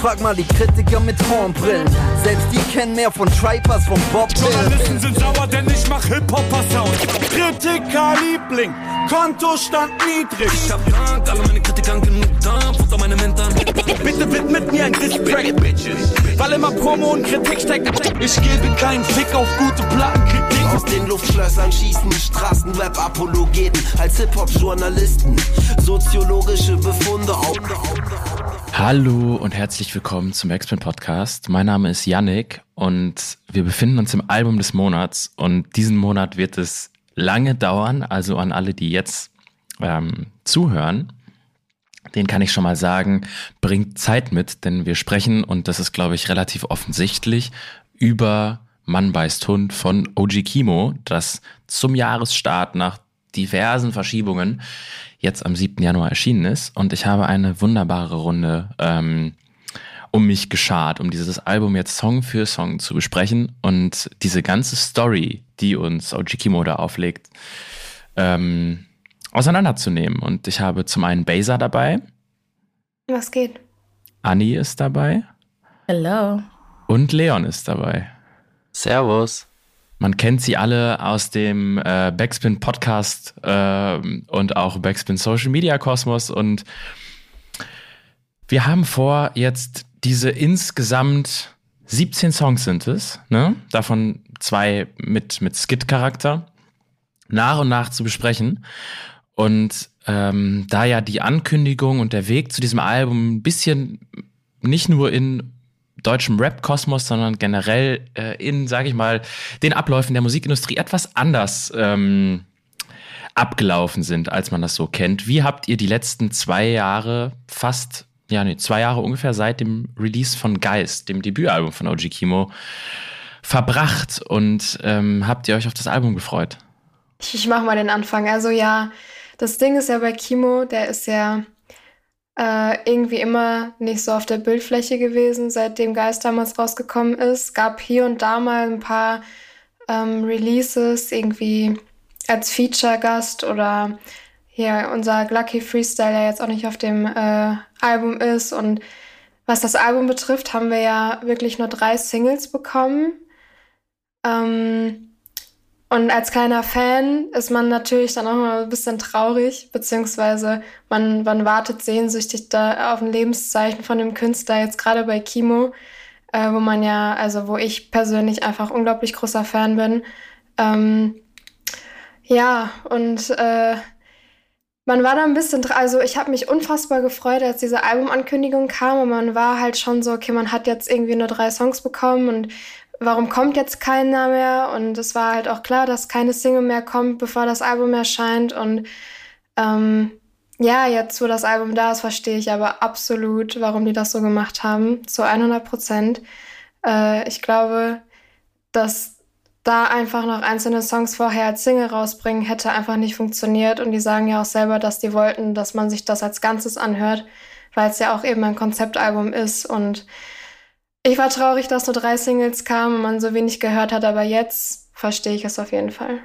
Frag mal die Kritiker mit Hornbrillen. Selbst die kennen mehr von Tripe als von Bob Journalisten sind sauer, denn ich mach Hip-Hopper-Sound. Kritiker-Liebling, Kontostand niedrig. Ich hab Dank, alle meine Kritikern genug da, Futter meine Mentoren. Bitte widmet mir ein Distrack, Bitches. Weil immer Promo und Kritik steckt. Ich gebe keinen Fick auf gute Plattenkritik. Aus den Luftschlössern schießen Straßenrap-Apologeten als Hip-Hop-Journalisten. Soziologische Befunde auf. Hallo und herzlich willkommen zum X-Men Podcast. Mein Name ist Yannick und wir befinden uns im Album des Monats und diesen Monat wird es lange dauern, also an alle, die jetzt ähm, zuhören. Den kann ich schon mal sagen, bringt Zeit mit, denn wir sprechen, und das ist, glaube ich, relativ offensichtlich, über Mann beißt Hund von OG Kimo, das zum Jahresstart nach diversen Verschiebungen jetzt am 7. Januar erschienen ist. Und ich habe eine wunderbare Runde ähm, um mich geschart, um dieses Album jetzt Song für Song zu besprechen und diese ganze Story, die uns OG Kimo da auflegt, ähm, auseinanderzunehmen. Und ich habe zum einen Beza dabei. Was geht? Anni ist dabei. Hello. Und Leon ist dabei. Servus. Man kennt sie alle aus dem äh, Backspin Podcast äh, und auch Backspin Social Media Kosmos. Und wir haben vor, jetzt diese insgesamt 17 Songs sind es, ne? davon zwei mit, mit Skit-Charakter, nach und nach zu besprechen. Und ähm, da ja die Ankündigung und der Weg zu diesem Album ein bisschen nicht nur in deutschem Rap-Kosmos, sondern generell äh, in, sage ich mal, den Abläufen der Musikindustrie etwas anders ähm, abgelaufen sind, als man das so kennt. Wie habt ihr die letzten zwei Jahre fast, ja, nee, zwei Jahre ungefähr seit dem Release von Geist, dem Debütalbum von OG Kimo, verbracht und ähm, habt ihr euch auf das Album gefreut? Ich, ich mach mal den Anfang. Also ja, das Ding ist ja bei Kimo, der ist ja äh, irgendwie immer nicht so auf der Bildfläche gewesen, seitdem Geist damals rausgekommen ist. Gab hier und da mal ein paar ähm, Releases, irgendwie als Feature-Gast oder hier unser Lucky Freestyle, der jetzt auch nicht auf dem äh, Album ist. Und was das Album betrifft, haben wir ja wirklich nur drei Singles bekommen. Ähm, und als kleiner Fan ist man natürlich dann auch mal ein bisschen traurig, beziehungsweise man, man wartet sehnsüchtig da auf ein Lebenszeichen von dem Künstler, jetzt gerade bei Kimo, äh, wo man ja, also wo ich persönlich einfach unglaublich großer Fan bin. Ähm, ja, und äh, man war da ein bisschen, also ich habe mich unfassbar gefreut, als diese Albumankündigung kam und man war halt schon so, okay, man hat jetzt irgendwie nur drei Songs bekommen und warum kommt jetzt keiner mehr? Und es war halt auch klar, dass keine Single mehr kommt, bevor das Album erscheint. Und ähm, ja, jetzt, wo das Album da ist, verstehe ich aber absolut, warum die das so gemacht haben, zu 100 Prozent. Äh, ich glaube, dass da einfach noch einzelne Songs vorher als Single rausbringen, hätte einfach nicht funktioniert. Und die sagen ja auch selber, dass die wollten, dass man sich das als Ganzes anhört, weil es ja auch eben ein Konzeptalbum ist. Und ich war traurig, dass nur drei Singles kamen und man so wenig gehört hat, aber jetzt verstehe ich es auf jeden Fall.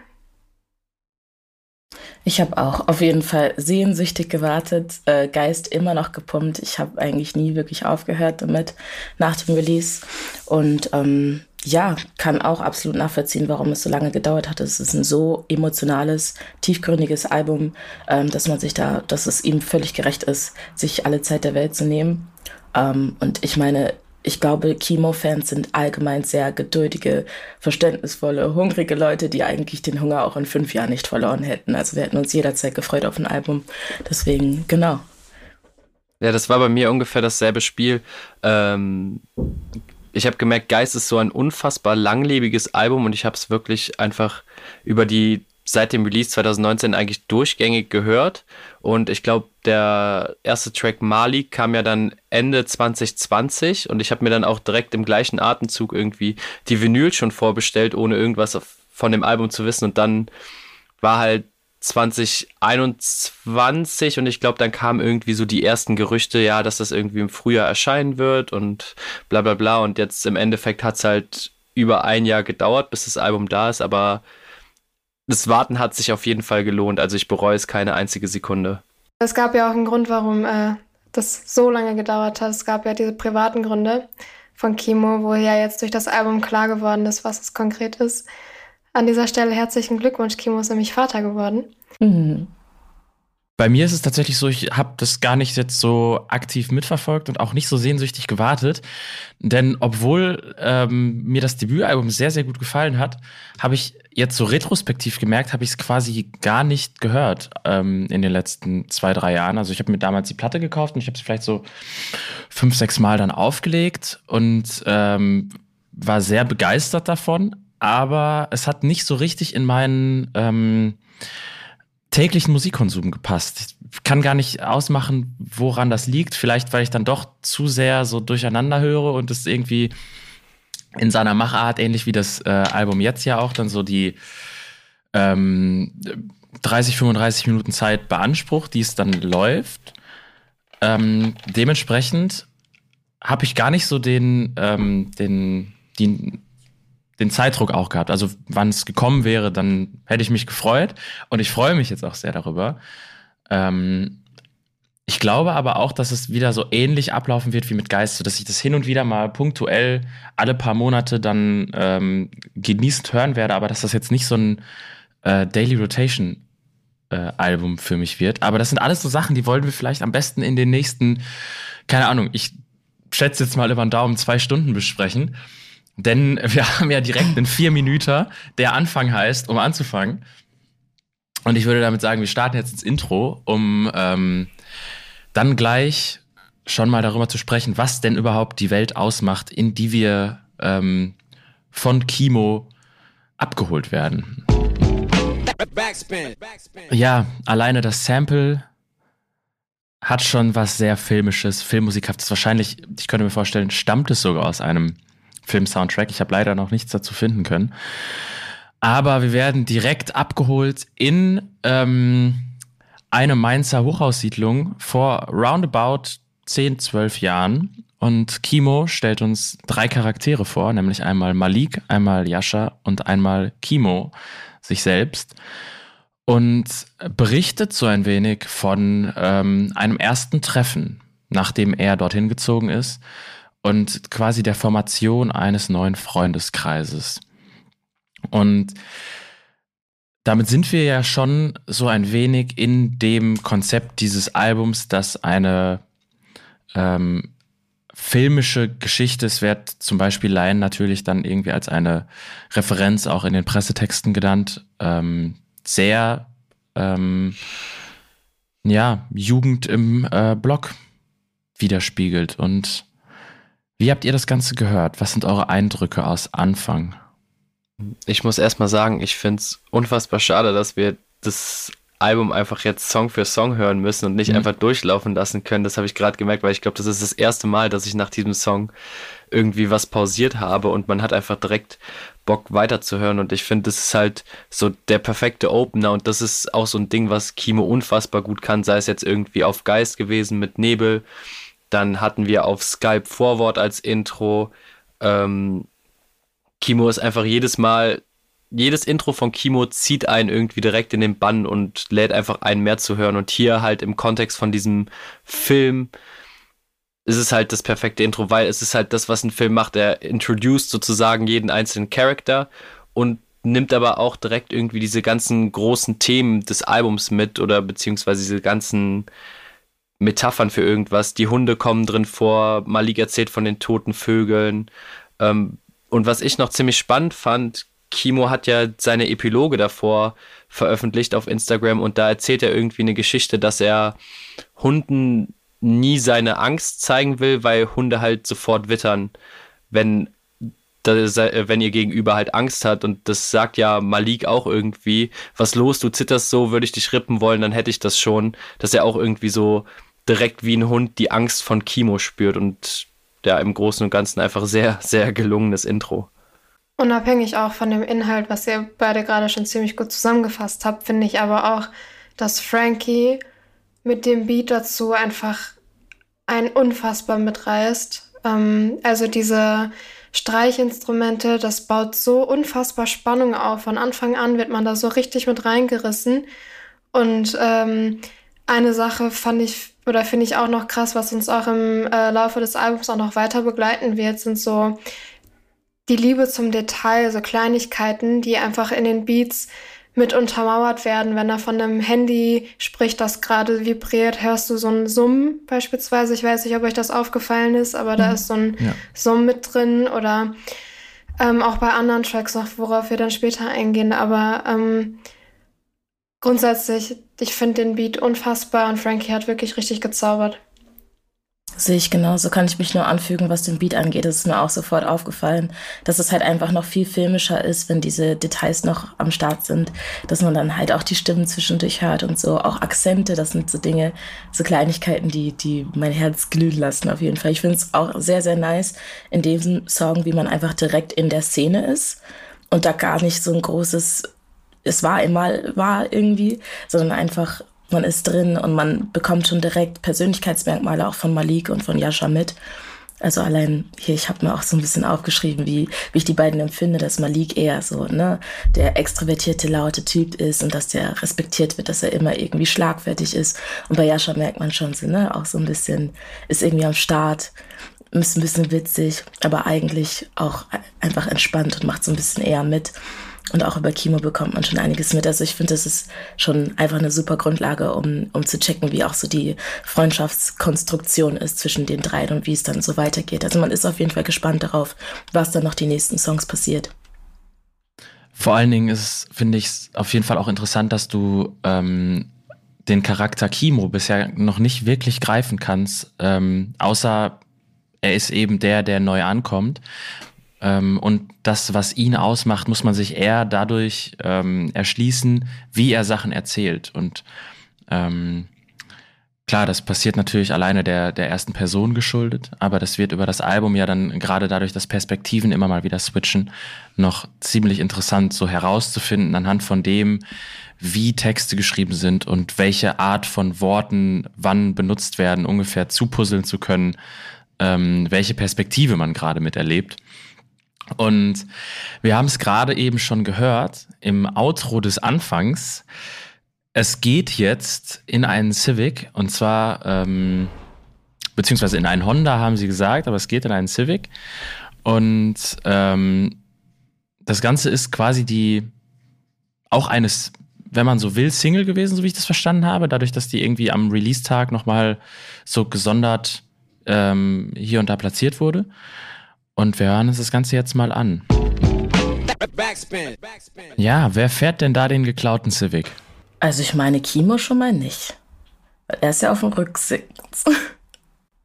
Ich habe auch auf jeden Fall sehnsüchtig gewartet, äh, Geist immer noch gepumpt. Ich habe eigentlich nie wirklich aufgehört damit nach dem Release. Und ähm, ja, kann auch absolut nachvollziehen, warum es so lange gedauert hat. Es ist ein so emotionales, tiefgründiges Album, ähm, dass man sich da, dass es ihm völlig gerecht ist, sich alle Zeit der Welt zu nehmen. Ähm, und ich meine, ich glaube, Kimo-Fans sind allgemein sehr geduldige, verständnisvolle, hungrige Leute, die eigentlich den Hunger auch in fünf Jahren nicht verloren hätten. Also wir hätten uns jederzeit gefreut auf ein Album. Deswegen, genau. Ja, das war bei mir ungefähr dasselbe Spiel. Ähm, ich habe gemerkt, Geist ist so ein unfassbar langlebiges Album und ich habe es wirklich einfach über die seit dem Release 2019 eigentlich durchgängig gehört. Und ich glaube, der erste Track Mali kam ja dann Ende 2020 und ich habe mir dann auch direkt im gleichen Atemzug irgendwie die Vinyl schon vorbestellt, ohne irgendwas von dem Album zu wissen. Und dann war halt 2021 und ich glaube, dann kamen irgendwie so die ersten Gerüchte, ja, dass das irgendwie im Frühjahr erscheinen wird und bla bla bla. Und jetzt im Endeffekt hat es halt über ein Jahr gedauert, bis das Album da ist, aber das Warten hat sich auf jeden Fall gelohnt. Also ich bereue es keine einzige Sekunde. Es gab ja auch einen Grund, warum äh, das so lange gedauert hat. Es gab ja diese privaten Gründe von Kimo, wo ja jetzt durch das Album klar geworden ist, was es konkret ist. An dieser Stelle herzlichen Glückwunsch, Kimo ist nämlich Vater geworden. Mhm. Bei mir ist es tatsächlich so, ich habe das gar nicht jetzt so aktiv mitverfolgt und auch nicht so sehnsüchtig gewartet. Denn obwohl ähm, mir das Debütalbum sehr, sehr gut gefallen hat, habe ich jetzt so retrospektiv gemerkt, habe ich es quasi gar nicht gehört ähm, in den letzten zwei, drei Jahren. Also ich habe mir damals die Platte gekauft und ich habe es vielleicht so fünf, sechs Mal dann aufgelegt und ähm, war sehr begeistert davon. Aber es hat nicht so richtig in meinen ähm, täglichen Musikkonsum gepasst. Ich kann gar nicht ausmachen, woran das liegt. Vielleicht, weil ich dann doch zu sehr so durcheinander höre und es irgendwie in seiner Machart, ähnlich wie das äh, Album jetzt ja auch, dann so die ähm, 30, 35 Minuten Zeit beansprucht, die es dann läuft. Ähm, dementsprechend habe ich gar nicht so den, ähm, den, die, den Zeitdruck auch gehabt. Also wann es gekommen wäre, dann hätte ich mich gefreut. Und ich freue mich jetzt auch sehr darüber. Ähm, ich glaube aber auch, dass es wieder so ähnlich ablaufen wird wie mit Geist, so dass ich das hin und wieder mal punktuell alle paar Monate dann ähm, genießend hören werde, aber dass das jetzt nicht so ein äh, Daily Rotation äh, Album für mich wird. Aber das sind alles so Sachen, die wollen wir vielleicht am besten in den nächsten, keine Ahnung, ich schätze jetzt mal über den Daumen zwei Stunden besprechen. Denn wir haben ja direkt einen vier Minüter, der Anfang heißt, um anzufangen. Und ich würde damit sagen, wir starten jetzt ins Intro, um ähm, dann gleich schon mal darüber zu sprechen, was denn überhaupt die Welt ausmacht, in die wir ähm, von Kimo abgeholt werden. Ja, alleine das Sample hat schon was sehr filmisches, filmmusikhaftes. Wahrscheinlich, ich könnte mir vorstellen, stammt es sogar aus einem Film-Soundtrack. Ich habe leider noch nichts dazu finden können. Aber wir werden direkt abgeholt in ähm, eine Mainzer Hochhaussiedlung vor roundabout 10, 12 Jahren. Und Kimo stellt uns drei Charaktere vor, nämlich einmal Malik, einmal Yasha und einmal Kimo, sich selbst. Und berichtet so ein wenig von ähm, einem ersten Treffen, nachdem er dorthin gezogen ist und quasi der Formation eines neuen Freundeskreises. Und damit sind wir ja schon so ein wenig in dem Konzept dieses Albums, dass eine ähm, filmische Geschichte, es wird zum Beispiel Lion natürlich dann irgendwie als eine Referenz auch in den Pressetexten genannt, ähm, sehr ähm, ja, Jugend im äh, Blog widerspiegelt. Und wie habt ihr das Ganze gehört? Was sind eure Eindrücke aus Anfang? Ich muss erstmal sagen, ich finde es unfassbar schade, dass wir das Album einfach jetzt Song für Song hören müssen und nicht mhm. einfach durchlaufen lassen können. Das habe ich gerade gemerkt, weil ich glaube, das ist das erste Mal, dass ich nach diesem Song irgendwie was pausiert habe und man hat einfach direkt Bock weiterzuhören und ich finde, das ist halt so der perfekte Opener und das ist auch so ein Ding, was Kimo unfassbar gut kann, sei es jetzt irgendwie auf Geist gewesen mit Nebel dann hatten wir auf Skype Vorwort als Intro. Ähm, Kimo ist einfach jedes Mal, jedes Intro von Kimo zieht einen irgendwie direkt in den Bann und lädt einfach einen mehr zu hören. Und hier halt im Kontext von diesem Film ist es halt das perfekte Intro, weil es ist halt das, was ein Film macht. Er introduced sozusagen jeden einzelnen Charakter und nimmt aber auch direkt irgendwie diese ganzen großen Themen des Albums mit oder beziehungsweise diese ganzen Metaphern für irgendwas. Die Hunde kommen drin vor, Malik erzählt von den toten Vögeln. Ähm, und was ich noch ziemlich spannend fand, Kimo hat ja seine Epiloge davor veröffentlicht auf Instagram und da erzählt er irgendwie eine Geschichte, dass er Hunden nie seine Angst zeigen will, weil Hunde halt sofort wittern, wenn, wenn ihr Gegenüber halt Angst hat. Und das sagt ja Malik auch irgendwie, was los, du zitterst so, würde ich dich rippen wollen, dann hätte ich das schon. Dass er auch irgendwie so direkt wie ein Hund die Angst von Kimo spürt und ja, im Großen und Ganzen einfach sehr, sehr gelungenes Intro. Unabhängig auch von dem Inhalt, was ihr beide gerade schon ziemlich gut zusammengefasst habt, finde ich aber auch, dass Frankie mit dem Beat dazu einfach ein unfassbar mitreißt. Ähm, also diese Streichinstrumente, das baut so unfassbar Spannung auf. Von Anfang an wird man da so richtig mit reingerissen. Und ähm, eine Sache fand ich oder finde ich auch noch krass, was uns auch im äh, Laufe des Albums auch noch weiter begleiten wird, sind so die Liebe zum Detail, so Kleinigkeiten, die einfach in den Beats mit untermauert werden. Wenn er von einem Handy spricht, das gerade vibriert, hörst du so ein Summen beispielsweise. Ich weiß nicht, ob euch das aufgefallen ist, aber da mhm. ist so ein ja. Summen mit drin oder ähm, auch bei anderen Tracks noch, worauf wir dann später eingehen. Aber ähm, grundsätzlich, ich finde den Beat unfassbar und Frankie hat wirklich richtig gezaubert. Sehe ich genauso, kann ich mich nur anfügen, was den Beat angeht. Das ist mir auch sofort aufgefallen, dass es halt einfach noch viel filmischer ist, wenn diese Details noch am Start sind, dass man dann halt auch die Stimmen zwischendurch hört und so, auch Akzente, das sind so Dinge, so Kleinigkeiten, die, die mein Herz glühen lassen auf jeden Fall. Ich finde es auch sehr, sehr nice in diesem Song, wie man einfach direkt in der Szene ist und da gar nicht so ein großes, es war einmal, war irgendwie, sondern einfach man ist drin und man bekommt schon direkt Persönlichkeitsmerkmale auch von Malik und von Yasha mit. Also allein hier, ich habe mir auch so ein bisschen aufgeschrieben, wie, wie ich die beiden empfinde, dass Malik eher so, ne, der extrovertierte, laute Typ ist und dass der respektiert wird, dass er immer irgendwie schlagfertig ist. Und bei Yasha merkt man schon so, ne, auch so ein bisschen, ist irgendwie am Start, ist ein bisschen witzig, aber eigentlich auch einfach entspannt und macht so ein bisschen eher mit. Und auch über Chemo bekommt man schon einiges mit. Also ich finde, das ist schon einfach eine super Grundlage, um, um zu checken, wie auch so die Freundschaftskonstruktion ist zwischen den dreien und wie es dann so weitergeht. Also man ist auf jeden Fall gespannt darauf, was dann noch die nächsten Songs passiert. Vor allen Dingen ist, finde ich, auf jeden Fall auch interessant, dass du ähm, den Charakter Kimo bisher noch nicht wirklich greifen kannst, ähm, außer er ist eben der, der neu ankommt. Ähm, und das, was ihn ausmacht, muss man sich eher dadurch ähm, erschließen, wie er Sachen erzählt. Und ähm, klar, das passiert natürlich alleine der, der ersten Person geschuldet, aber das wird über das Album ja dann gerade dadurch, dass Perspektiven immer mal wieder switchen, noch ziemlich interessant so herauszufinden anhand von dem, wie Texte geschrieben sind und welche Art von Worten wann benutzt werden, ungefähr zupuzzeln zu können, ähm, welche Perspektive man gerade miterlebt. Und wir haben es gerade eben schon gehört im Outro des Anfangs. Es geht jetzt in einen Civic und zwar, ähm, beziehungsweise in einen Honda haben sie gesagt, aber es geht in einen Civic. Und ähm, das Ganze ist quasi die, auch eines, wenn man so will, Single gewesen, so wie ich das verstanden habe, dadurch, dass die irgendwie am Release-Tag nochmal so gesondert ähm, hier und da platziert wurde. Und wir hören uns das Ganze jetzt mal an. Ja, wer fährt denn da den geklauten Civic? Also ich meine Kimo schon mal nicht. Er ist ja auf dem Rücksitz.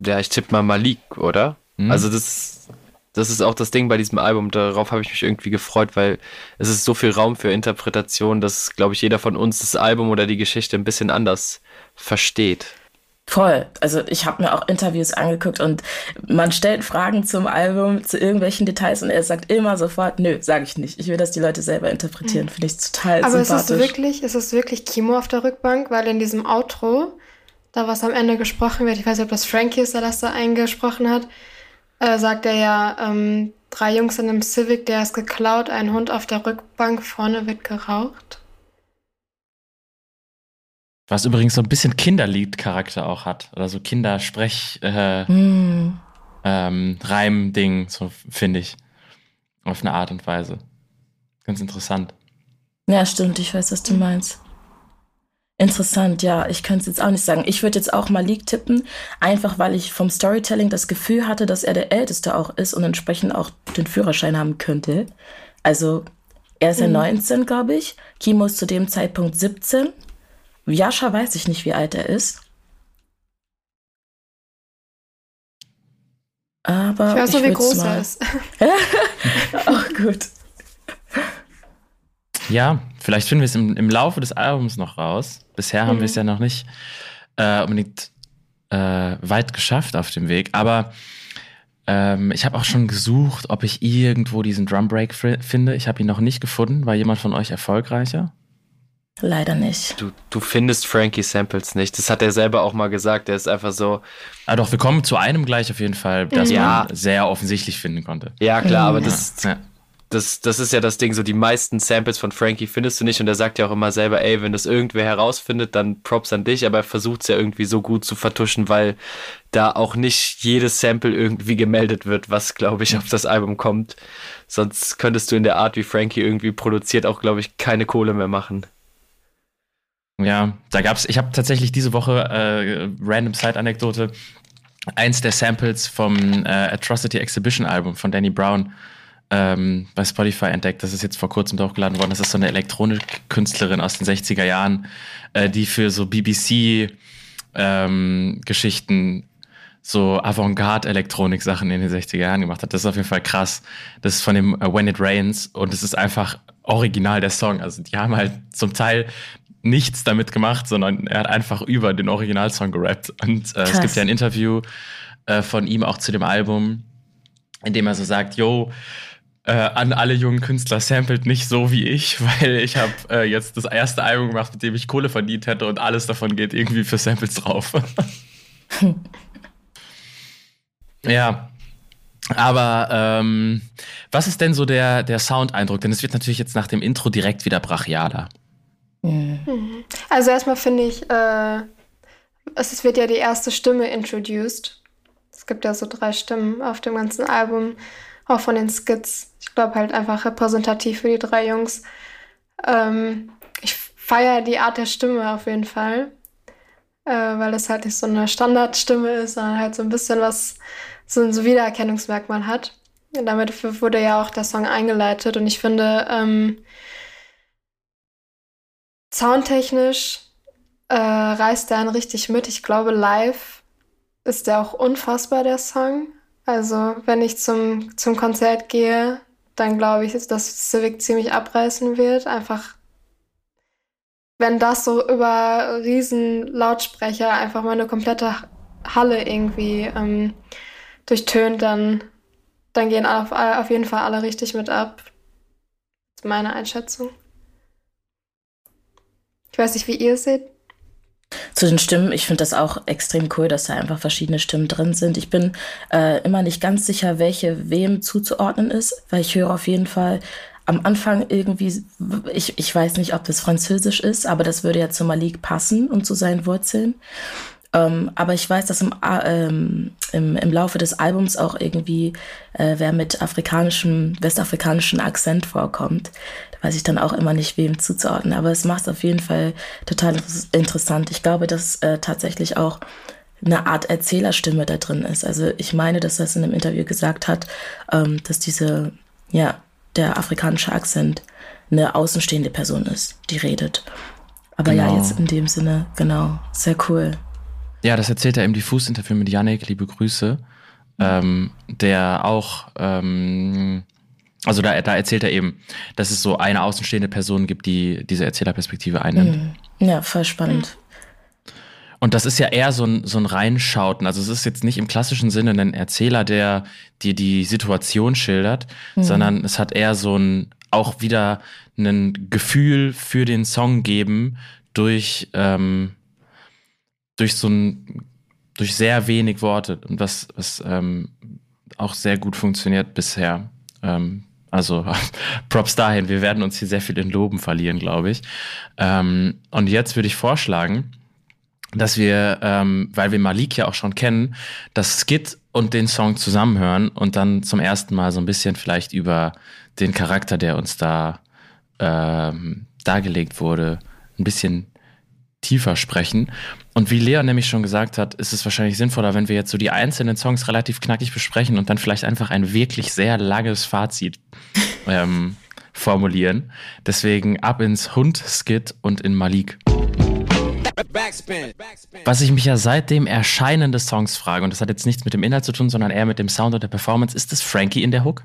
Ja, ich tippe mal Malik, oder? Hm. Also das, das ist auch das Ding bei diesem Album. Darauf habe ich mich irgendwie gefreut, weil es ist so viel Raum für Interpretation, dass, glaube ich, jeder von uns das Album oder die Geschichte ein bisschen anders versteht. Voll. Also ich habe mir auch Interviews angeguckt und man stellt Fragen zum Album, zu irgendwelchen Details und er sagt immer sofort, nö, sage ich nicht. Ich will, dass die Leute selber interpretieren. Mhm. Finde ich total Aber sympathisch. Aber ist es wirklich, ist es wirklich Kimo auf der Rückbank? Weil in diesem Outro, da was am Ende gesprochen wird, ich weiß nicht, ob das Frankie ist, der das da eingesprochen hat, äh, sagt er ja, ähm, drei Jungs in einem Civic, der ist geklaut, ein Hund auf der Rückbank, vorne wird geraucht. Was übrigens so ein bisschen Kinderlied-Charakter auch hat. Oder so Kindersprech, äh, mm. ähm, Reim-Ding, so finde ich. Auf eine Art und Weise. Ganz interessant. Ja, stimmt, ich weiß, was du meinst. Interessant, ja, ich könnte es jetzt auch nicht sagen. Ich würde jetzt auch mal League tippen, einfach weil ich vom Storytelling das Gefühl hatte, dass er der Älteste auch ist und entsprechend auch den Führerschein haben könnte. Also, er ist ja mhm. 19, glaube ich. Kimo ist zu dem Zeitpunkt 17. Jascha weiß ich nicht, wie alt er ist. Aber ich weiß nur, wie groß mal. er ist. Auch gut. Ja, vielleicht finden wir es im, im Laufe des Albums noch raus. Bisher mhm. haben wir es ja noch nicht äh, unbedingt äh, weit geschafft auf dem Weg. Aber ähm, ich habe auch schon gesucht, ob ich irgendwo diesen Drum Break finde. Ich habe ihn noch nicht gefunden. War jemand von euch erfolgreicher? Leider nicht. Du, du findest Frankie Samples nicht. Das hat er selber auch mal gesagt. Der ist einfach so. Ah, doch, wir kommen zu einem gleich auf jeden Fall, das ja. man sehr offensichtlich finden konnte. Ja, klar, aber das. Ja. das, das ist ja das Ding, so die meisten Samples von Frankie findest du nicht und er sagt ja auch immer selber, ey, wenn das irgendwer herausfindet, dann Props an dich, aber er versucht es ja irgendwie so gut zu vertuschen, weil da auch nicht jedes Sample irgendwie gemeldet wird, was, glaube ich, auf das Album kommt. Sonst könntest du in der Art, wie Frankie irgendwie produziert, auch, glaube ich, keine Kohle mehr machen. Ja, da gab's, ich habe tatsächlich diese Woche äh, random Side-Anekdote, eins der Samples vom äh, Atrocity Exhibition Album von Danny Brown ähm, bei Spotify entdeckt. Das ist jetzt vor kurzem hochgeladen worden. Das ist so eine Elektronikkünstlerin aus den 60er Jahren, äh, die für so BBC-Geschichten ähm, so Avantgarde-Elektronik-Sachen in den 60er Jahren gemacht hat. Das ist auf jeden Fall krass. Das ist von dem uh, When It Rains und es ist einfach original der Song. Also die haben halt zum Teil nichts damit gemacht, sondern er hat einfach über den Originalsong gerappt. Und äh, es gibt ja ein Interview äh, von ihm auch zu dem Album, in dem er so sagt, yo, äh, an alle jungen Künstler samplet nicht so wie ich, weil ich habe äh, jetzt das erste Album gemacht, mit dem ich Kohle verdient hätte und alles davon geht irgendwie für Samples drauf. ja. Aber ähm, was ist denn so der, der Sound-Eindruck? Denn es wird natürlich jetzt nach dem Intro direkt wieder brachialer. Mhm. Also erstmal finde ich, äh, es wird ja die erste Stimme introduced. Es gibt ja so drei Stimmen auf dem ganzen Album, auch von den Skits. Ich glaube halt einfach repräsentativ für die drei Jungs. Ähm, ich feiere die Art der Stimme auf jeden Fall, äh, weil das halt nicht so eine Standardstimme ist, sondern halt so ein bisschen was, so ein Wiedererkennungsmerkmal hat. Und damit wurde ja auch der Song eingeleitet und ich finde, ähm, Soundtechnisch äh, reißt er einen richtig mit. Ich glaube, live ist der auch unfassbar, der Song. Also, wenn ich zum, zum Konzert gehe, dann glaube ich, dass Civic ziemlich abreißen wird. Einfach, wenn das so über riesen Lautsprecher einfach mal eine komplette Halle irgendwie ähm, durchtönt, dann, dann gehen auf, auf jeden Fall alle richtig mit ab. Das ist meine Einschätzung. Ich weiß nicht, wie ihr es seht. Zu den Stimmen, ich finde das auch extrem cool, dass da einfach verschiedene Stimmen drin sind. Ich bin äh, immer nicht ganz sicher, welche wem zuzuordnen ist, weil ich höre auf jeden Fall am Anfang irgendwie, ich, ich weiß nicht, ob das Französisch ist, aber das würde ja zu Malik passen und zu seinen Wurzeln. Ähm, aber ich weiß, dass im, ähm, im, im Laufe des Albums auch irgendwie äh, wer mit afrikanischem, westafrikanischem Akzent vorkommt. Weiß ich dann auch immer nicht, wem zuzuordnen. Aber es macht es auf jeden Fall total interessant. Ich glaube, dass äh, tatsächlich auch eine Art Erzählerstimme da drin ist. Also ich meine, dass er es in einem Interview gesagt hat, ähm, dass diese, ja, der afrikanische Akzent eine außenstehende Person ist, die redet. Aber genau. ja, jetzt in dem Sinne, genau, sehr cool. Ja, das erzählt er im Diffus-Interview mit Yannick, liebe Grüße, ähm, der auch, ähm, also da, da erzählt er eben, dass es so eine außenstehende Person gibt, die diese Erzählerperspektive einnimmt. Mhm. Ja, voll spannend. Und das ist ja eher so ein, so ein Reinschauten. Also es ist jetzt nicht im klassischen Sinne ein Erzähler, der dir die Situation schildert, mhm. sondern es hat eher so ein, auch wieder ein Gefühl für den Song geben durch, ähm, durch so ein, durch sehr wenig Worte und was, was ähm, auch sehr gut funktioniert bisher. Ähm, also Props dahin, wir werden uns hier sehr viel in Loben verlieren, glaube ich. Ähm, und jetzt würde ich vorschlagen, dass wir, ähm, weil wir Malik ja auch schon kennen, das Skit und den Song zusammenhören und dann zum ersten Mal so ein bisschen vielleicht über den Charakter, der uns da ähm, dargelegt wurde, ein bisschen tiefer sprechen. Und wie Leon nämlich schon gesagt hat, ist es wahrscheinlich sinnvoller, wenn wir jetzt so die einzelnen Songs relativ knackig besprechen und dann vielleicht einfach ein wirklich sehr langes Fazit ähm, formulieren. Deswegen ab ins Hund-Skit und in Malik. Was ich mich ja seit dem Erscheinen des Songs frage, und das hat jetzt nichts mit dem Inhalt zu tun, sondern eher mit dem Sound und der Performance, ist es Frankie in der Hook?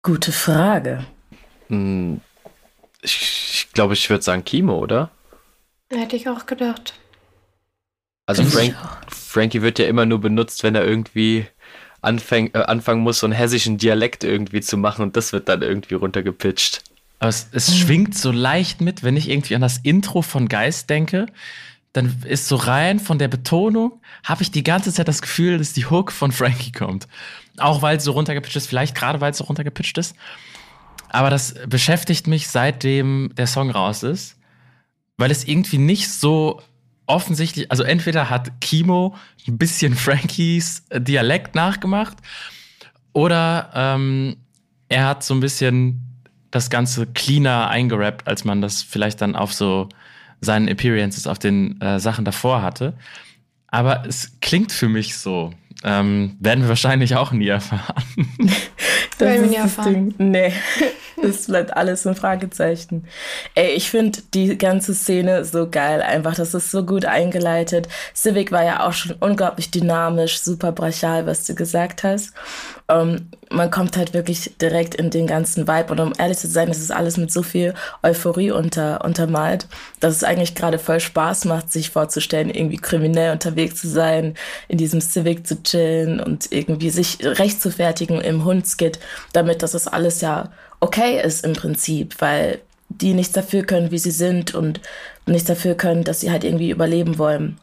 Gute Frage. Hm, ich, ich glaube, ich würde sagen Kimo, oder? Hätte ich auch gedacht. Also Frank, Frankie wird ja immer nur benutzt, wenn er irgendwie anfäng, äh, anfangen muss, so einen hessischen Dialekt irgendwie zu machen und das wird dann irgendwie runtergepitcht. Aber es, es mhm. schwingt so leicht mit, wenn ich irgendwie an das Intro von Geist denke. dann ist so rein von der Betonung, habe ich die ganze Zeit das Gefühl, dass die Hook von Frankie kommt. Auch weil es so runtergepitcht ist, vielleicht gerade weil es so runtergepitcht ist. Aber das beschäftigt mich seitdem der Song raus ist, weil es irgendwie nicht so offensichtlich, also entweder hat Kimo ein bisschen Frankies Dialekt nachgemacht oder ähm, er hat so ein bisschen das Ganze cleaner eingerappt, als man das vielleicht dann auf so seinen Appearances auf den äh, Sachen davor hatte. Aber es klingt für mich so. Ähm, werden wir wahrscheinlich auch nie erfahren. das werden wir nie erfahren. Ding. Nee. Das bleibt alles ein Fragezeichen. Ey, ich finde die ganze Szene so geil. Einfach, das ist so gut eingeleitet. Civic war ja auch schon unglaublich dynamisch, super brachial, was du gesagt hast. Ähm, man kommt halt wirklich direkt in den ganzen Vibe. Und um ehrlich zu sein, ist es alles mit so viel Euphorie unter, untermalt, dass es eigentlich gerade voll Spaß macht, sich vorzustellen, irgendwie kriminell unterwegs zu sein, in diesem Civic zu chillen und irgendwie sich recht zu fertigen im Hundskit, damit das alles ja okay ist im Prinzip, weil die nichts dafür können, wie sie sind und nichts dafür können, dass sie halt irgendwie überleben wollen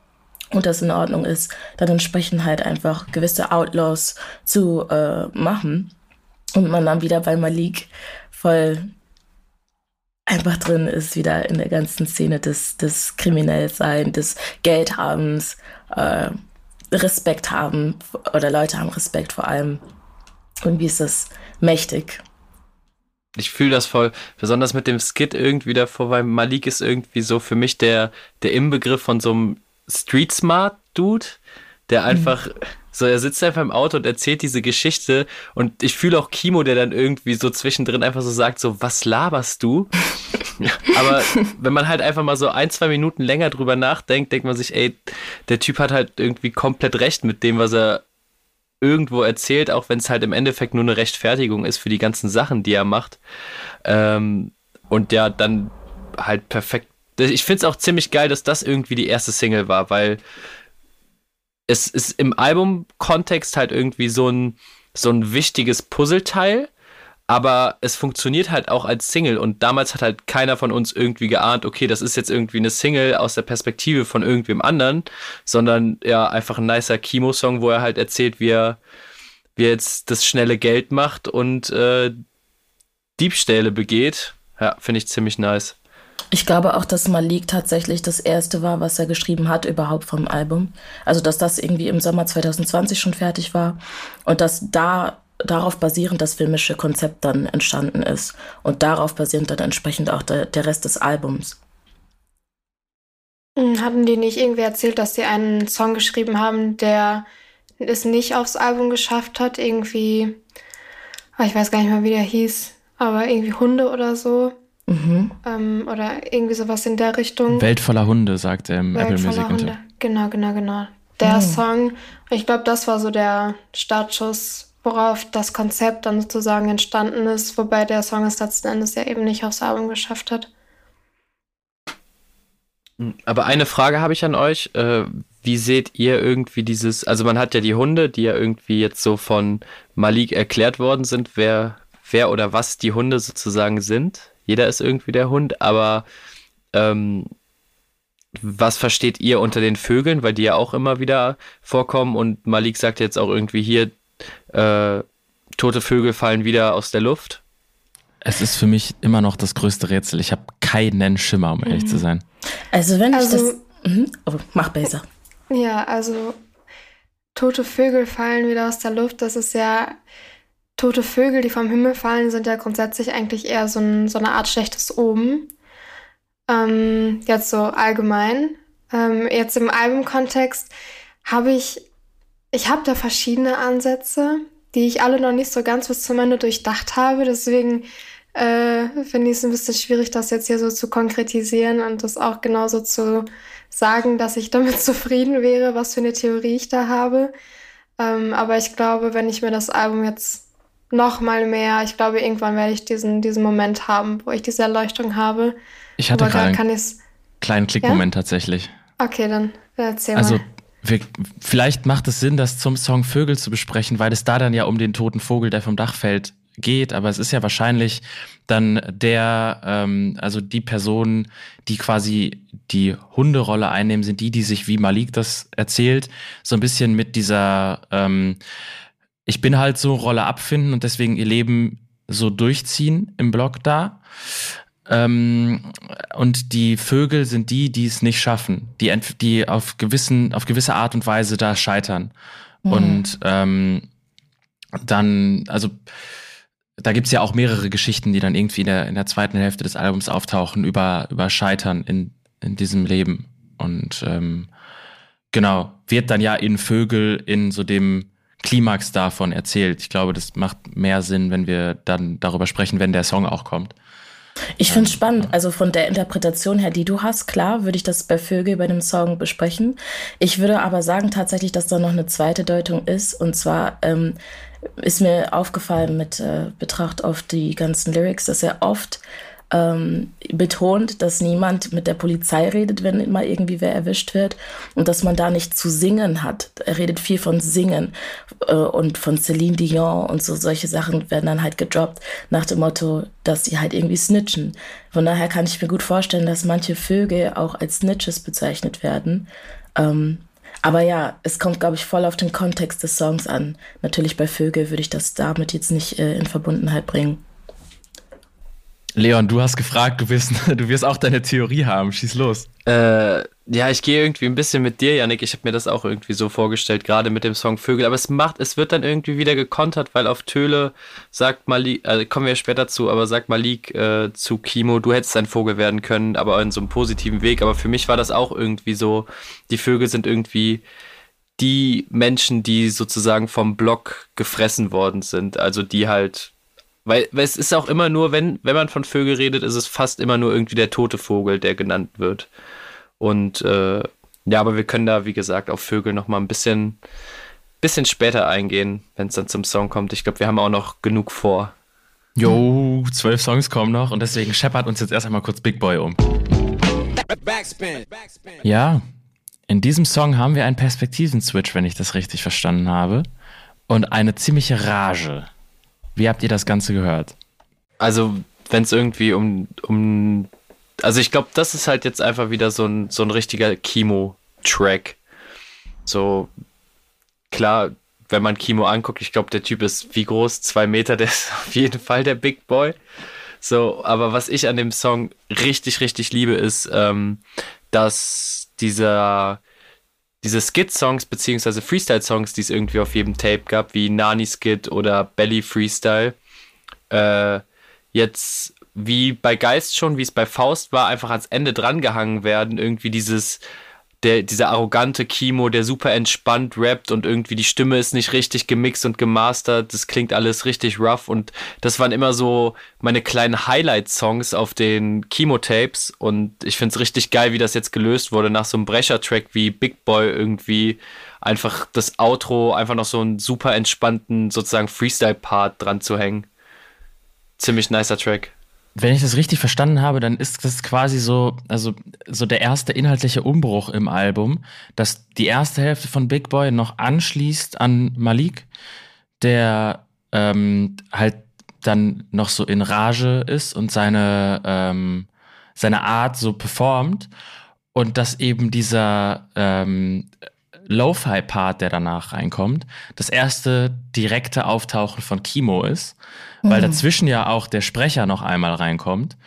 und das in Ordnung ist, dann entsprechend halt einfach gewisse Outlaws zu äh, machen und man dann wieder bei Malik voll einfach drin ist, wieder in der ganzen Szene des, des Kriminellsein, des Geldhabens, äh, Respekt haben oder Leute haben Respekt vor allem. Und wie ist das mächtig? ich fühle das voll, besonders mit dem Skit irgendwie davor, weil Malik ist irgendwie so für mich der, der Inbegriff von so einem Street Smart Dude, der mhm. einfach, mhm. so er sitzt einfach im Auto und erzählt diese Geschichte und ich fühle auch Kimo, der dann irgendwie so zwischendrin einfach so sagt, so, was laberst du? Aber wenn man halt einfach mal so ein, zwei Minuten länger drüber nachdenkt, denkt man sich, ey, der Typ hat halt irgendwie komplett recht mit dem, was er irgendwo erzählt, auch wenn es halt im Endeffekt nur eine Rechtfertigung ist für die ganzen Sachen, die er macht. Ähm, und ja, dann halt perfekt. Ich finde es auch ziemlich geil, dass das irgendwie die erste Single war, weil es ist im Album-Kontext halt irgendwie so ein, so ein wichtiges Puzzleteil, aber es funktioniert halt auch als Single und damals hat halt keiner von uns irgendwie geahnt, okay, das ist jetzt irgendwie eine Single aus der Perspektive von irgendwem anderen, sondern ja, einfach ein nicer Kimo-Song, wo er halt erzählt, wie er, wie er jetzt das schnelle Geld macht und äh, Diebstähle begeht. Ja, finde ich ziemlich nice. Ich glaube auch, dass Malik tatsächlich das erste war, was er geschrieben hat überhaupt vom Album. Also, dass das irgendwie im Sommer 2020 schon fertig war und dass da darauf basierend das filmische Konzept dann entstanden ist und darauf basierend dann entsprechend auch der, der Rest des Albums. Hm, hatten die nicht irgendwie erzählt, dass sie einen Song geschrieben haben, der es nicht aufs Album geschafft hat? Irgendwie, ah, ich weiß gar nicht mehr, wie der hieß, aber irgendwie Hunde oder so. Mhm. Ähm, oder irgendwie sowas in der Richtung. Welt voller Hunde, sagt er im Welt Apple Music. Hunde. Genau, genau, genau. Der mhm. Song, ich glaube, das war so der Startschuss worauf das Konzept dann sozusagen entstanden ist, wobei der Song es letzten Endes ja eben nicht aufs Album geschafft hat. Hm, aber eine Frage habe ich an euch. Äh, wie seht ihr irgendwie dieses, also man hat ja die Hunde, die ja irgendwie jetzt so von Malik erklärt worden sind, wer, wer oder was die Hunde sozusagen sind. Jeder ist irgendwie der Hund, aber ähm, was versteht ihr unter den Vögeln, weil die ja auch immer wieder vorkommen und Malik sagt jetzt auch irgendwie hier, äh, tote Vögel fallen wieder aus der Luft. Es ist für mich immer noch das größte Rätsel. Ich habe keinen Schimmer, um ehrlich mhm. zu sein. Also wenn also, ich das... Mhm. Oh, mach besser. Ja, also tote Vögel fallen wieder aus der Luft. Das ist ja... Tote Vögel, die vom Himmel fallen, sind ja grundsätzlich eigentlich eher so, ein, so eine Art schlechtes Oben. Ähm, jetzt so allgemein. Ähm, jetzt im Albumkontext habe ich ich habe da verschiedene Ansätze, die ich alle noch nicht so ganz bis zum Ende durchdacht habe. Deswegen äh, finde ich es ein bisschen schwierig, das jetzt hier so zu konkretisieren und das auch genauso zu sagen, dass ich damit zufrieden wäre, was für eine Theorie ich da habe. Ähm, aber ich glaube, wenn ich mir das Album jetzt noch mal mehr, ich glaube, irgendwann werde ich diesen, diesen Moment haben, wo ich diese Erleuchtung habe. Ich hatte gerade einen kleinen Klickmoment ja? tatsächlich. Okay, dann erzähl also, mal. Wir, vielleicht macht es Sinn, das zum Song Vögel zu besprechen, weil es da dann ja um den toten Vogel, der vom Dach fällt, geht, aber es ist ja wahrscheinlich dann der, ähm, also die Personen, die quasi die Hunderolle einnehmen, sind die, die sich, wie Malik das erzählt, so ein bisschen mit dieser ähm, Ich bin halt so Rolle abfinden und deswegen ihr Leben so durchziehen im Blog da. Ähm, und die Vögel sind die, die es nicht schaffen, die, die auf, gewissen, auf gewisse Art und Weise da scheitern. Mhm. Und ähm, dann, also da gibt's ja auch mehrere Geschichten, die dann irgendwie in der, in der zweiten Hälfte des Albums auftauchen über, über Scheitern in, in diesem Leben. Und ähm, genau, wird dann ja in Vögel in so dem Klimax davon erzählt. Ich glaube, das macht mehr Sinn, wenn wir dann darüber sprechen, wenn der Song auch kommt. Ich finde es spannend, also von der Interpretation her, die du hast, klar, würde ich das bei Vögel bei dem Song besprechen. Ich würde aber sagen tatsächlich, dass da noch eine zweite Deutung ist. Und zwar ähm, ist mir aufgefallen mit äh, Betracht auf die ganzen Lyrics, dass er oft ähm, betont, dass niemand mit der Polizei redet, wenn mal irgendwie wer erwischt wird und dass man da nicht zu singen hat. Er redet viel von Singen äh, und von Celine Dion und so solche Sachen werden dann halt gedroppt nach dem Motto, dass sie halt irgendwie snitchen. Von daher kann ich mir gut vorstellen, dass manche Vögel auch als Snitches bezeichnet werden. Ähm, aber ja, es kommt, glaube ich, voll auf den Kontext des Songs an. Natürlich bei Vögel würde ich das damit jetzt nicht äh, in Verbundenheit bringen. Leon, du hast gefragt, du wirst, du wirst auch deine Theorie haben. Schieß los. Äh, ja, ich gehe irgendwie ein bisschen mit dir, Janik. Ich habe mir das auch irgendwie so vorgestellt, gerade mit dem Song Vögel. Aber es macht, es wird dann irgendwie wieder gekontert, weil auf Töle sagt Malik, äh, kommen wir später zu, aber sagt Malik äh, zu Kimo, du hättest ein Vogel werden können, aber in so einem positiven Weg. Aber für mich war das auch irgendwie so, die Vögel sind irgendwie die Menschen, die sozusagen vom Block gefressen worden sind. Also die halt weil, weil es ist auch immer nur, wenn, wenn man von Vögel redet, ist es fast immer nur irgendwie der tote Vogel, der genannt wird. Und äh, ja, aber wir können da, wie gesagt, auf Vögel nochmal ein bisschen, bisschen später eingehen, wenn es dann zum Song kommt. Ich glaube, wir haben auch noch genug vor. Jo, zwölf Songs kommen noch und deswegen scheppert uns jetzt erst einmal kurz Big Boy um. Ja, in diesem Song haben wir einen Perspektiven-Switch, wenn ich das richtig verstanden habe. Und eine ziemliche Rage. Wie habt ihr das Ganze gehört? Also, wenn es irgendwie um, um. Also, ich glaube, das ist halt jetzt einfach wieder so ein, so ein richtiger Kimo-Track. So, klar, wenn man Kimo anguckt, ich glaube, der Typ ist wie groß? Zwei Meter, der ist auf jeden Fall der Big Boy. So, aber was ich an dem Song richtig, richtig liebe, ist, ähm, dass dieser diese Skit-Songs beziehungsweise Freestyle-Songs, die es irgendwie auf jedem Tape gab, wie Nani Skit oder Belly Freestyle, äh, jetzt wie bei Geist schon, wie es bei Faust war, einfach ans Ende drangehangen werden. Irgendwie dieses der, dieser arrogante Kimo, der super entspannt rappt und irgendwie die Stimme ist nicht richtig gemixt und gemastert. Das klingt alles richtig rough und das waren immer so meine kleinen Highlight-Songs auf den Kimo-Tapes und ich finde es richtig geil, wie das jetzt gelöst wurde nach so einem Brecher-Track wie Big Boy irgendwie einfach das Outro, einfach noch so einen super entspannten sozusagen Freestyle-Part dran zu hängen. Ziemlich nicer Track. Wenn ich das richtig verstanden habe, dann ist das quasi so, also so der erste inhaltliche Umbruch im Album, dass die erste Hälfte von Big Boy noch anschließt an Malik, der ähm, halt dann noch so in Rage ist und seine, ähm, seine Art so performt und dass eben dieser ähm, Lo-Fi-Part, der danach reinkommt, das erste direkte Auftauchen von Kimo ist weil mhm. dazwischen ja auch der Sprecher noch einmal reinkommt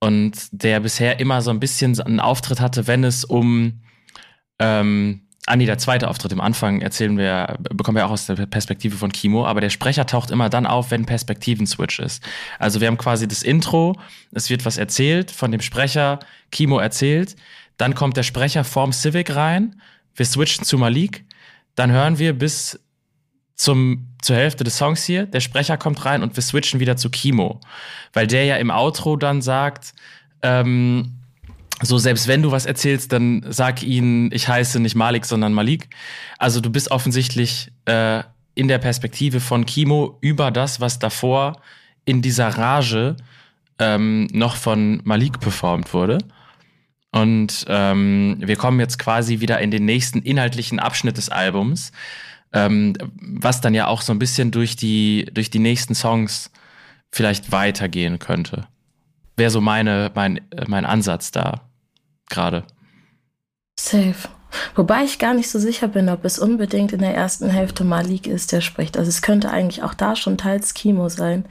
und der bisher immer so ein bisschen einen Auftritt hatte, wenn es um ähm, Ah nee, der zweite Auftritt im Anfang erzählen wir, bekommen wir auch aus der Perspektive von Kimo, aber der Sprecher taucht immer dann auf, wenn Perspektiven-Switch ist. Also wir haben quasi das Intro, es wird was erzählt von dem Sprecher, Kimo erzählt, dann kommt der Sprecher vorm Civic rein, wir switchen zu Malik, dann hören wir bis zum, zur Hälfte des Songs hier, der Sprecher kommt rein und wir switchen wieder zu Kimo. Weil der ja im Outro dann sagt, ähm, so selbst wenn du was erzählst, dann sag ihnen, ich heiße nicht Malik, sondern Malik. Also du bist offensichtlich äh, in der Perspektive von Kimo über das, was davor in dieser Rage ähm, noch von Malik performt wurde. Und ähm, wir kommen jetzt quasi wieder in den nächsten inhaltlichen Abschnitt des Albums, ähm, was dann ja auch so ein bisschen durch die, durch die nächsten Songs vielleicht weitergehen könnte. Wäre so meine, mein, mein Ansatz da gerade. Safe. Wobei ich gar nicht so sicher bin, ob es unbedingt in der ersten Hälfte Malik ist, der spricht. Also es könnte eigentlich auch da schon teils Kimo sein.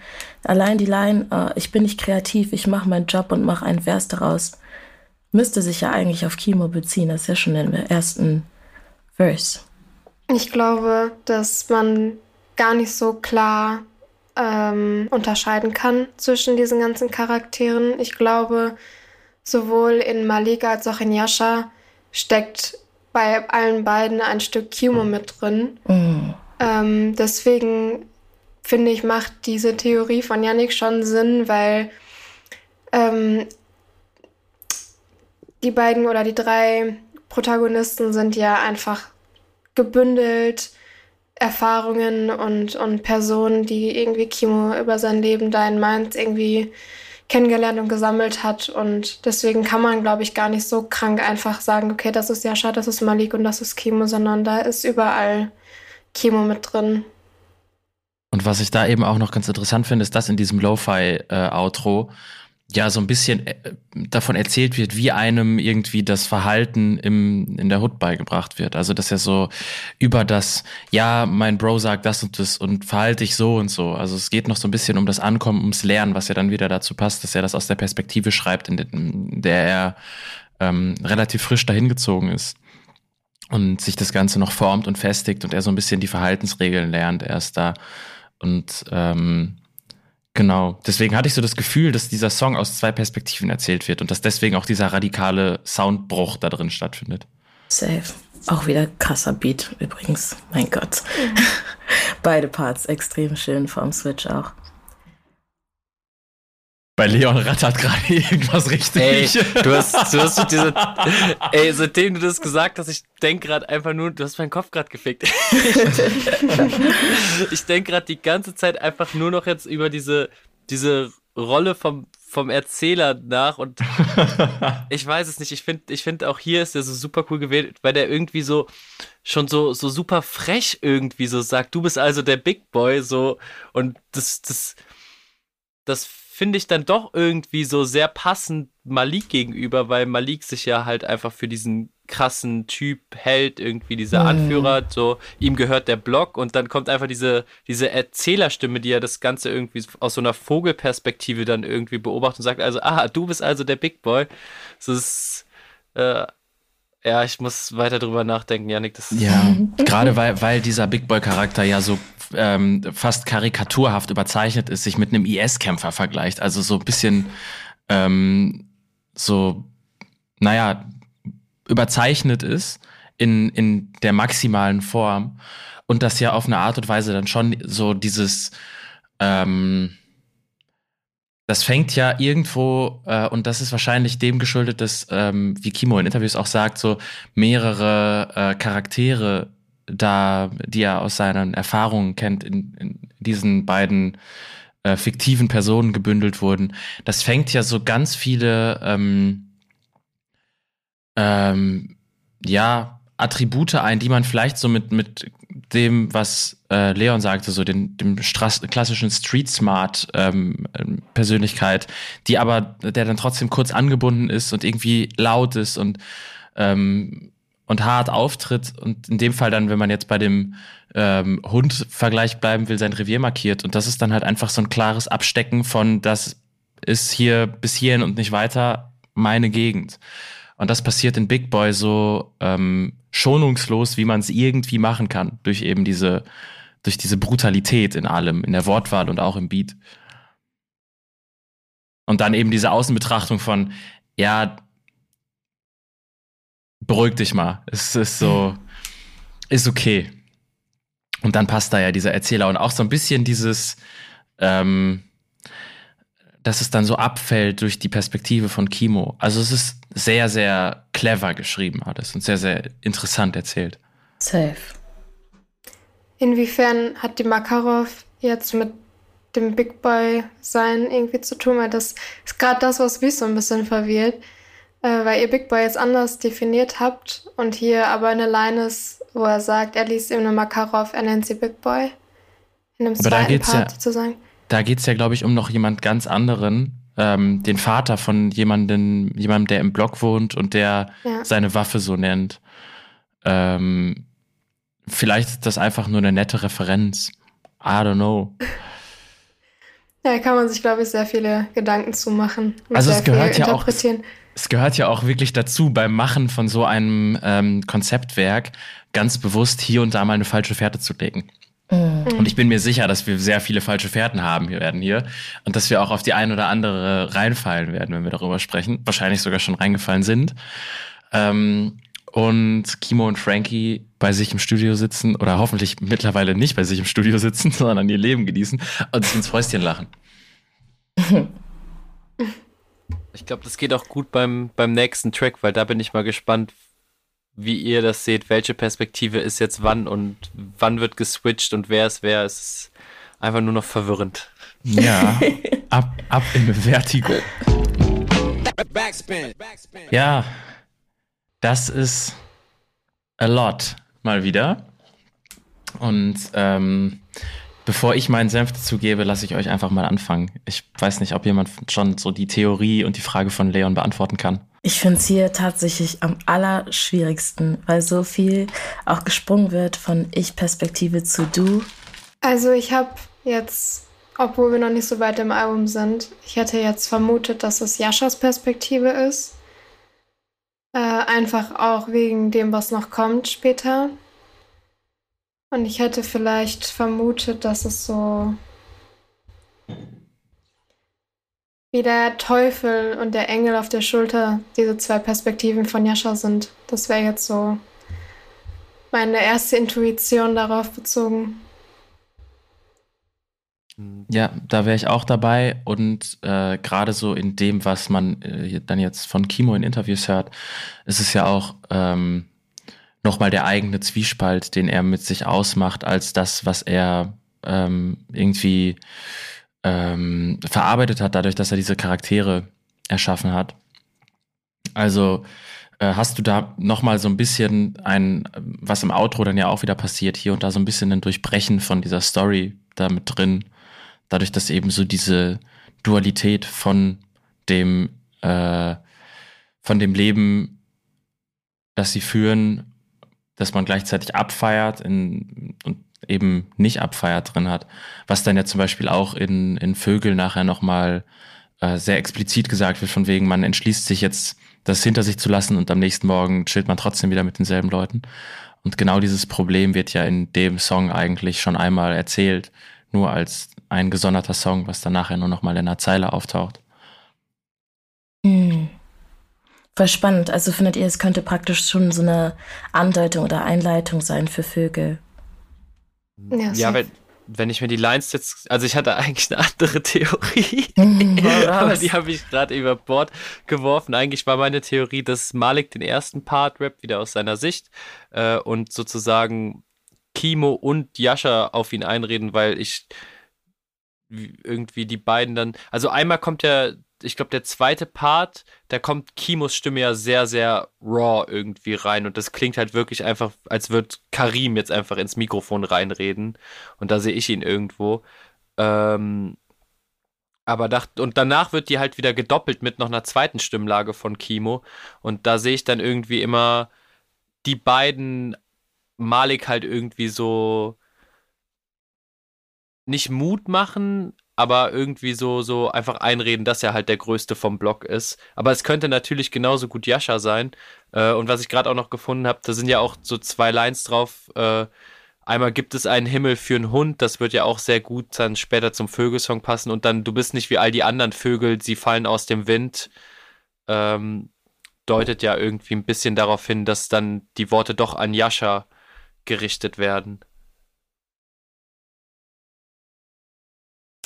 Allein die Line, äh, ich bin nicht kreativ, ich mache meinen Job und mache einen Vers daraus, müsste sich ja eigentlich auf Kimo beziehen. Das ist ja schon im ersten Verse. Ich glaube, dass man gar nicht so klar ähm, unterscheiden kann zwischen diesen ganzen Charakteren. Ich glaube, sowohl in Malika als auch in Yasha steckt bei allen beiden ein Stück Kimo mit drin. Mm. Ähm, deswegen finde ich, macht diese Theorie von Yannick schon Sinn, weil ähm, die beiden oder die drei Protagonisten sind ja einfach gebündelt Erfahrungen und, und Personen, die irgendwie Kimo über sein Leben da in Mainz irgendwie kennengelernt und gesammelt hat. Und deswegen kann man, glaube ich, gar nicht so krank einfach sagen, okay, das ist Jascha, das ist Malik und das ist Kimo, sondern da ist überall Kimo mit drin. Und was ich da eben auch noch ganz interessant finde, ist, dass in diesem Lo-Fi-Outro äh, ja so ein bisschen äh, davon erzählt wird, wie einem irgendwie das Verhalten im, in der Hood beigebracht wird. Also dass er so über das, ja, mein Bro sagt das und das und verhalte ich so und so. Also es geht noch so ein bisschen um das Ankommen, ums Lernen, was ja dann wieder dazu passt, dass er das aus der Perspektive schreibt, in der er ähm, relativ frisch dahin gezogen ist und sich das Ganze noch formt und festigt und er so ein bisschen die Verhaltensregeln lernt erst da. Und ähm, Genau. Deswegen hatte ich so das Gefühl, dass dieser Song aus zwei Perspektiven erzählt wird und dass deswegen auch dieser radikale Soundbruch da drin stattfindet. Safe. Auch wieder krasser Beat übrigens. Mein Gott. Mhm. Beide Parts extrem schön vom Switch auch. Bei Leon rattert gerade irgendwas richtig. Ey, du hast, du hast diese, ey, seitdem du das gesagt hast, ich denk gerade einfach nur, du hast meinen Kopf gerade gefickt. ich denk gerade die ganze Zeit einfach nur noch jetzt über diese, diese Rolle vom, vom Erzähler nach und ich weiß es nicht. Ich finde, ich finde auch hier ist er so super cool gewählt, weil der irgendwie so schon so, so super frech irgendwie so sagt, du bist also der Big Boy, so und das, das, das finde ich dann doch irgendwie so sehr passend Malik gegenüber, weil Malik sich ja halt einfach für diesen krassen Typ hält, irgendwie dieser mhm. Anführer, so ihm gehört der Block und dann kommt einfach diese, diese Erzählerstimme, die ja das Ganze irgendwie aus so einer Vogelperspektive dann irgendwie beobachtet und sagt, also, ah, du bist also der Big Boy. So ist, äh, ja, ich muss weiter drüber nachdenken, Janik. Das ja, gerade weil, weil dieser Big Boy-Charakter ja so ähm, fast karikaturhaft überzeichnet ist, sich mit einem IS-Kämpfer vergleicht. Also so ein bisschen ähm, so, naja, überzeichnet ist in, in der maximalen Form und das ja auf eine Art und Weise dann schon so dieses ähm, das fängt ja irgendwo, äh, und das ist wahrscheinlich dem geschuldet, dass, ähm, wie Kimo in Interviews auch sagt, so mehrere äh, Charaktere da, die er aus seinen Erfahrungen kennt, in, in diesen beiden äh, fiktiven Personen gebündelt wurden. Das fängt ja so ganz viele, ähm, ähm, ja, Attribute ein, die man vielleicht so mit, mit dem, was äh, Leon sagte, so den, dem Straß, klassischen Street Smart ähm, Persönlichkeit, die aber, der dann trotzdem kurz angebunden ist und irgendwie laut ist und ähm, und hart auftritt und in dem Fall dann, wenn man jetzt bei dem ähm, Hund-Vergleich bleiben will, sein Revier markiert. Und das ist dann halt einfach so ein klares Abstecken von, das ist hier bis hierhin und nicht weiter meine Gegend. Und das passiert in Big Boy so ähm, schonungslos, wie man es irgendwie machen kann, durch eben diese, durch diese Brutalität in allem, in der Wortwahl und auch im Beat. Und dann eben diese Außenbetrachtung von, ja, beruhig dich mal. Es ist so, ist okay. Und dann passt da ja dieser Erzähler und auch so ein bisschen dieses, ähm, dass es dann so abfällt durch die Perspektive von Kimo. Also es ist sehr, sehr clever geschrieben alles und sehr, sehr interessant erzählt. Safe. Inwiefern hat die Makarov jetzt mit dem Big Boy sein irgendwie zu tun? Weil das ist gerade das, was mich so ein bisschen verwirrt äh, weil ihr Big Boy jetzt anders definiert habt und hier aber eine Line ist, wo er sagt, er liest ihm eine Makarov, er nennt sie Big Boy. In einem aber zweiten Part ja, sozusagen. Da geht es ja, glaube ich, um noch jemand ganz anderen, ähm, den Vater von jemandem, jemandem, der im Block wohnt und der ja. seine Waffe so nennt. Ähm, vielleicht ist das einfach nur eine nette Referenz. I don't know. Ja, kann man sich, glaube ich, sehr viele Gedanken zu machen. Also es gehört ja auch, es gehört ja auch wirklich dazu, beim Machen von so einem ähm, Konzeptwerk ganz bewusst hier und da mal eine falsche Fährte zu legen. Mhm. Und ich bin mir sicher, dass wir sehr viele falsche Fährten haben werden hier und dass wir auch auf die ein oder andere reinfallen werden, wenn wir darüber sprechen. Wahrscheinlich sogar schon reingefallen sind. Ähm, und Kimo und Frankie bei sich im Studio sitzen oder hoffentlich mittlerweile nicht bei sich im Studio sitzen, sondern ihr Leben genießen und sich ins Fäustchen lachen. Ich glaube, das geht auch gut beim, beim nächsten Track, weil da bin ich mal gespannt, wie ihr das seht. Welche Perspektive ist jetzt wann und wann wird geswitcht und wer ist wer. Ist einfach nur noch verwirrend. Ja, ab, ab in Vertigo. Ja, das ist a lot mal wieder. Und ähm, Bevor ich meinen Senf dazu gebe, lasse ich euch einfach mal anfangen. Ich weiß nicht, ob jemand schon so die Theorie und die Frage von Leon beantworten kann. Ich finde es hier tatsächlich am allerschwierigsten, weil so viel auch gesprungen wird von Ich-Perspektive zu Du. Also ich habe jetzt, obwohl wir noch nicht so weit im Album sind, ich hätte jetzt vermutet, dass es Jaschas Perspektive ist. Äh, einfach auch wegen dem, was noch kommt später. Und ich hätte vielleicht vermutet, dass es so wie der Teufel und der Engel auf der Schulter diese zwei Perspektiven von Jascha sind. Das wäre jetzt so meine erste Intuition darauf bezogen. Ja, da wäre ich auch dabei und äh, gerade so in dem, was man äh, dann jetzt von Kimo in Interviews hört, ist es ja auch ähm, nochmal der eigene Zwiespalt, den er mit sich ausmacht, als das, was er ähm, irgendwie ähm, verarbeitet hat, dadurch, dass er diese Charaktere erschaffen hat. Also äh, hast du da nochmal so ein bisschen ein, was im Outro dann ja auch wieder passiert, hier und da so ein bisschen ein Durchbrechen von dieser Story da mit drin, dadurch, dass eben so diese Dualität von dem, äh, von dem Leben, das sie führen dass man gleichzeitig abfeiert in, und eben nicht abfeiert drin hat. Was dann ja zum Beispiel auch in, in Vögel nachher nochmal äh, sehr explizit gesagt wird, von wegen, man entschließt sich jetzt, das hinter sich zu lassen und am nächsten Morgen chillt man trotzdem wieder mit denselben Leuten. Und genau dieses Problem wird ja in dem Song eigentlich schon einmal erzählt, nur als ein gesonderter Song, was dann nachher nur nochmal in einer Zeile auftaucht. Hm. Voll spannend. Also findet ihr, es könnte praktisch schon so eine Andeutung oder Einleitung sein für Vögel? Ja, ja wenn, wenn ich mir die Lines jetzt, also ich hatte eigentlich eine andere Theorie, aber die habe ich gerade über Bord geworfen. Eigentlich war meine Theorie, dass Malik den ersten Part rappt, wieder aus seiner Sicht äh, und sozusagen Kimo und Yasha auf ihn einreden, weil ich irgendwie die beiden dann, also einmal kommt ja ich glaube, der zweite Part, da kommt Kimos Stimme ja sehr, sehr raw irgendwie rein. Und das klingt halt wirklich einfach, als würde Karim jetzt einfach ins Mikrofon reinreden. Und da sehe ich ihn irgendwo. Ähm, aber dacht, und danach wird die halt wieder gedoppelt mit noch einer zweiten Stimmlage von Kimo. Und da sehe ich dann irgendwie immer die beiden Malik halt irgendwie so nicht Mut machen, aber irgendwie so, so einfach einreden, dass er halt der Größte vom Block ist. Aber es könnte natürlich genauso gut Yasha sein. Äh, und was ich gerade auch noch gefunden habe, da sind ja auch so zwei Lines drauf. Äh, einmal gibt es einen Himmel für einen Hund, das wird ja auch sehr gut dann später zum Vögelsong passen. Und dann, du bist nicht wie all die anderen Vögel, sie fallen aus dem Wind. Ähm, deutet ja irgendwie ein bisschen darauf hin, dass dann die Worte doch an Yasha gerichtet werden.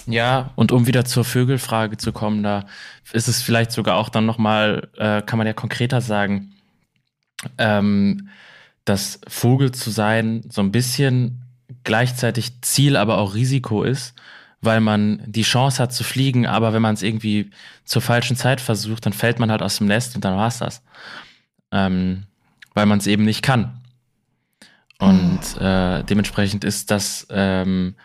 Ja, und um wieder zur Vögelfrage zu kommen, da ist es vielleicht sogar auch dann nochmal, äh, kann man ja konkreter sagen, ähm, dass Vogel zu sein so ein bisschen gleichzeitig Ziel, aber auch Risiko ist, weil man die Chance hat zu fliegen, aber wenn man es irgendwie zur falschen Zeit versucht, dann fällt man halt aus dem Nest und dann war's das. Ähm, weil man es eben nicht kann. Und äh, dementsprechend ist das ähm,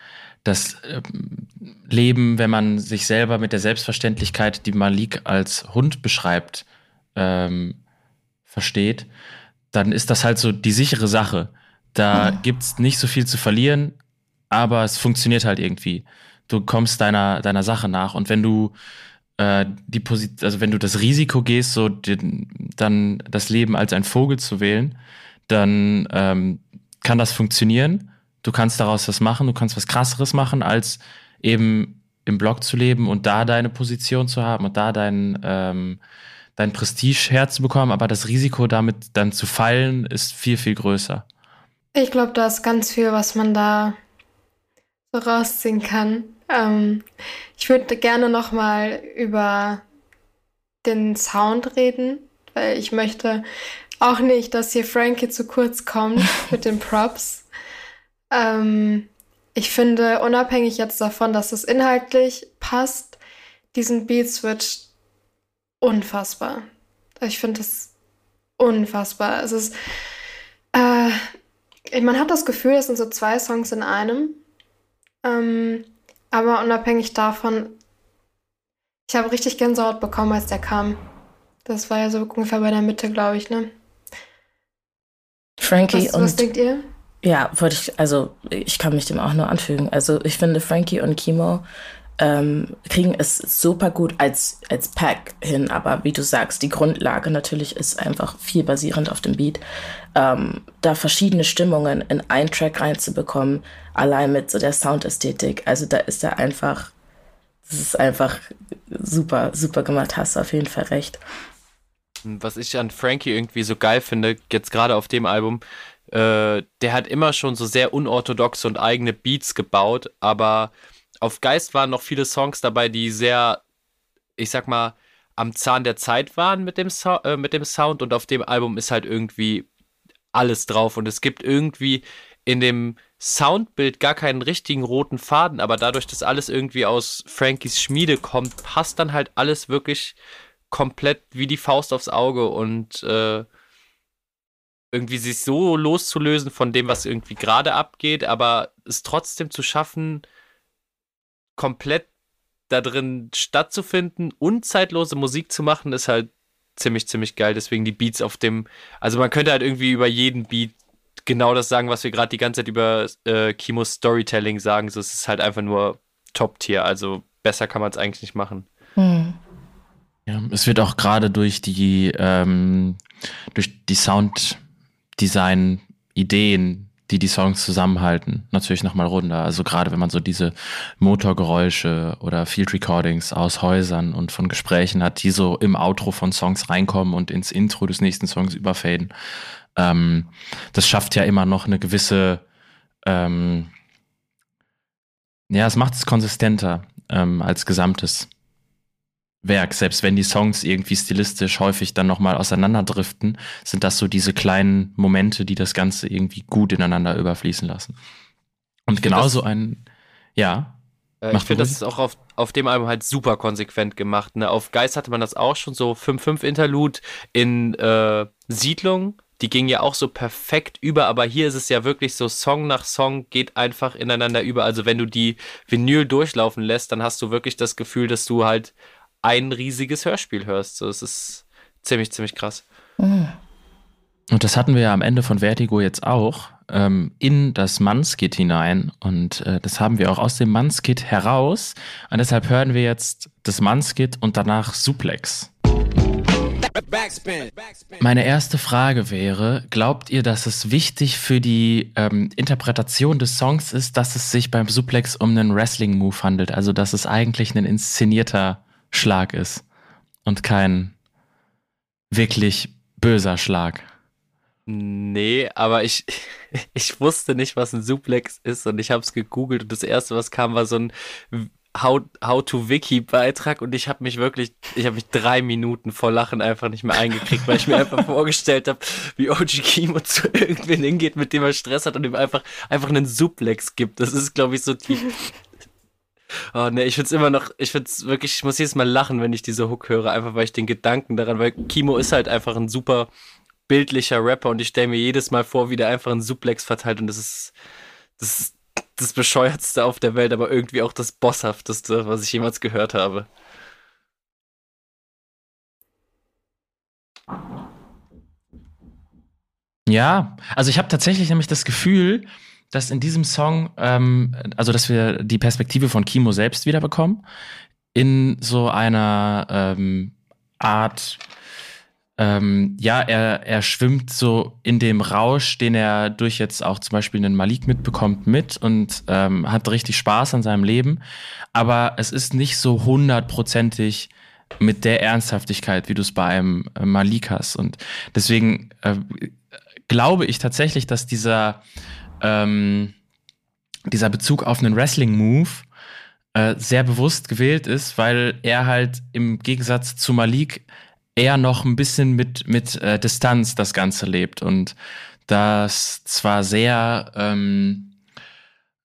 das ähm, Leben, wenn man sich selber mit der Selbstverständlichkeit, die Malik als Hund beschreibt, ähm, versteht, dann ist das halt so die sichere Sache. Da mhm. gibt's nicht so viel zu verlieren, aber es funktioniert halt irgendwie. Du kommst deiner, deiner Sache nach. Und wenn du äh, die Posit also wenn du das Risiko gehst, so den, dann das Leben als ein Vogel zu wählen, dann ähm, kann das funktionieren. Du kannst daraus was machen, du kannst was krasseres machen, als eben im Blog zu leben und da deine Position zu haben und da dein, ähm, dein Prestige herzubekommen, aber das Risiko damit dann zu fallen, ist viel, viel größer. Ich glaube, da ist ganz viel, was man da so rausziehen kann. Ähm, ich würde gerne noch mal über den Sound reden, weil ich möchte auch nicht, dass hier Frankie zu kurz kommt mit den Props. Ähm, ich finde, unabhängig jetzt davon, dass es inhaltlich passt, diesen Beat Switch unfassbar. Ich finde es unfassbar. Es ist, äh, man hat das Gefühl, es sind so zwei Songs in einem. Ähm, aber unabhängig davon, ich habe richtig Gänsehaut bekommen, als der kam. Das war ja so ungefähr bei der Mitte, glaube ich, ne? Frankie was, und. Was denkt ihr? Ja, wollte ich, also ich kann mich dem auch nur anfügen. Also ich finde, Frankie und Kimo ähm, kriegen es super gut als, als Pack hin, aber wie du sagst, die Grundlage natürlich ist einfach viel basierend auf dem Beat. Ähm, da verschiedene Stimmungen in einen Track reinzubekommen, allein mit so der Soundästhetik, also da ist er einfach, das ist einfach super, super gemacht, hast du auf jeden Fall recht. Was ich an Frankie irgendwie so geil finde, jetzt gerade auf dem Album, äh, der hat immer schon so sehr unorthodoxe und eigene Beats gebaut, aber auf Geist waren noch viele Songs dabei, die sehr, ich sag mal, am Zahn der Zeit waren mit dem, so äh, mit dem Sound und auf dem Album ist halt irgendwie alles drauf und es gibt irgendwie in dem Soundbild gar keinen richtigen roten Faden, aber dadurch, dass alles irgendwie aus Frankies Schmiede kommt, passt dann halt alles wirklich komplett wie die Faust aufs Auge und äh, irgendwie sich so loszulösen von dem, was irgendwie gerade abgeht, aber es trotzdem zu schaffen, komplett da drin stattzufinden und zeitlose Musik zu machen, ist halt ziemlich, ziemlich geil. Deswegen die Beats auf dem, also man könnte halt irgendwie über jeden Beat genau das sagen, was wir gerade die ganze Zeit über äh, Kimos Storytelling sagen. So, es ist halt einfach nur Top-Tier. Also besser kann man es eigentlich nicht machen. Hm. Ja, es wird auch gerade durch die ähm, durch die Sound Design-Ideen, die die Songs zusammenhalten, natürlich nochmal runter. Also gerade wenn man so diese Motorgeräusche oder Field Recordings aus Häusern und von Gesprächen hat, die so im Outro von Songs reinkommen und ins Intro des nächsten Songs überfaden. Ähm, das schafft ja immer noch eine gewisse, ähm, ja, es macht es konsistenter ähm, als Gesamtes. Werk, selbst wenn die Songs irgendwie stilistisch häufig dann nochmal auseinanderdriften, sind das so diese kleinen Momente, die das Ganze irgendwie gut ineinander überfließen lassen. Und genauso ein, ja. Äh, ich finde, das ist auch auf, auf dem Album halt super konsequent gemacht. Ne? Auf Geist hatte man das auch schon so 5-5 Interlude in äh, Siedlung. Die ging ja auch so perfekt über, aber hier ist es ja wirklich so, Song nach Song geht einfach ineinander über. Also wenn du die Vinyl durchlaufen lässt, dann hast du wirklich das Gefühl, dass du halt ein riesiges Hörspiel hörst. So, es ist ziemlich, ziemlich krass. Und das hatten wir ja am Ende von Vertigo jetzt auch ähm, in das Manskit hinein. Und äh, das haben wir auch aus dem Manskit heraus. Und deshalb hören wir jetzt das Manskit und danach Suplex. Meine erste Frage wäre, glaubt ihr, dass es wichtig für die ähm, Interpretation des Songs ist, dass es sich beim Suplex um einen Wrestling-Move handelt? Also, dass es eigentlich ein inszenierter Schlag ist und kein wirklich böser Schlag. Nee, aber ich, ich wusste nicht, was ein Suplex ist und ich habe es gegoogelt und das erste, was kam, war so ein How, How und ich habe mich wirklich, ich habe mich drei Minuten vor Lachen einfach nicht mehr eingekriegt, weil ich mir einfach vorgestellt habe, wie OG Kimo zu irgendwen hingeht, mit dem er Stress hat und ihm einfach, einfach einen Suplex gibt. Das ist, glaube ich, so die, Oh ne, ich find's immer noch, ich find's wirklich, ich muss jedes Mal lachen, wenn ich diese Hook höre, einfach weil ich den Gedanken daran, weil Kimo ist halt einfach ein super bildlicher Rapper und ich stelle mir jedes Mal vor, wie der einfach einen Suplex verteilt und das ist, das ist das bescheuertste auf der Welt, aber irgendwie auch das bosshafteste, was ich jemals gehört habe. Ja, also ich habe tatsächlich nämlich das Gefühl, dass in diesem Song, ähm, also dass wir die Perspektive von Kimo selbst wiederbekommen, in so einer ähm, Art, ähm, ja, er, er schwimmt so in dem Rausch, den er durch jetzt auch zum Beispiel einen Malik mitbekommt, mit und ähm, hat richtig Spaß an seinem Leben. Aber es ist nicht so hundertprozentig mit der Ernsthaftigkeit, wie du es bei einem äh, Malik hast. Und deswegen äh, glaube ich tatsächlich, dass dieser, ähm, dieser Bezug auf einen Wrestling-Move äh, sehr bewusst gewählt ist, weil er halt im Gegensatz zu Malik eher noch ein bisschen mit, mit äh, Distanz das Ganze lebt und das zwar sehr, ähm,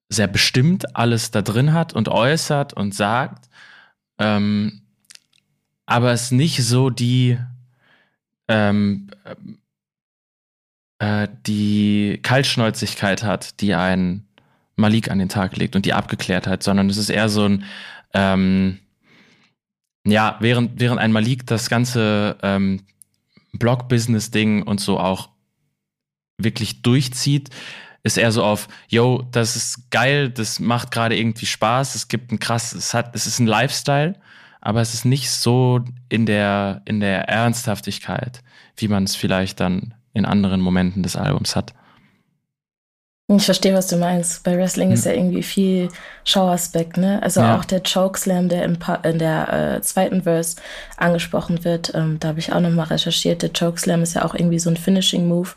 sehr bestimmt alles da drin hat und äußert und sagt, ähm, aber es nicht so die, ähm, äh, die Kaltschnäuzigkeit hat, die ein Malik an den Tag legt und die Abgeklärtheit, sondern es ist eher so ein, ähm, ja, während, während ein Malik das ganze ähm, Blog-Business-Ding und so auch wirklich durchzieht, ist er so auf, yo, das ist geil, das macht gerade irgendwie Spaß, es gibt ein krass, es hat, es ist ein Lifestyle, aber es ist nicht so in der, in der Ernsthaftigkeit, wie man es vielleicht dann in anderen Momenten des Albums hat. Ich verstehe, was du meinst. Bei Wrestling hm. ist ja irgendwie viel Showaspekt, ne? Also ja. auch der Chokeslam, der in, in der äh, zweiten Verse angesprochen wird, ähm, da habe ich auch nochmal recherchiert. Der Chokeslam ist ja auch irgendwie so ein Finishing-Move,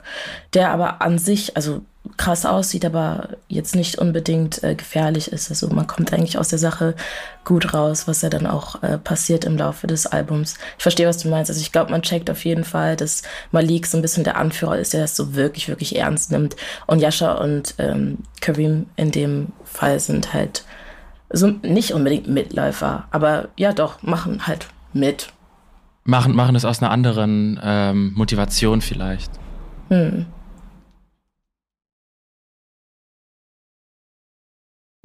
der aber an sich, also krass aussieht, aber jetzt nicht unbedingt äh, gefährlich ist. Also man kommt eigentlich aus der Sache gut raus, was ja dann auch äh, passiert im Laufe des Albums. Ich verstehe, was du meinst. Also ich glaube, man checkt auf jeden Fall, dass Malik so ein bisschen der Anführer ist, der das so wirklich, wirklich ernst nimmt. Und Yasha und ähm, Kareem in dem Fall sind halt so nicht unbedingt Mitläufer, aber ja doch, machen halt mit. Machen, machen es aus einer anderen ähm, Motivation vielleicht. Hm.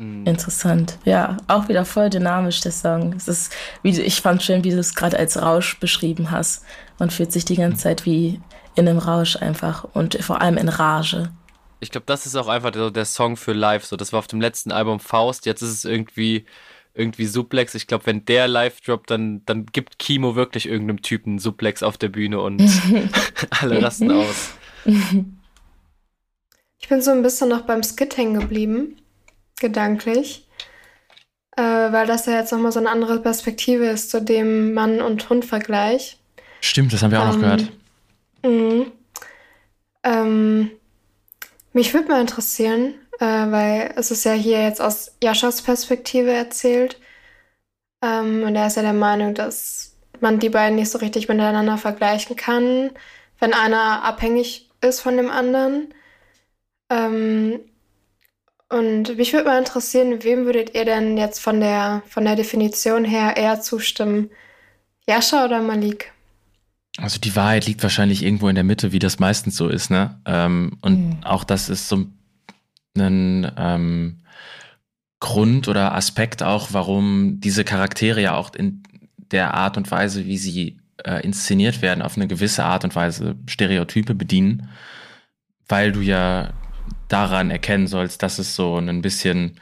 Interessant. Ja, auch wieder voll dynamisch, der Song. Es ist, wie, ich fand schön, wie du es gerade als Rausch beschrieben hast. Man fühlt sich die ganze mhm. Zeit wie in einem Rausch einfach und vor allem in Rage. Ich glaube, das ist auch einfach der, der, Song für live. So, das war auf dem letzten Album Faust. Jetzt ist es irgendwie, irgendwie Suplex. Ich glaube, wenn der live droppt, dann, dann gibt Kimo wirklich irgendeinem Typen Suplex auf der Bühne und alle rasten aus. Ich bin so ein bisschen noch beim Skit hängen geblieben gedanklich, äh, weil das ja jetzt nochmal so eine andere Perspektive ist zu dem Mann- und Hund-Vergleich. Stimmt, das haben wir auch ähm, noch gehört. Mhm. Ähm, mich würde mal interessieren, äh, weil es ist ja hier jetzt aus Jaschas Perspektive erzählt. Ähm, und er ist ja der Meinung, dass man die beiden nicht so richtig miteinander vergleichen kann, wenn einer abhängig ist von dem anderen. Ähm, und mich würde mal interessieren, wem würdet ihr denn jetzt von der, von der Definition her eher zustimmen? Jascha oder Malik? Also die Wahrheit liegt wahrscheinlich irgendwo in der Mitte, wie das meistens so ist, ne? Ähm, und mhm. auch das ist so ein ähm, Grund oder Aspekt auch, warum diese Charaktere ja auch in der Art und Weise, wie sie äh, inszeniert werden, auf eine gewisse Art und Weise Stereotype bedienen, weil du ja daran erkennen sollst, dass es so ein bisschen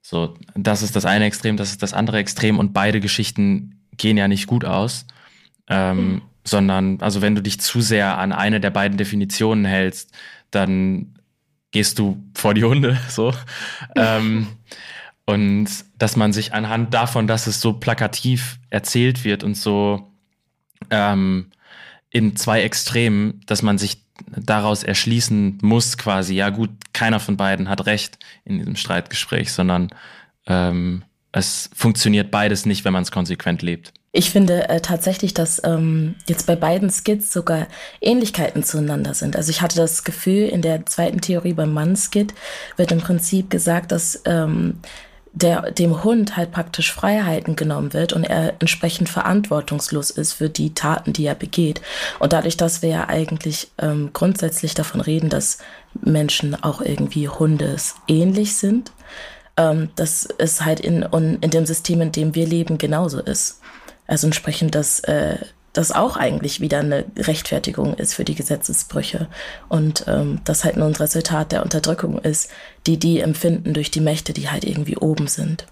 so, das ist das eine Extrem, das ist das andere Extrem und beide Geschichten gehen ja nicht gut aus. Ähm, mhm. Sondern, also wenn du dich zu sehr an eine der beiden Definitionen hältst, dann gehst du vor die Hunde, so. ähm, und dass man sich anhand davon, dass es so plakativ erzählt wird und so ähm, in zwei Extremen, dass man sich daraus erschließen muss, quasi, ja gut, keiner von beiden hat recht in diesem Streitgespräch, sondern ähm, es funktioniert beides nicht, wenn man es konsequent lebt. Ich finde äh, tatsächlich, dass ähm, jetzt bei beiden Skits sogar Ähnlichkeiten zueinander sind. Also ich hatte das Gefühl, in der zweiten Theorie beim Mann-Skit wird im Prinzip gesagt, dass ähm, der, dem Hund halt praktisch Freiheiten genommen wird und er entsprechend verantwortungslos ist für die Taten, die er begeht. Und dadurch, dass wir ja eigentlich ähm, grundsätzlich davon reden, dass Menschen auch irgendwie Hundes ähnlich sind, ähm, dass es halt in, in dem System, in dem wir leben, genauso ist. Also entsprechend, dass äh, das auch eigentlich wieder eine Rechtfertigung ist für die Gesetzesbrüche und ähm, das halt nur ein Resultat der Unterdrückung ist, die die empfinden durch die Mächte, die halt irgendwie oben sind.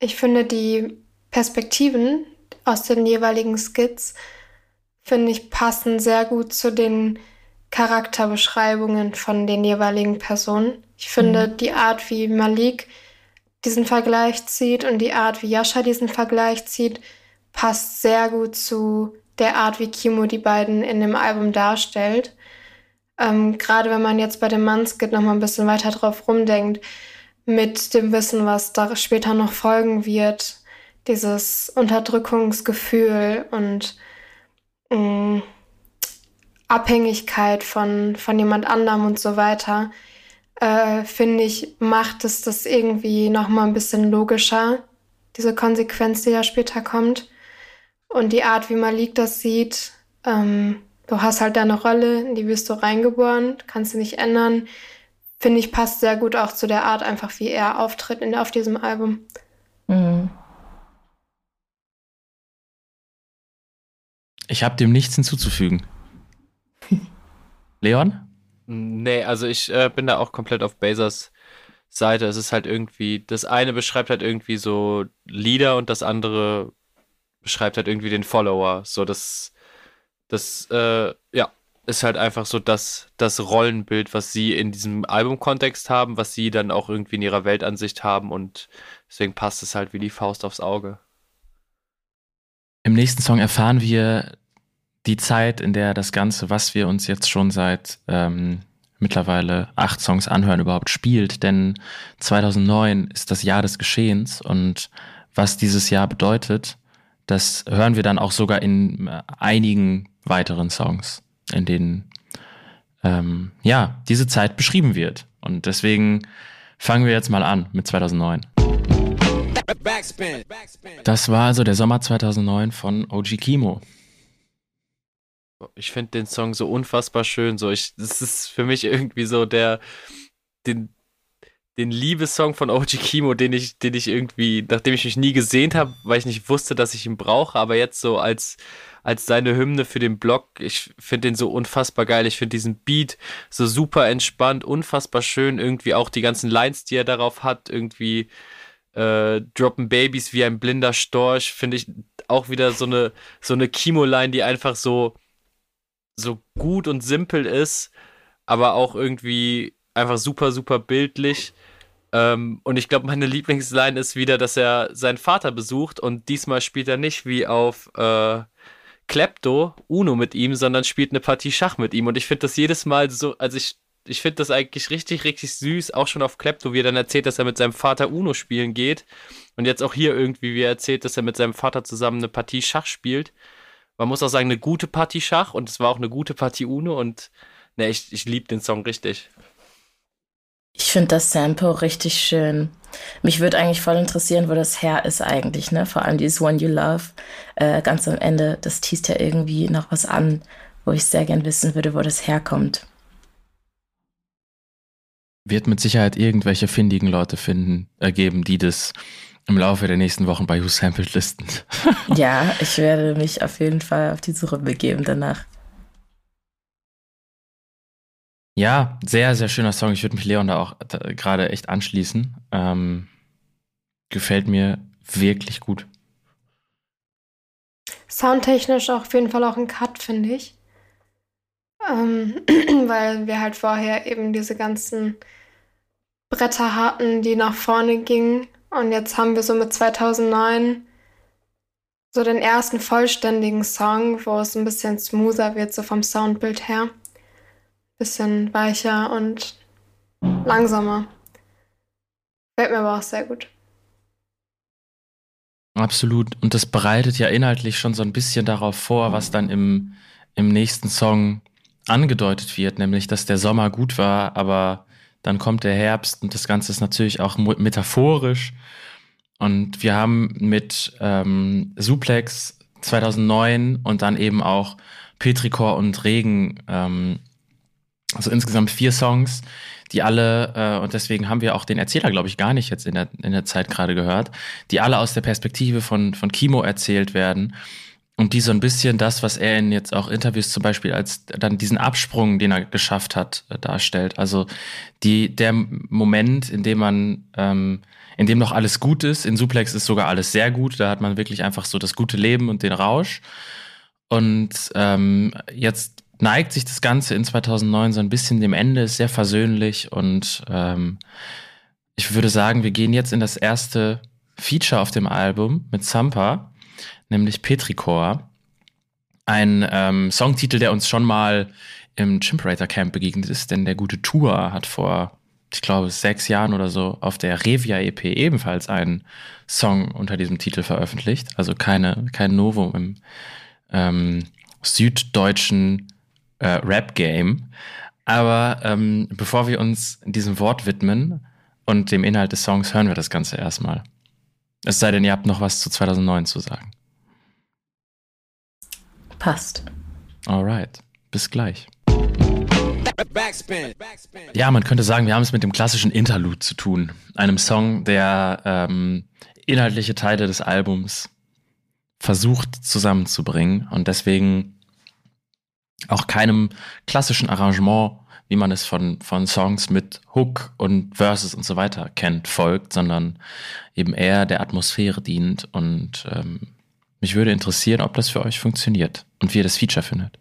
Ich finde die Perspektiven aus den jeweiligen Skits, finde ich, passen sehr gut zu den Charakterbeschreibungen von den jeweiligen Personen. Ich finde mhm. die Art, wie Malik diesen Vergleich zieht und die Art, wie Yasha diesen Vergleich zieht, passt sehr gut zu der Art, wie Kimo die beiden in dem Album darstellt. Ähm, Gerade wenn man jetzt bei dem Manskit noch mal ein bisschen weiter drauf rumdenkt, mit dem Wissen, was da später noch folgen wird, dieses Unterdrückungsgefühl und mh, mm, Abhängigkeit von, von jemand anderem und so weiter, äh, finde ich, macht es das irgendwie noch mal ein bisschen logischer, diese Konsequenz, die ja später kommt. Und die Art, wie Malik das sieht, ähm, du hast halt deine Rolle, in die wirst du reingeboren, kannst du nicht ändern. Finde ich, passt sehr gut auch zu der Art, einfach wie er auftritt in, auf diesem Album. Mhm. Ich habe dem nichts hinzuzufügen. Leon? Nee, also ich äh, bin da auch komplett auf Basers Seite. Es ist halt irgendwie, das eine beschreibt halt irgendwie so Lieder und das andere beschreibt halt irgendwie den Follower. So, das, das, äh, ja, ist halt einfach so das, das Rollenbild, was sie in diesem Albumkontext haben, was sie dann auch irgendwie in ihrer Weltansicht haben und deswegen passt es halt wie die Faust aufs Auge. Im nächsten Song erfahren wir die Zeit, in der das Ganze, was wir uns jetzt schon seit ähm, mittlerweile acht Songs anhören, überhaupt spielt. Denn 2009 ist das Jahr des Geschehens und was dieses Jahr bedeutet, das hören wir dann auch sogar in äh, einigen weiteren Songs, in denen ähm, ja diese Zeit beschrieben wird. Und deswegen fangen wir jetzt mal an mit 2009. Das war also der Sommer 2009 von OG Kimo. Ich finde den Song so unfassbar schön. So, ich, das ist für mich irgendwie so der, den, den Liebessong von OG Kimo, den ich, den ich irgendwie, nachdem ich mich nie gesehen habe, weil ich nicht wusste, dass ich ihn brauche, aber jetzt so als, als seine Hymne für den Blog, ich finde den so unfassbar geil. Ich finde diesen Beat so super entspannt, unfassbar schön. Irgendwie auch die ganzen Lines, die er darauf hat, irgendwie äh, droppen Babys wie ein blinder Storch, finde ich auch wieder so eine, so eine Kimo-Line, die einfach so, so gut und simpel ist, aber auch irgendwie einfach super, super bildlich. Ähm, und ich glaube, meine Lieblingsline ist wieder, dass er seinen Vater besucht und diesmal spielt er nicht wie auf äh, Klepto Uno mit ihm, sondern spielt eine Partie Schach mit ihm. Und ich finde das jedes Mal so, also ich, ich finde das eigentlich richtig, richtig süß, auch schon auf Klepto, wie er dann erzählt, dass er mit seinem Vater Uno spielen geht. Und jetzt auch hier irgendwie, wie er erzählt, dass er mit seinem Vater zusammen eine Partie Schach spielt. Man muss auch sagen, eine gute Partie Schach und es war auch eine gute Partie Uno und ne, ich, ich liebe den Song richtig. Ich finde das Sample richtig schön. Mich würde eigentlich voll interessieren, wo das her ist eigentlich, ne? Vor allem dieses One You Love. Äh, ganz am Ende, das teast ja irgendwie noch was an, wo ich sehr gern wissen würde, wo das herkommt. Wird mit Sicherheit irgendwelche findigen Leute finden, ergeben, die das im Laufe der nächsten Wochen bei Who Sampled listen. ja, ich werde mich auf jeden Fall auf die Suche begeben danach. Ja, sehr, sehr schöner Song. Ich würde mich Leon da auch gerade echt anschließen. Ähm, gefällt mir wirklich gut. Soundtechnisch auf jeden Fall auch ein Cut, finde ich. Ähm, weil wir halt vorher eben diese ganzen Bretter hatten, die nach vorne gingen und jetzt haben wir so mit 2009 so den ersten vollständigen Song, wo es ein bisschen smoother wird, so vom Soundbild her. Bisschen weicher und langsamer. Fällt mir aber auch sehr gut. Absolut. Und das bereitet ja inhaltlich schon so ein bisschen darauf vor, was dann im, im nächsten Song angedeutet wird, nämlich dass der Sommer gut war, aber dann kommt der Herbst und das Ganze ist natürlich auch metaphorisch. Und wir haben mit ähm, Suplex 2009 und dann eben auch Petrikor und Regen, ähm, also insgesamt vier Songs, die alle, äh, und deswegen haben wir auch den Erzähler, glaube ich, gar nicht jetzt in der, in der Zeit gerade gehört, die alle aus der Perspektive von, von Kimo erzählt werden. Und die so ein bisschen das, was er in jetzt auch Interviews zum Beispiel als dann diesen Absprung, den er geschafft hat, äh, darstellt. Also die, der Moment, in dem man, ähm, in dem noch alles gut ist, in Suplex ist sogar alles sehr gut, da hat man wirklich einfach so das gute Leben und den Rausch. Und ähm, jetzt neigt sich das Ganze in 2009 so ein bisschen dem Ende, ist sehr versöhnlich und ähm, ich würde sagen, wir gehen jetzt in das erste Feature auf dem Album mit Sampa, nämlich Petricor. Ein ähm, Songtitel, der uns schon mal im Chimperator Camp begegnet ist, denn der gute Tour hat vor, ich glaube, sechs Jahren oder so auf der Revia EP ebenfalls einen Song unter diesem Titel veröffentlicht. Also keine, kein Novum im ähm, süddeutschen äh, Rap-Game. Aber ähm, bevor wir uns diesem Wort widmen und dem Inhalt des Songs, hören wir das Ganze erstmal. Es sei denn, ihr habt noch was zu 2009 zu sagen. Passt. Alright, bis gleich. Ja, man könnte sagen, wir haben es mit dem klassischen Interlude zu tun. Einem Song, der ähm, inhaltliche Teile des Albums versucht zusammenzubringen und deswegen auch keinem klassischen Arrangement, wie man es von, von Songs mit Hook und Verses und so weiter kennt, folgt, sondern eben eher der Atmosphäre dient. Und ähm, mich würde interessieren, ob das für euch funktioniert und wie ihr das Feature findet.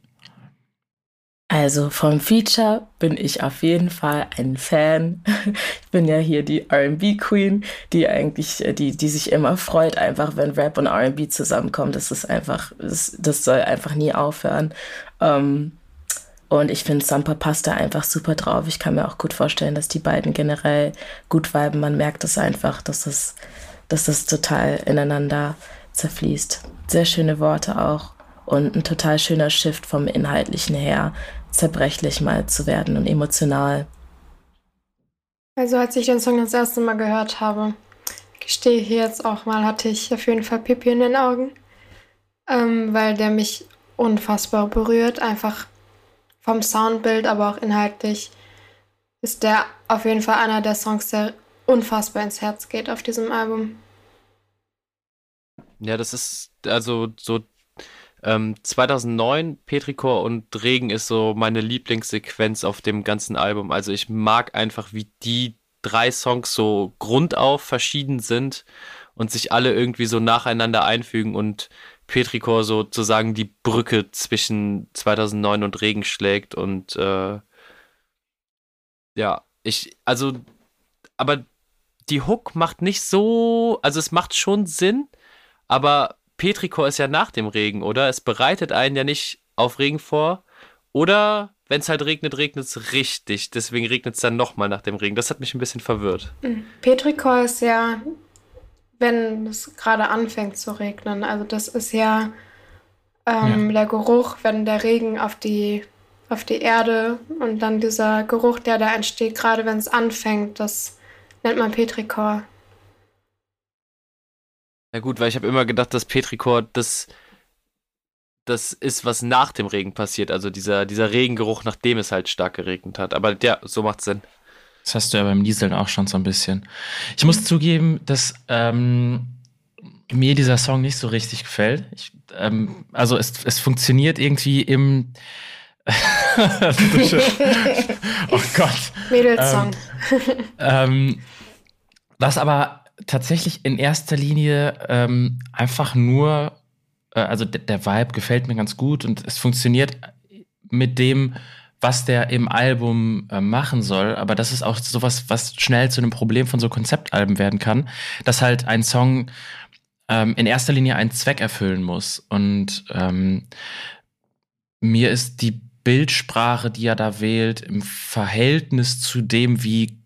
Also vom Feature bin ich auf jeden Fall ein Fan. Ich bin ja hier die RB Queen, die eigentlich, die, die sich immer freut, einfach wenn Rap und RB zusammenkommen. Das ist einfach, das, das soll einfach nie aufhören. Ähm, und ich finde, Sampa passt da einfach super drauf. Ich kann mir auch gut vorstellen, dass die beiden generell gut viben. Man merkt es einfach, dass das, dass das total ineinander zerfließt. Sehr schöne Worte auch und ein total schöner Shift vom Inhaltlichen her zerbrechlich mal zu werden und emotional. Also als ich den Song das erste Mal gehört habe, gestehe hier jetzt auch mal, hatte ich auf jeden Fall Pipi in den Augen, ähm, weil der mich unfassbar berührt, einfach vom Soundbild, aber auch inhaltlich ist der auf jeden Fall einer der Songs, der unfassbar ins Herz geht auf diesem Album. Ja, das ist also so ähm, 2009, Petrikor und Regen ist so meine Lieblingssequenz auf dem ganzen Album. Also ich mag einfach, wie die drei Songs so grundauf verschieden sind und sich alle irgendwie so nacheinander einfügen und Petrikor sozusagen die Brücke zwischen 2009 und Regen schlägt und äh, ja, ich, also, aber die Hook macht nicht so, also es macht schon Sinn, aber Petrikor ist ja nach dem Regen, oder? Es bereitet einen ja nicht auf Regen vor. Oder wenn es halt regnet, regnet es richtig. Deswegen regnet es dann nochmal nach dem Regen. Das hat mich ein bisschen verwirrt. Mhm. Petrikor ist ja, wenn es gerade anfängt zu regnen. Also das ist ja, ähm, ja, der Geruch, wenn der Regen auf die, auf die Erde und dann dieser Geruch, der da entsteht, gerade wenn es anfängt, das nennt man Petrikor. Ja gut, weil ich habe immer gedacht, dass Petrikor das, das ist, was nach dem Regen passiert. Also dieser, dieser Regengeruch, nachdem es halt stark geregnet hat. Aber ja, so macht Sinn. Das hast du ja beim Nieseln auch schon so ein bisschen. Ich muss zugeben, dass ähm, mir dieser Song nicht so richtig gefällt. Ich, ähm, also es, es funktioniert irgendwie im oh Gott. Mädelssong. Ähm, ähm, was aber tatsächlich in erster Linie ähm, einfach nur, äh, also der, der Vibe gefällt mir ganz gut und es funktioniert mit dem, was der im Album äh, machen soll. Aber das ist auch sowas, was schnell zu einem Problem von so Konzeptalben werden kann, dass halt ein Song ähm, in erster Linie einen Zweck erfüllen muss. Und ähm, mir ist die Bildsprache, die er da wählt, im Verhältnis zu dem, wie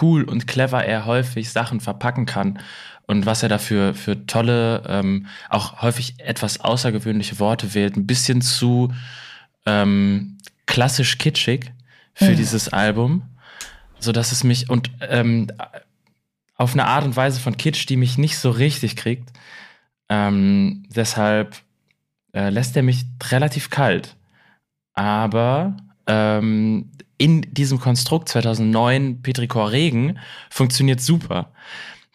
cool und clever er häufig Sachen verpacken kann und was er dafür für tolle, ähm, auch häufig etwas außergewöhnliche Worte wählt, ein bisschen zu ähm, klassisch kitschig für mhm. dieses Album, so dass es mich und ähm, auf eine Art und Weise von Kitsch, die mich nicht so richtig kriegt. Ähm, deshalb äh, lässt er mich relativ kalt. Aber ähm, in diesem Konstrukt 2009 Petrichor Regen funktioniert super.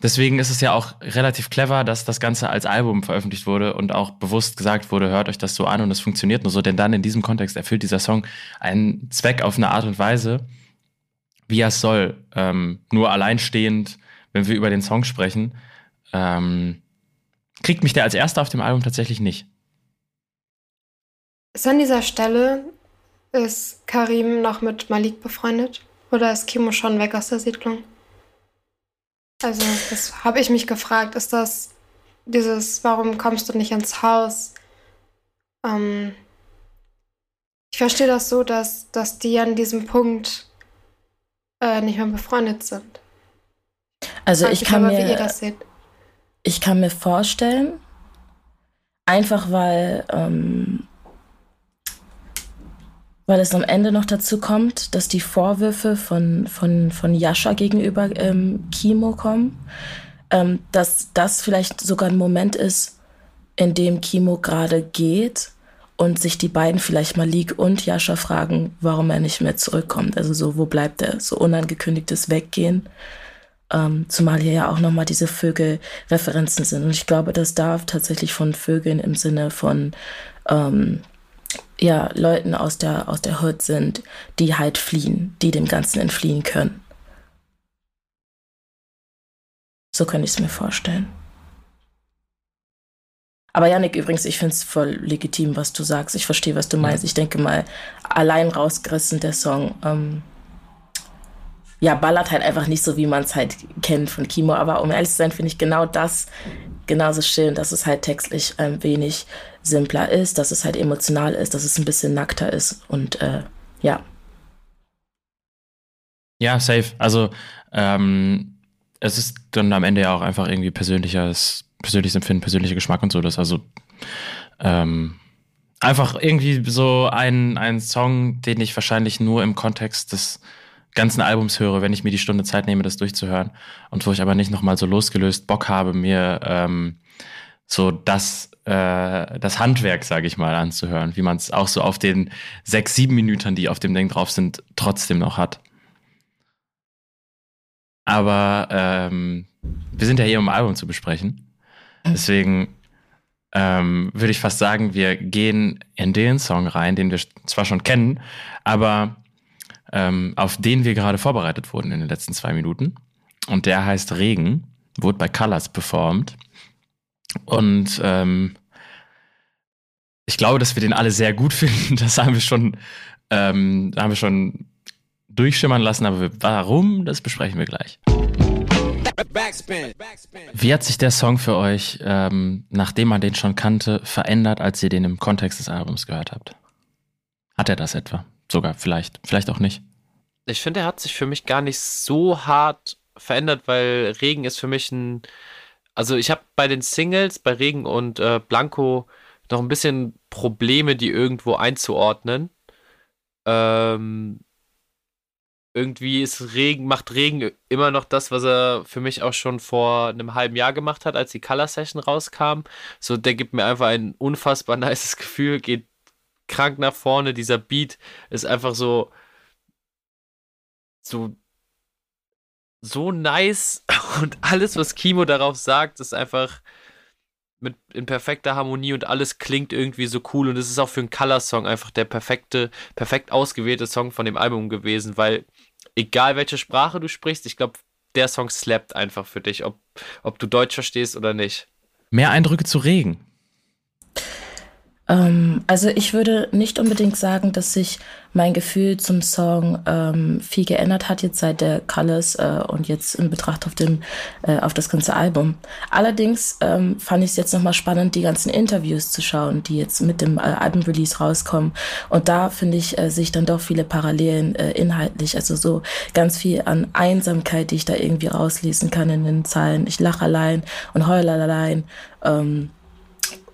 Deswegen ist es ja auch relativ clever, dass das Ganze als Album veröffentlicht wurde und auch bewusst gesagt wurde, hört euch das so an und es funktioniert nur so, denn dann in diesem Kontext erfüllt dieser Song einen Zweck auf eine Art und Weise, wie er es soll. Ähm, nur alleinstehend, wenn wir über den Song sprechen, ähm, kriegt mich der als erster auf dem Album tatsächlich nicht. Ist an dieser Stelle, ist Karim noch mit Malik befreundet? Oder ist Kimo schon weg aus der Siedlung? Also, das habe ich mich gefragt. Ist das dieses, warum kommst du nicht ins Haus? Ähm, ich verstehe das so, dass, dass die an diesem Punkt äh, nicht mehr befreundet sind. Also ich, ich kann aber, mir, ich kann mir vorstellen, einfach weil ähm, weil es am Ende noch dazu kommt, dass die Vorwürfe von, von, von Jascha gegenüber ähm, Kimo kommen, ähm, dass das vielleicht sogar ein Moment ist, in dem Kimo gerade geht und sich die beiden vielleicht Malik und Jascha fragen, warum er nicht mehr zurückkommt. Also so, wo bleibt er? So unangekündigtes Weggehen. Ähm, zumal hier ja auch nochmal diese Vögel-Referenzen sind. Und ich glaube, das darf tatsächlich von Vögeln im Sinne von ähm, ja, Leuten aus der, aus der Hood sind, die halt fliehen, die dem Ganzen entfliehen können. So könnte ich es mir vorstellen. Aber Janik, übrigens, ich finde es voll legitim, was du sagst. Ich verstehe, was du meinst. Ich denke mal, allein rausgerissen der Song, ähm, ja, ballert halt einfach nicht so, wie man es halt kennt von Kimo. Aber um ehrlich zu sein, finde ich genau das genauso schön, dass es halt textlich ein wenig simpler ist, dass es halt emotional ist, dass es ein bisschen nackter ist und äh, ja. Ja, safe. Also ähm, es ist dann am Ende ja auch einfach irgendwie persönliches, persönliches Empfinden, persönlicher Geschmack und so. Das also ähm, einfach irgendwie so ein, ein Song, den ich wahrscheinlich nur im Kontext des ganzen Albums höre, wenn ich mir die Stunde Zeit nehme, das durchzuhören. Und wo ich aber nicht nochmal so losgelöst Bock habe, mir ähm, so das, äh, das Handwerk, sage ich mal, anzuhören, wie man es auch so auf den sechs, sieben Minuten, die auf dem Ding drauf sind, trotzdem noch hat. Aber ähm, wir sind ja hier, um Album zu besprechen. Deswegen ähm, würde ich fast sagen, wir gehen in den Song rein, den wir zwar schon kennen, aber ähm, auf den wir gerade vorbereitet wurden in den letzten zwei Minuten. Und der heißt Regen, wurde bei Colors performt. Und ähm, ich glaube, dass wir den alle sehr gut finden. Das haben wir schon, ähm, haben wir schon durchschimmern lassen. Aber warum, das besprechen wir gleich. Wie hat sich der Song für euch, ähm, nachdem man den schon kannte, verändert, als ihr den im Kontext des Albums gehört habt? Hat er das etwa? Sogar vielleicht, vielleicht auch nicht. Ich finde, er hat sich für mich gar nicht so hart verändert, weil Regen ist für mich ein. Also ich habe bei den Singles, bei Regen und äh, Blanco noch ein bisschen Probleme, die irgendwo einzuordnen. Ähm, irgendwie ist Regen, macht Regen immer noch das, was er für mich auch schon vor einem halben Jahr gemacht hat, als die Color Session rauskam. So, der gibt mir einfach ein unfassbar nices Gefühl, geht krank nach vorne. Dieser Beat ist einfach so, so, so nice und alles, was Kimo darauf sagt, ist einfach mit in perfekter Harmonie und alles klingt irgendwie so cool und es ist auch für einen Color-Song einfach der perfekte, perfekt ausgewählte Song von dem Album gewesen, weil egal welche Sprache du sprichst, ich glaube, der Song slappt einfach für dich, ob, ob du Deutsch verstehst oder nicht. Mehr Eindrücke zu Regen. Ähm, also ich würde nicht unbedingt sagen, dass sich mein Gefühl zum Song ähm, viel geändert hat jetzt seit der Colors äh, und jetzt in Betracht auf dem äh, auf das ganze Album. Allerdings ähm, fand ich es jetzt nochmal spannend, die ganzen Interviews zu schauen, die jetzt mit dem äh, Album-Release rauskommen. Und da finde ich äh, sich dann doch viele Parallelen äh, inhaltlich, also so ganz viel an Einsamkeit, die ich da irgendwie rauslesen kann in den Zeilen. Ich lache allein und heule allein. Ähm,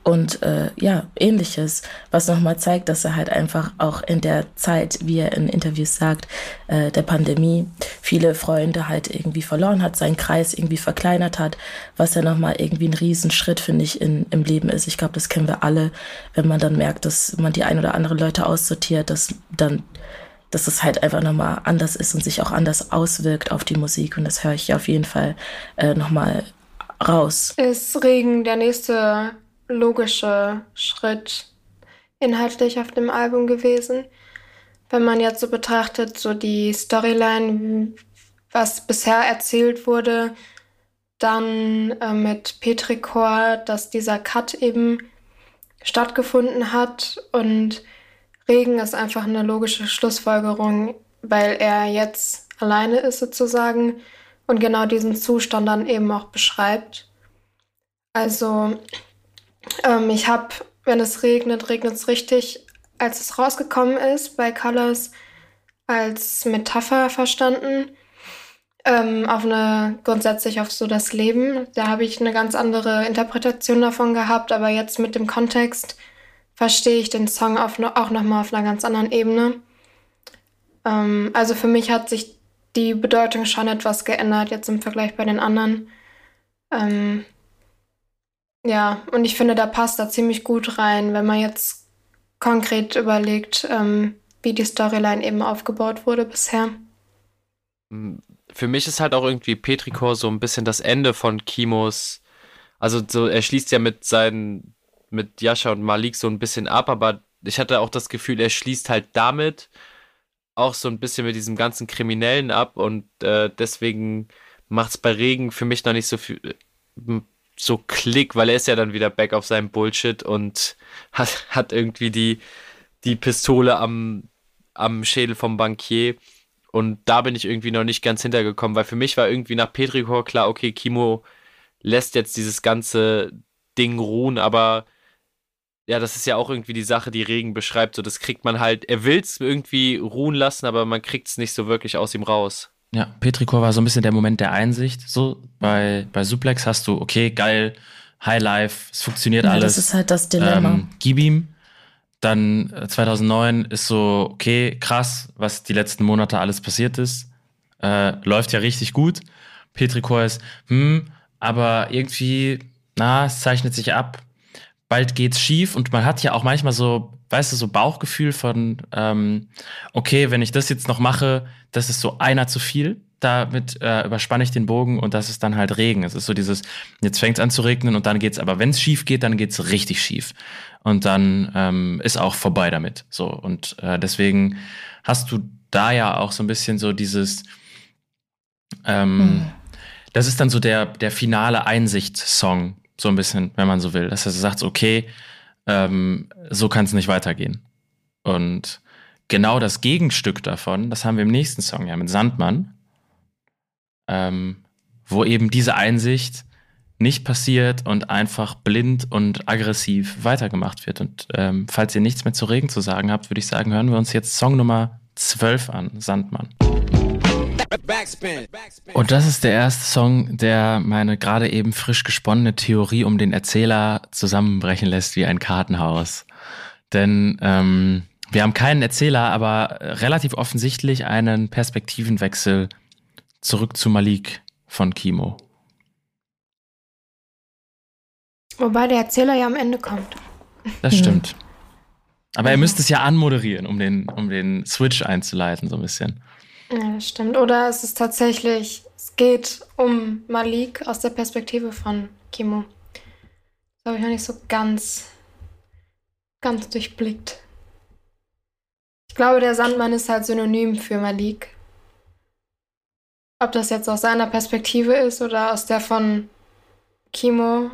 und äh, ja, ähnliches, was nochmal zeigt, dass er halt einfach auch in der Zeit, wie er in Interviews sagt, äh, der Pandemie viele Freunde halt irgendwie verloren hat, seinen Kreis irgendwie verkleinert hat, was ja nochmal irgendwie ein Riesenschritt, finde ich, in, im Leben ist. Ich glaube, das kennen wir alle, wenn man dann merkt, dass man die ein oder andere Leute aussortiert, dass dann dass es halt einfach nochmal anders ist und sich auch anders auswirkt auf die Musik. Und das höre ich auf jeden Fall äh, nochmal raus. Ist Regen der nächste logische Schritt inhaltlich auf dem Album gewesen? Wenn man jetzt so betrachtet, so die Storyline, was bisher erzählt wurde, dann äh, mit Petricor, dass dieser Cut eben stattgefunden hat und Regen ist einfach eine logische Schlussfolgerung, weil er jetzt alleine ist sozusagen und genau diesen Zustand dann eben auch beschreibt. Also ähm, ich habe, wenn es regnet, regnet es richtig, als es rausgekommen ist bei Colors, als Metapher verstanden. Ähm, auf eine grundsätzlich auf so das Leben. Da habe ich eine ganz andere Interpretation davon gehabt, aber jetzt mit dem Kontext verstehe ich den Song auf, auch nochmal auf einer ganz anderen Ebene. Ähm, also für mich hat sich die Bedeutung schon etwas geändert, jetzt im Vergleich bei den anderen. Ähm, ja, und ich finde, da passt da ziemlich gut rein, wenn man jetzt konkret überlegt, ähm, wie die Storyline eben aufgebaut wurde bisher. Für mich ist halt auch irgendwie Petrikor so ein bisschen das Ende von Kimos. Also so, er schließt ja mit seinen mit Jascha und Malik so ein bisschen ab, aber ich hatte auch das Gefühl, er schließt halt damit auch so ein bisschen mit diesem ganzen Kriminellen ab und äh, deswegen macht es bei Regen für mich noch nicht so viel so Klick, weil er ist ja dann wieder back auf seinem Bullshit und hat, hat irgendwie die, die Pistole am, am Schädel vom Bankier. Und da bin ich irgendwie noch nicht ganz hintergekommen, weil für mich war irgendwie nach Petrikor klar, okay, Kimo lässt jetzt dieses ganze Ding ruhen, aber ja, das ist ja auch irgendwie die Sache, die Regen beschreibt. So, das kriegt man halt, er will es irgendwie ruhen lassen, aber man kriegt es nicht so wirklich aus ihm raus. Ja, Petrikor war so ein bisschen der Moment der Einsicht. So, bei, bei Suplex hast du, okay, geil, High Life, es funktioniert ja, alles. Das ist halt das Dilemma. Ähm, gib ihm. Dann 2009 äh, ist so, okay, krass, was die letzten Monate alles passiert ist. Äh, läuft ja richtig gut. Petrikor ist, hm, aber irgendwie, na, es zeichnet sich ab bald geht's schief und man hat ja auch manchmal so, weißt du, so Bauchgefühl von, ähm, okay, wenn ich das jetzt noch mache, das ist so einer zu viel. Damit äh, überspanne ich den Bogen und das ist dann halt Regen. Es ist so dieses, jetzt fängt es an zu regnen und dann geht's, aber wenn es schief geht, dann geht's richtig schief. Und dann ähm, ist auch vorbei damit. So. Und äh, deswegen hast du da ja auch so ein bisschen so dieses, ähm, mhm. das ist dann so der, der finale Einsicht-Song, so ein bisschen, wenn man so will. Dass er sagt, okay, ähm, so kann es nicht weitergehen. Und genau das Gegenstück davon, das haben wir im nächsten Song ja mit Sandmann, ähm, wo eben diese Einsicht nicht passiert und einfach blind und aggressiv weitergemacht wird. Und ähm, falls ihr nichts mehr zu Regen zu sagen habt, würde ich sagen, hören wir uns jetzt Song Nummer 12 an, Sandmann. Und das ist der erste Song, der meine gerade eben frisch gesponnene Theorie um den Erzähler zusammenbrechen lässt wie ein Kartenhaus. Denn ähm, wir haben keinen Erzähler, aber relativ offensichtlich einen Perspektivenwechsel zurück zu Malik von Kimo. Wobei der Erzähler ja am Ende kommt. Das stimmt. Aber er müsste es ja anmoderieren, um den, um den Switch einzuleiten, so ein bisschen. Ja, das stimmt. Oder es ist tatsächlich, es geht um Malik aus der Perspektive von Kimo. Das habe ich noch nicht so ganz, ganz durchblickt. Ich glaube, der Sandmann ist halt synonym für Malik. Ob das jetzt aus seiner Perspektive ist oder aus der von Kimo,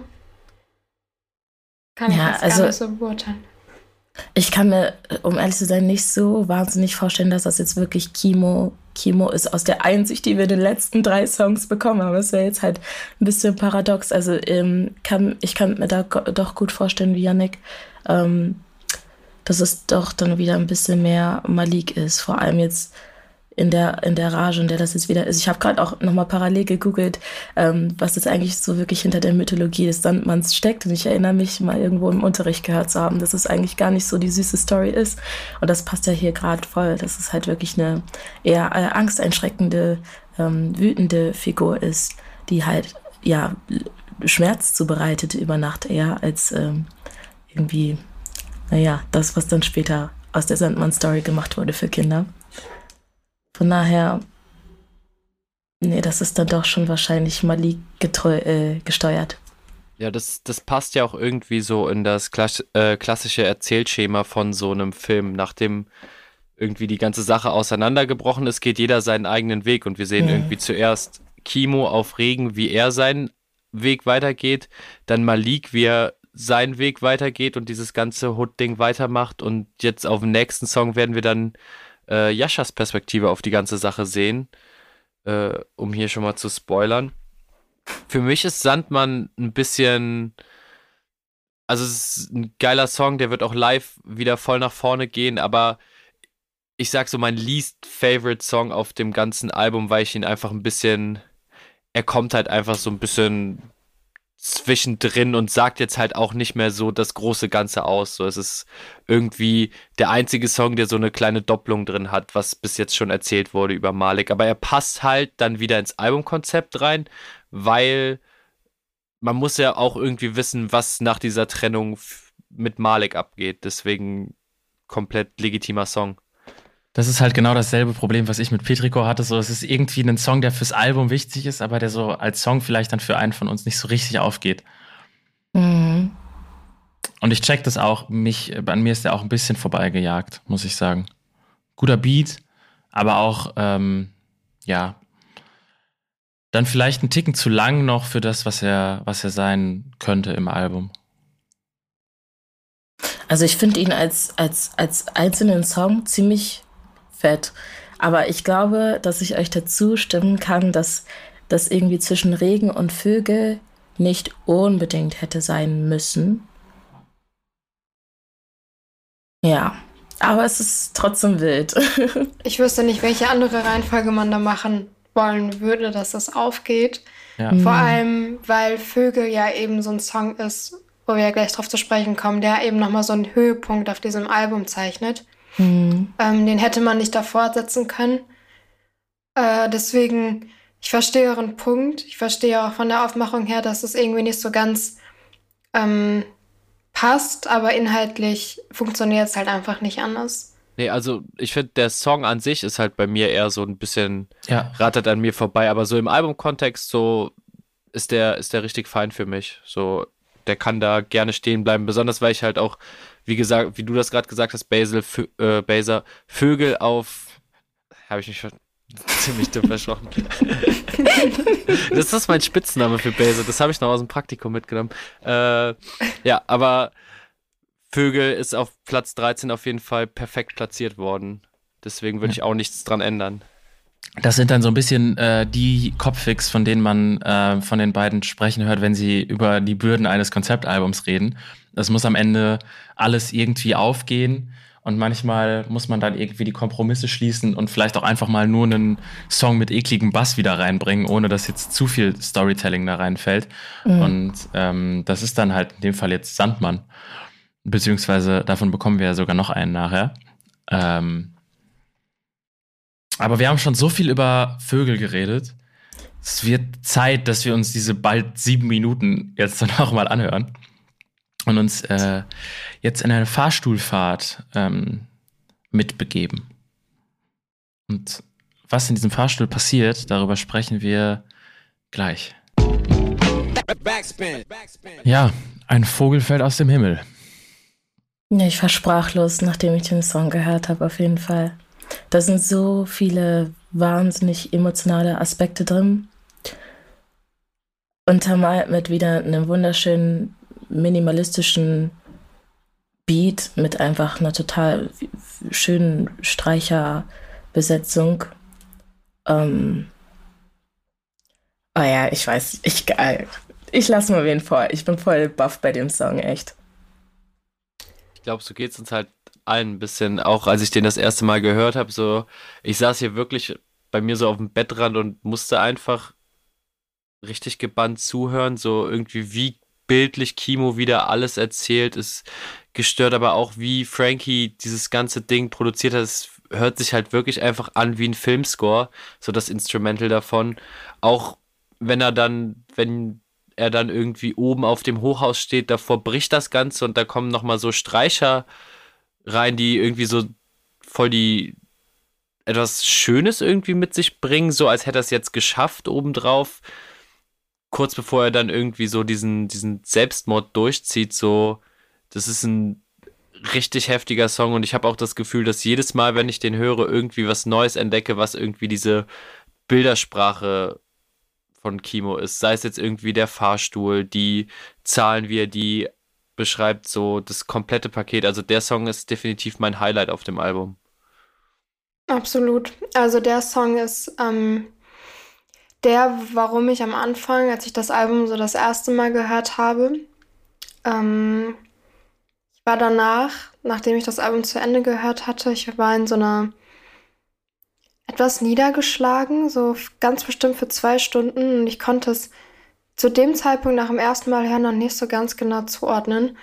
kann ja, ich jetzt also, gar nicht so beurteilen. Ich kann mir, um ehrlich zu sein, nicht so wahnsinnig vorstellen, dass das jetzt wirklich Kimo, Kimo ist aus der Einsicht, die wir in den letzten drei Songs bekommen haben. Das wäre jetzt halt ein bisschen paradox. Also ähm, kann, ich kann mir da doch gut vorstellen, wie Yannick, ähm, dass es doch dann wieder ein bisschen mehr Malik ist. Vor allem jetzt in der, in der Rage, in der das jetzt wieder ist. Ich habe gerade auch nochmal parallel gegoogelt, ähm, was jetzt eigentlich so wirklich hinter der Mythologie des Sandmanns steckt. Und ich erinnere mich mal irgendwo im Unterricht gehört zu haben, dass es eigentlich gar nicht so die süße Story ist. Und das passt ja hier gerade voll, dass es halt wirklich eine eher äh, angsteinschreckende, ähm, wütende Figur ist, die halt, ja, Schmerz zubereitet über Nacht eher als ähm, irgendwie, naja, das, was dann später aus der Sandmann-Story gemacht wurde für Kinder. Von daher, nee, das ist dann doch schon wahrscheinlich Malik getreu, äh, gesteuert. Ja, das, das passt ja auch irgendwie so in das Klass äh, klassische Erzählschema von so einem Film. Nachdem irgendwie die ganze Sache auseinandergebrochen ist, geht jeder seinen eigenen Weg und wir sehen Mhm. irgendwie zuerst Kimo auf Regen, wie er seinen Weg weitergeht, dann Malik, wie er seinen Weg weitergeht und dieses ganze Hood-Ding weitermacht und jetzt auf dem nächsten Song werden wir dann äh, Jaschas Perspektive auf die ganze Sache sehen, äh, um hier schon mal zu spoilern. Für mich ist Sandmann ein bisschen. Also, es ist ein geiler Song, der wird auch live wieder voll nach vorne gehen, aber ich sag so mein least favorite Song auf dem ganzen Album, weil ich ihn einfach ein bisschen. Er kommt halt einfach so ein bisschen zwischendrin und sagt jetzt halt auch nicht mehr so das große Ganze aus. So, es ist irgendwie der einzige Song, der so eine kleine Doppelung drin hat, was bis jetzt schon erzählt wurde über Malik. Aber er passt halt dann wieder ins Albumkonzept rein, weil man muss ja auch irgendwie wissen, was nach dieser Trennung mit Malik abgeht. Deswegen komplett legitimer Song. Das ist halt genau dasselbe Problem, was ich mit Petrico hatte. So, es ist irgendwie ein Song, der fürs Album wichtig ist, aber der so als Song vielleicht dann für einen von uns nicht so richtig aufgeht. Mhm. Und ich check das auch. Mich, an mir ist der auch ein bisschen vorbeigejagt, muss ich sagen. Guter Beat, aber auch, ähm, ja, dann vielleicht ein Ticken zu lang noch für das, was er, was er sein könnte im Album. Also ich finde ihn als, als, als einzelnen Song ziemlich fett. Aber ich glaube, dass ich euch dazu stimmen kann, dass das irgendwie zwischen Regen und Vögel nicht unbedingt hätte sein müssen. Ja, aber es ist trotzdem wild. Ich wüsste nicht, welche andere Reihenfolge man da machen wollen würde, dass das aufgeht. Ja. Vor allem, weil Vögel ja eben so ein Song ist, wo wir ja gleich drauf zu sprechen kommen, der eben nochmal so einen Höhepunkt auf diesem Album zeichnet. Hm. Ähm, den hätte man nicht davor setzen können. Äh, deswegen, ich verstehe euren Punkt. Ich verstehe auch von der Aufmachung her, dass es irgendwie nicht so ganz ähm, passt, aber inhaltlich funktioniert es halt einfach nicht anders. Nee, also ich finde, der Song an sich ist halt bei mir eher so ein bisschen Ja. rattert an mir vorbei, aber so im Albumkontext so ist der ist der richtig fein für mich. So der kann da gerne stehen bleiben, besonders weil ich halt auch wie gesagt, wie du das gerade gesagt hast, Basil Vö äh, Baser Vögel auf habe ich mich schon ziemlich dumm versprochen. das ist mein Spitzname für Basil, das habe ich noch aus dem Praktikum mitgenommen. Äh, ja, aber Vögel ist auf Platz 13 auf jeden Fall perfekt platziert worden. Deswegen würde ich auch nichts dran ändern. Das sind dann so ein bisschen äh, die Kopfix, von denen man äh, von den beiden sprechen hört, wenn sie über die Bürden eines Konzeptalbums reden. Es muss am Ende alles irgendwie aufgehen und manchmal muss man dann irgendwie die Kompromisse schließen und vielleicht auch einfach mal nur einen Song mit ekligem Bass wieder reinbringen, ohne dass jetzt zu viel Storytelling da reinfällt. Und ähm, das ist dann halt in dem Fall jetzt Sandmann. Beziehungsweise davon bekommen wir ja sogar noch einen nachher. Ähm, aber wir haben schon so viel über Vögel geredet. Es wird Zeit, dass wir uns diese bald sieben Minuten jetzt dann auch mal anhören und uns äh, jetzt in eine Fahrstuhlfahrt ähm, mitbegeben. Und was in diesem Fahrstuhl passiert, darüber sprechen wir gleich. Ja, ein Vogel fällt aus dem Himmel. Ja, ich war sprachlos, nachdem ich den Song gehört habe, auf jeden Fall. Da sind so viele wahnsinnig emotionale Aspekte drin. Untermalt mit wieder einem wunderschönen minimalistischen Beat mit einfach einer total schönen Streicherbesetzung. Ähm oh ja, ich weiß, ich, ich lasse mal wen vor. Ich bin voll baff bei dem Song, echt. Ich glaube, so geht es uns halt allen ein bisschen. Auch als ich den das erste Mal gehört habe, so, ich saß hier wirklich bei mir so auf dem Bettrand und musste einfach richtig gebannt zuhören. So irgendwie, wie bildlich Kimo wieder alles erzählt, ist gestört, aber auch wie Frankie dieses ganze Ding produziert hat. Es hört sich halt wirklich einfach an wie ein Filmscore, so das Instrumental davon. Auch wenn er dann, wenn er dann irgendwie oben auf dem Hochhaus steht, davor bricht das Ganze und da kommen nochmal so Streicher rein, die irgendwie so voll die etwas Schönes irgendwie mit sich bringen, so als hätte er es jetzt geschafft obendrauf. Kurz bevor er dann irgendwie so diesen, diesen Selbstmord durchzieht, so, das ist ein richtig heftiger Song und ich habe auch das Gefühl, dass jedes Mal, wenn ich den höre, irgendwie was Neues entdecke, was irgendwie diese Bildersprache von Kimo ist. Sei es jetzt irgendwie der Fahrstuhl, die Zahlen, wie er die beschreibt, so das komplette Paket. Also der Song ist definitiv mein Highlight auf dem Album. Absolut. Also der Song ist ähm, der, warum ich am Anfang, als ich das Album so das erste Mal gehört habe, ähm, ich war danach, nachdem ich das Album zu Ende gehört hatte, ich war in so einer etwas niedergeschlagen, so ganz bestimmt für zwei Stunden und ich konnte es zu dem Zeitpunkt nach dem ersten Mal hören noch nicht so ganz genau zuordnen.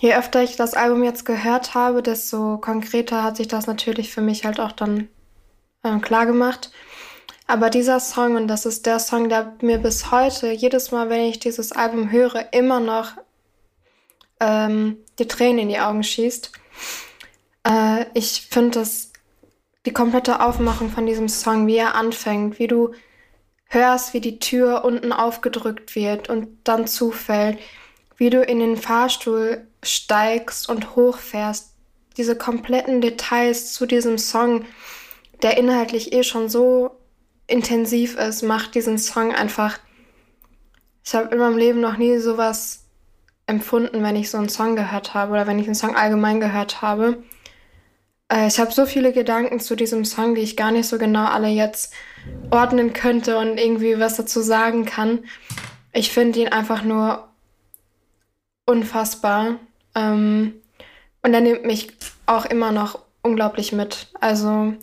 Je öfter ich das Album jetzt gehört habe, desto konkreter hat sich das natürlich für mich halt auch dann äh, klar gemacht. Aber dieser Song, und das ist der Song, der mir bis heute, jedes Mal, wenn ich dieses Album höre, immer noch ähm, die Tränen in die Augen schießt. Äh, ich finde das die komplette Aufmachung von diesem Song, wie er anfängt, wie du hörst, wie die Tür unten aufgedrückt wird und dann zufällt, wie du in den Fahrstuhl steigst und hochfährst. Diese kompletten Details zu diesem Song, der inhaltlich eh schon so intensiv ist, macht diesen Song einfach. Ich habe in meinem Leben noch nie sowas empfunden, wenn ich so einen Song gehört habe oder wenn ich einen Song allgemein gehört habe. Äh, ich habe so viele Gedanken zu diesem Song, die ich gar nicht so genau alle jetzt ordnen könnte und irgendwie was dazu sagen kann. Ich finde ihn einfach nur unfassbar. Ähm, und er nimmt mich auch immer noch unglaublich mit. Also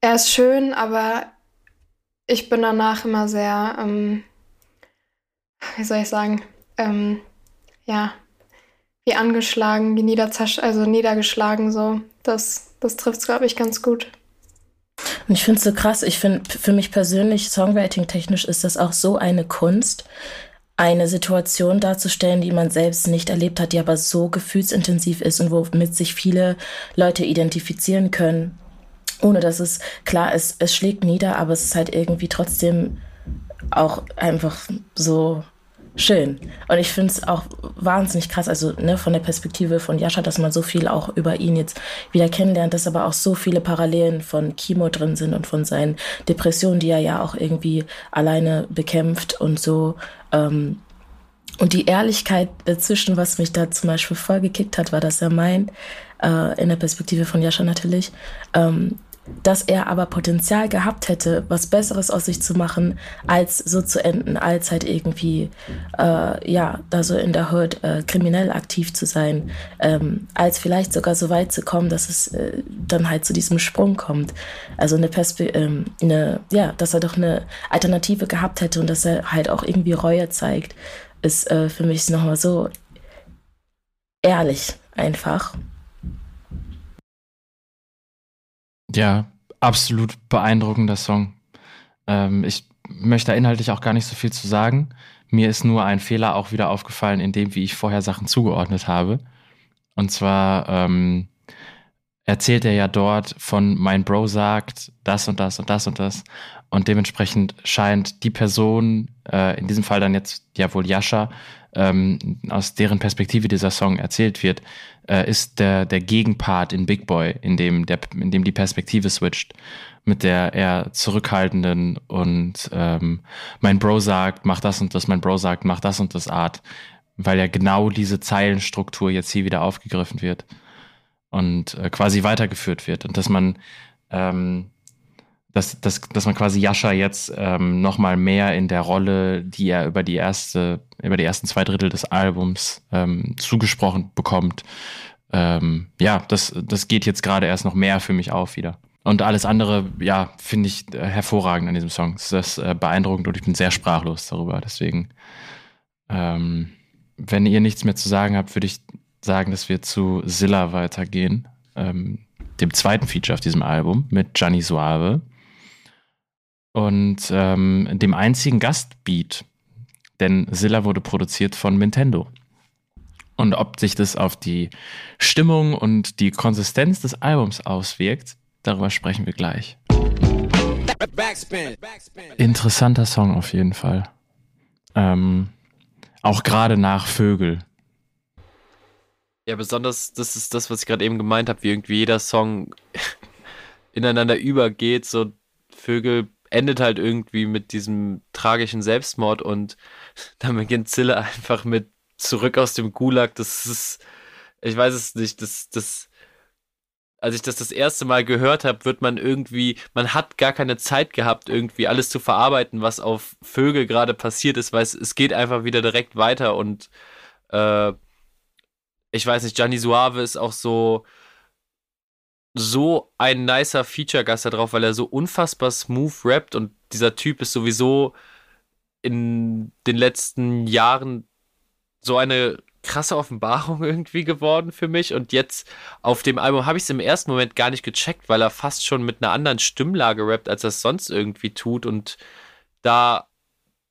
er ist schön, aber ich bin danach immer sehr, ähm, wie soll ich sagen, ähm, ja, wie angeschlagen, wie also niedergeschlagen so. Das, das trifft es, glaube ich, ganz gut. Und ich finde es so krass, ich finde für mich persönlich, Songwriting-technisch ist das auch so eine Kunst, eine Situation darzustellen, die man selbst nicht erlebt hat, die aber so gefühlsintensiv ist und womit sich viele Leute identifizieren können. Ohne dass es klar ist, es schlägt nieder, aber es ist halt irgendwie trotzdem auch einfach so schön. Und ich finde es auch wahnsinnig krass, also ne, von der Perspektive von Jascha, dass man so viel auch über ihn jetzt wieder kennenlernt, dass aber auch so viele Parallelen von Kimo drin sind und von seinen Depressionen, die er ja auch irgendwie alleine bekämpft und so. Ähm, und die Ehrlichkeit dazwischen, was mich da zum Beispiel voll gekickt hat, war, dass er meint, äh, in der Perspektive von Jascha natürlich, ähm, dass er aber Potenzial gehabt hätte, was Besseres aus sich zu machen, als so zu enden, als halt irgendwie, äh, ja, da so in der Hood äh, kriminell aktiv zu sein, ähm, als vielleicht sogar so weit zu kommen, dass es äh, dann halt zu diesem Sprung kommt. Also eine Perspektive, ähm, eine, ja, dass er doch eine Alternative gehabt hätte und dass er halt auch irgendwie Reue zeigt, ist äh, für mich nochmal so ehrlich einfach. Ja, absolut beeindruckender Song. Ähm, ich möchte da inhaltlich auch gar nicht so viel zu sagen. Mir ist nur ein Fehler auch wieder aufgefallen, in dem, wie ich vorher Sachen zugeordnet habe. Und zwar ähm, erzählt er ja dort von mein Bro sagt das und das und das und das. Und dementsprechend scheint die Person, äh, in diesem Fall dann jetzt ja wohl Yasha, ähm, aus deren Perspektive dieser Song erzählt wird, äh, ist der, der Gegenpart in Big Boy, in dem, der, in dem die Perspektive switcht, mit der eher zurückhaltenden und ähm, mein Bro sagt, mach das und das, mein Bro sagt, mach das und das Art, weil ja genau diese Zeilenstruktur jetzt hier wieder aufgegriffen wird und äh, quasi weitergeführt wird und dass man ähm, dass, dass, dass man quasi Jascha jetzt ähm, noch mal mehr in der Rolle, die er über die erste, über die ersten zwei Drittel des Albums ähm, zugesprochen bekommt. Ähm, ja, das, das geht jetzt gerade erst noch mehr für mich auf wieder. Und alles andere, ja, finde ich äh, hervorragend an diesem Song. Das ist äh, beeindruckend und ich bin sehr sprachlos darüber. Deswegen, ähm, wenn ihr nichts mehr zu sagen habt, würde ich sagen, dass wir zu Zilla weitergehen, ähm, dem zweiten Feature auf diesem Album mit Gianni Suave und ähm, dem einzigen Gastbeat, denn Zilla wurde produziert von Nintendo. Und ob sich das auf die Stimmung und die Konsistenz des Albums auswirkt, Darüber sprechen wir gleich. Interessanter Song auf jeden Fall. Ähm, auch gerade nach Vögel. Ja, besonders, das ist das, was ich gerade eben gemeint habe, wie irgendwie jeder Song ineinander übergeht. So Vögel endet halt irgendwie mit diesem tragischen Selbstmord und dann beginnt Zille einfach mit zurück aus dem Gulag. Das ist, ich weiß es nicht, das, das, als ich das das erste Mal gehört habe, wird man irgendwie, man hat gar keine Zeit gehabt, irgendwie alles zu verarbeiten, was auf Vögel gerade passiert ist, weil es, es geht einfach wieder direkt weiter und äh, ich weiß nicht, Gianni Suave ist auch so, so ein nicer Feature-Gast da drauf, weil er so unfassbar smooth rappt und dieser Typ ist sowieso in den letzten Jahren so eine krasse Offenbarung irgendwie geworden für mich und jetzt auf dem Album habe ich es im ersten Moment gar nicht gecheckt, weil er fast schon mit einer anderen Stimmlage rappt, als er es sonst irgendwie tut und da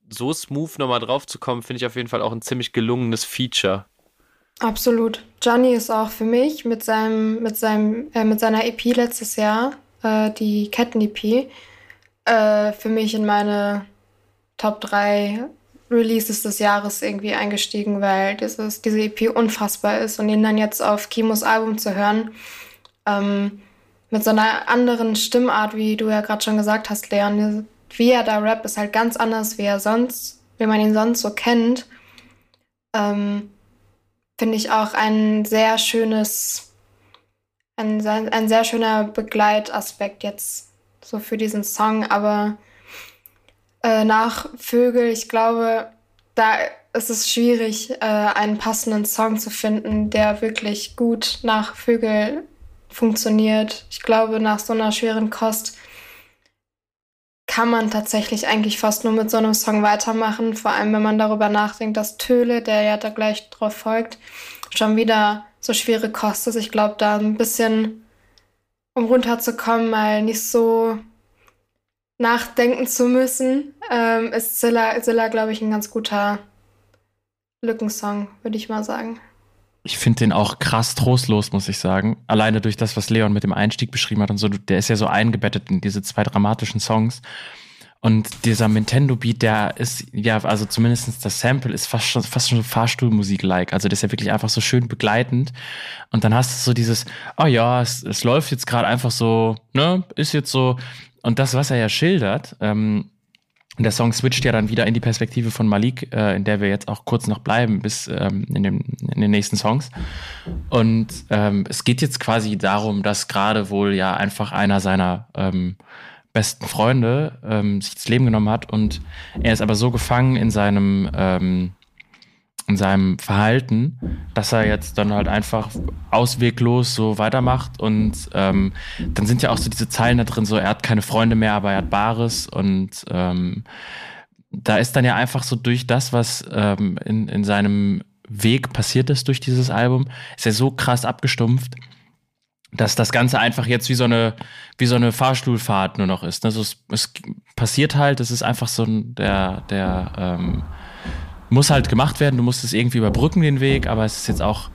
so smooth nochmal drauf zu kommen, finde ich auf jeden Fall auch ein ziemlich gelungenes Feature. Absolut. Johnny ist auch für mich mit seinem, mit seinem, äh, mit seiner EP letztes Jahr, äh, die Ketten-EP, äh, für mich in meine Top 3 Releases des Jahres irgendwie eingestiegen, weil dieses, diese EP unfassbar ist und ihn dann jetzt auf Kimos Album zu hören, ähm, mit so einer anderen Stimmart, wie du ja gerade schon gesagt hast, Leon, wie er da rappt, ist halt ganz anders, wie er sonst, wie man ihn sonst so kennt. Ähm, finde ich auch ein sehr schönes, ein, ein sehr schöner Begleitaspekt jetzt so für diesen Song. Aber äh, nach Vögel, ich glaube, da ist es schwierig, äh, einen passenden Song zu finden, der wirklich gut nach Vögel funktioniert. Ich glaube, nach so einer schweren Kost kann man tatsächlich eigentlich fast nur mit so einem Song weitermachen. Vor allem, wenn man darüber nachdenkt, dass Töle, der ja da gleich drauf folgt, schon wieder so schwere Kost ist. Ich glaube, da ein bisschen, um runterzukommen, mal nicht so nachdenken zu müssen, ähm, ist Zilla, Zilla glaube ich, ein ganz guter Lückensong, würde ich mal sagen. Ich finde den auch krass trostlos, muss ich sagen. Alleine durch das, was Leon mit dem Einstieg beschrieben hat und so, der ist ja so eingebettet in diese zwei dramatischen Songs. Und dieser Nintendo-Beat, der ist, ja, also zumindest das Sample ist fast schon, fast schon Fahrstuhlmusik-like. Also das ist ja wirklich einfach so schön begleitend. Und dann hast du so dieses, oh ja, es, es läuft jetzt gerade einfach so, ne, ist jetzt so. Und das, was er ja schildert, ähm, der Song switcht ja dann wieder in die Perspektive von Malik, äh, in der wir jetzt auch kurz noch bleiben, bis ähm, in, dem, in den nächsten Songs. Und ähm, es geht jetzt quasi darum, dass gerade wohl ja einfach einer seiner ähm, besten Freunde ähm, sich das Leben genommen hat und er ist aber so gefangen in seinem ähm, in seinem Verhalten, dass er jetzt dann halt einfach ausweglos so weitermacht und ähm, dann sind ja auch so diese Zeilen da drin, so er hat keine Freunde mehr, aber er hat Bares und ähm, da ist dann ja einfach so durch das, was ähm, in, in seinem Weg passiert ist durch dieses Album, ist er so krass abgestumpft, dass das Ganze einfach jetzt wie so eine, wie so eine Fahrstuhlfahrt nur noch ist. Also es, es passiert halt, es ist einfach so der, der, ähm, muss halt gemacht werden, du musst es irgendwie überbrücken, den Weg, aber es ist jetzt auch,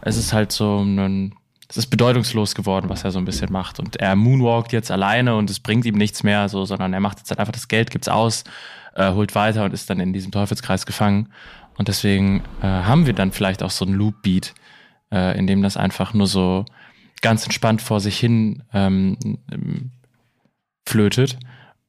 es ist halt so ein, es ist bedeutungslos geworden, was er so ein bisschen macht. Und er moonwalkt jetzt alleine und es bringt ihm nichts mehr, so, sondern er macht jetzt halt einfach das Geld, gibt's aus, äh, holt weiter und ist dann in diesem Teufelskreis gefangen. Und deswegen äh, haben wir dann vielleicht auch so einen Loop-Beat, äh, in dem das einfach nur so ganz entspannt vor sich hin ähm, flötet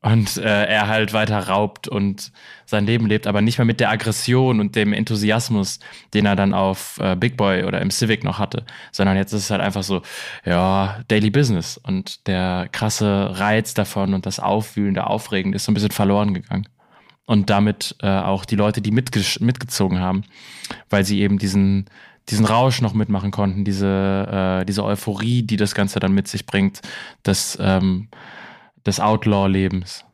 und äh, er halt weiter raubt und sein Leben lebt, aber nicht mehr mit der Aggression und dem Enthusiasmus, den er dann auf äh, Big Boy oder im Civic noch hatte, sondern jetzt ist es halt einfach so, ja, Daily Business und der krasse Reiz davon und das Aufwühlende, Aufregende ist so ein bisschen verloren gegangen. Und damit äh, auch die Leute, die mitge mitgezogen haben, weil sie eben diesen, diesen Rausch noch mitmachen konnten, diese, äh, diese Euphorie, die das Ganze dann mit sich bringt, das ähm, des Outlaw-Lebens.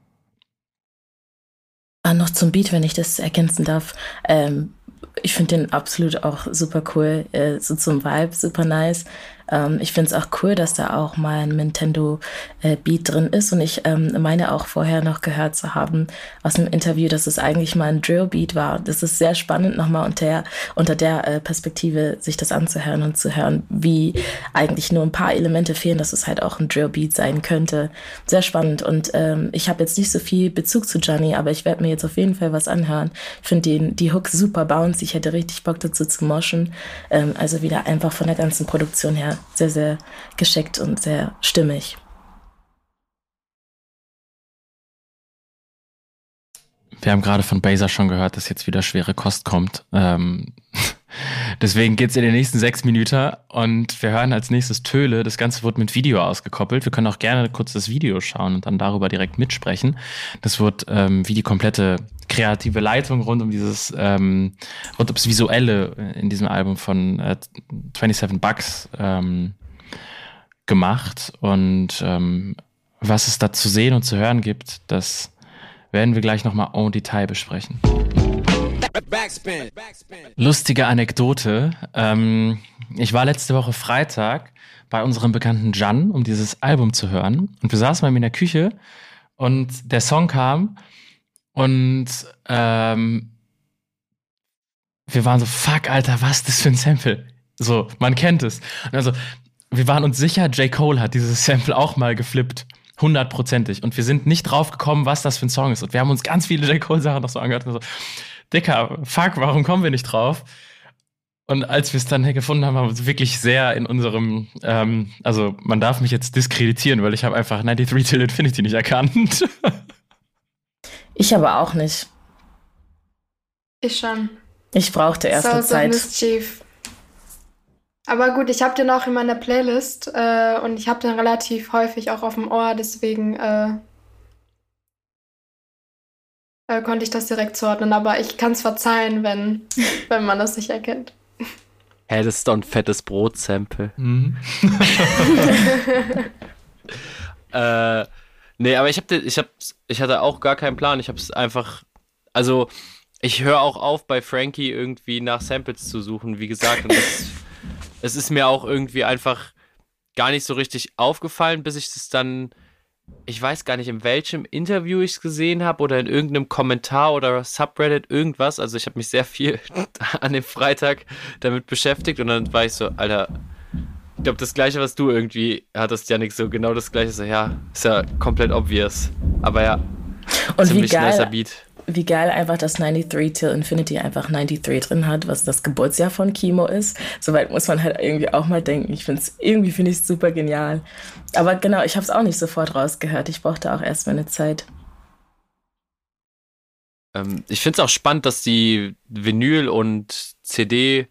Ah, noch zum Beat, wenn ich das ergänzen darf. Ähm, ich finde den absolut auch super cool, äh, so zum Vibe super nice. Ähm, ich finde es auch cool, dass da auch mal ein Nintendo äh, Beat drin ist und ich ähm, meine auch vorher noch gehört zu haben aus einem Interview, dass es eigentlich mal ein Drill Beat war. Das ist sehr spannend nochmal unter der, unter der äh, Perspektive sich das anzuhören und zu hören, wie eigentlich nur ein paar Elemente fehlen, dass es halt auch ein Drill Beat sein könnte. Sehr spannend und ähm, ich habe jetzt nicht so viel Bezug zu Johnny, aber ich werde mir jetzt auf jeden Fall was anhören. Ich finde die Hooks super bouncy. Ich hätte richtig Bock dazu zu moschen. Ähm, also wieder einfach von der ganzen Produktion her sehr, sehr geschickt und sehr stimmig. Wir haben gerade von Baser schon gehört, dass jetzt wieder schwere Kost kommt. Ähm, deswegen geht's in den nächsten sechs Minuten und wir hören als nächstes Töle. Das Ganze wird mit Video ausgekoppelt. Wir können auch gerne kurz das Video schauen und dann darüber direkt mitsprechen. Das wird ähm, wie die komplette kreative Leitung rund um dieses, ähm, rund ums Visuelle in diesem Album von äh, 27 Bucks ähm, gemacht. Und ähm, was es da zu sehen und zu hören gibt, das werden wir gleich nochmal en Detail besprechen. Lustige Anekdote. Ähm, ich war letzte Woche Freitag bei unserem bekannten Jan, um dieses Album zu hören. Und wir saßen bei mir in der Küche und der Song kam und ähm, wir waren so, fuck, Alter, was ist das für ein Sample? So, man kennt es. Und also, wir waren uns sicher, J. Cole hat dieses Sample auch mal geflippt. Hundertprozentig. Und wir sind nicht drauf gekommen, was das für ein Song ist. Und wir haben uns ganz viele J. Cole-Sachen noch so angehört. Und so, Dicker, fuck, warum kommen wir nicht drauf? Und als wir es dann gefunden haben, haben wir uns wirklich sehr in unserem, ähm, also man darf mich jetzt diskreditieren, weil ich habe einfach 93 Till Infinity nicht erkannt. ich aber auch nicht. Ich schon. Ich brauchte erst eine Zeit. Mischief. Aber gut, ich habe den auch in meiner Playlist äh, und ich habe den relativ häufig auch auf dem Ohr, deswegen äh, äh, konnte ich das direkt zuordnen. Aber ich kann es verzeihen, wenn, wenn man das nicht erkennt. Hä, hey, das ist doch ein fettes Brot-Sample. Mhm. äh, nee, aber ich, hab, ich, hab, ich hatte auch gar keinen Plan. Ich habe es einfach, also ich höre auch auf, bei Frankie irgendwie nach Samples zu suchen, wie gesagt. Und das es ist mir auch irgendwie einfach gar nicht so richtig aufgefallen, bis ich es dann, ich weiß gar nicht, in welchem Interview ich es gesehen habe oder in irgendeinem Kommentar oder Subreddit, irgendwas. Also ich habe mich sehr viel an dem Freitag damit beschäftigt und dann war ich so, Alter, ich glaube, das gleiche, was du irgendwie hattest, Janik, so genau das gleiche. So, ja, ist ja komplett obvious. Aber ja, und ziemlich nicer Beat wie geil einfach das 93 Till Infinity einfach 93 drin hat, was das Geburtsjahr von Kimo ist. Soweit muss man halt irgendwie auch mal denken. Ich finde es irgendwie finde ich super genial. Aber genau, ich habe es auch nicht sofort rausgehört. Ich brauchte auch erst meine Zeit. Ähm, ich finde es auch spannend, dass die Vinyl und CD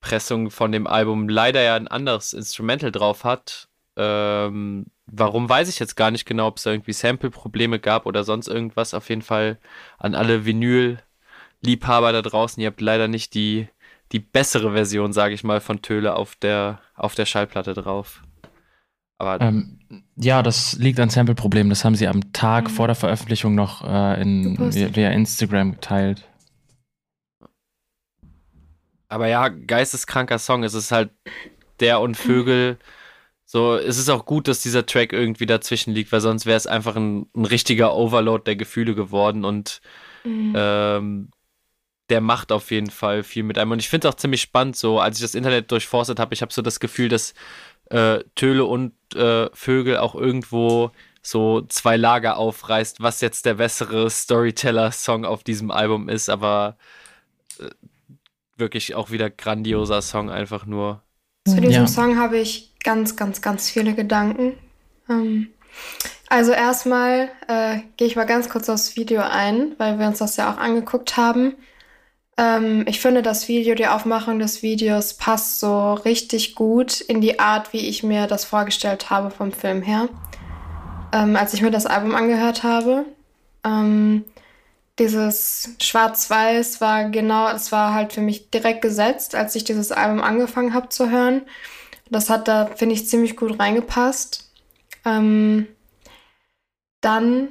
Pressung von dem Album leider ja ein anderes Instrumental drauf hat. Ähm, Warum weiß ich jetzt gar nicht genau, ob es da irgendwie Sample-Probleme gab oder sonst irgendwas. Auf jeden Fall an alle Vinyl-Liebhaber da draußen. Ihr habt leider nicht die, die bessere Version, sage ich mal, von Töle auf der, auf der Schallplatte drauf. Aber ähm, ja, das liegt an Sample-Problemen. Das haben sie am Tag mhm. vor der Veröffentlichung noch äh, in, via Instagram geteilt. Aber ja, geisteskranker Song. Es ist halt der und Vögel. So, es ist auch gut, dass dieser Track irgendwie dazwischen liegt, weil sonst wäre es einfach ein, ein, richtiger Overload der Gefühle geworden und mhm. ähm, der macht auf jeden Fall viel mit einem. Und ich finde es auch ziemlich spannend, so als ich das Internet durchforstet habe, ich habe so das Gefühl, dass äh, Töle und äh, Vögel auch irgendwo so zwei Lager aufreißt, was jetzt der bessere Storyteller-Song auf diesem Album ist, aber äh, wirklich auch wieder grandioser Song, einfach nur. Zu diesem ja. Song habe ich ganz, ganz, ganz viele Gedanken. Ähm, also erstmal äh, gehe ich mal ganz kurz aufs Video ein, weil wir uns das ja auch angeguckt haben. Ähm, ich finde, das Video, die Aufmachung des Videos passt so richtig gut in die Art, wie ich mir das vorgestellt habe vom Film her. Ähm, als ich mir das Album angehört habe. Ähm, dieses Schwarz-Weiß war genau, es war halt für mich direkt gesetzt, als ich dieses Album angefangen habe zu hören. Das hat da, finde ich, ziemlich gut reingepasst. Ähm, dann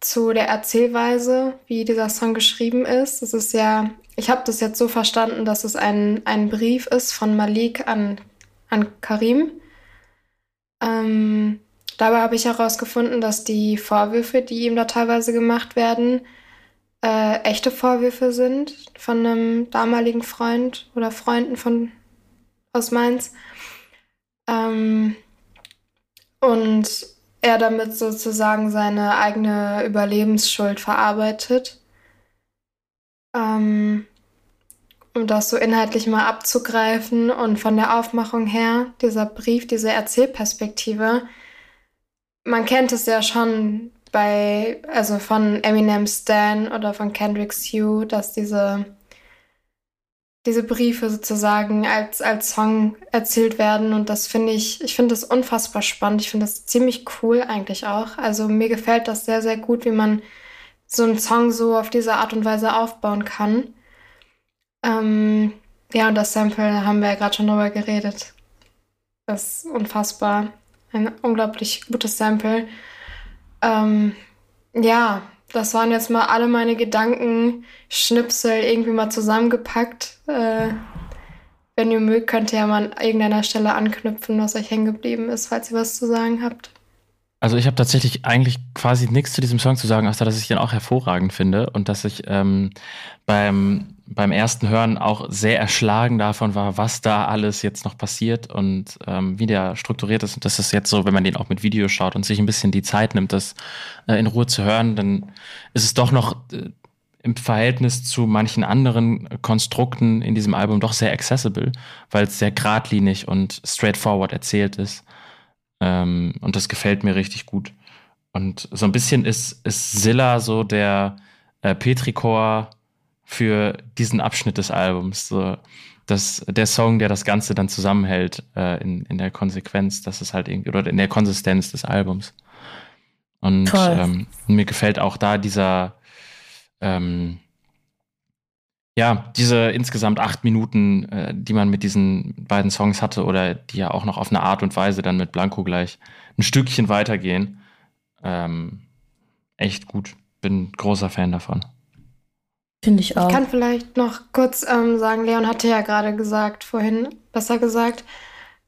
zu der Erzählweise, wie dieser Song geschrieben ist. Es ist ja, ich habe das jetzt so verstanden, dass es ein, ein Brief ist von Malik an, an Karim. Ähm, dabei habe ich herausgefunden, dass die Vorwürfe, die ihm da teilweise gemacht werden, äh, echte Vorwürfe sind von einem damaligen Freund oder Freunden von aus Mainz. Ähm, und er damit sozusagen seine eigene Überlebensschuld verarbeitet. Ähm, um das so inhaltlich mal abzugreifen und von der Aufmachung her, dieser Brief, diese Erzählperspektive, man kennt es ja schon bei, also von Eminem Stan oder von Kendrick Sue, dass diese, diese Briefe sozusagen als, als Song erzählt werden. Und das finde ich, ich finde das unfassbar spannend. Ich finde das ziemlich cool eigentlich auch. Also mir gefällt das sehr, sehr gut, wie man so einen Song so auf diese Art und Weise aufbauen kann. Ähm, ja, und das Sample haben wir ja gerade schon drüber geredet. Das ist unfassbar. Ein unglaublich gutes Sample. Ähm, ja, das waren jetzt mal alle meine Gedanken, Schnipsel irgendwie mal zusammengepackt. Äh, wenn ihr mögt, könnt ihr ja mal an irgendeiner Stelle anknüpfen, was euch hängen geblieben ist, falls ihr was zu sagen habt. Also ich habe tatsächlich eigentlich quasi nichts zu diesem Song zu sagen, außer dass ich den auch hervorragend finde und dass ich ähm, beim, beim ersten Hören auch sehr erschlagen davon war, was da alles jetzt noch passiert und ähm, wie der strukturiert ist. Und das ist jetzt so, wenn man den auch mit Video schaut und sich ein bisschen die Zeit nimmt, das äh, in Ruhe zu hören, dann ist es doch noch äh, im Verhältnis zu manchen anderen Konstrukten in diesem Album doch sehr accessible, weil es sehr geradlinig und straightforward erzählt ist. Ähm, und das gefällt mir richtig gut. Und so ein bisschen ist, ist Zilla so der äh, Petrichor für diesen Abschnitt des Albums. So, das, der Song, der das Ganze dann zusammenhält äh, in, in der Konsequenz, das ist halt irgendwie, oder in der Konsistenz des Albums. Und ähm, mir gefällt auch da dieser, ähm, ja, diese insgesamt acht Minuten, äh, die man mit diesen beiden Songs hatte oder die ja auch noch auf eine Art und Weise dann mit Blanco gleich ein Stückchen weitergehen. Ähm, echt gut. Bin großer Fan davon. Finde ich auch. Ich kann vielleicht noch kurz ähm, sagen, Leon hatte ja gerade gesagt, vorhin besser gesagt,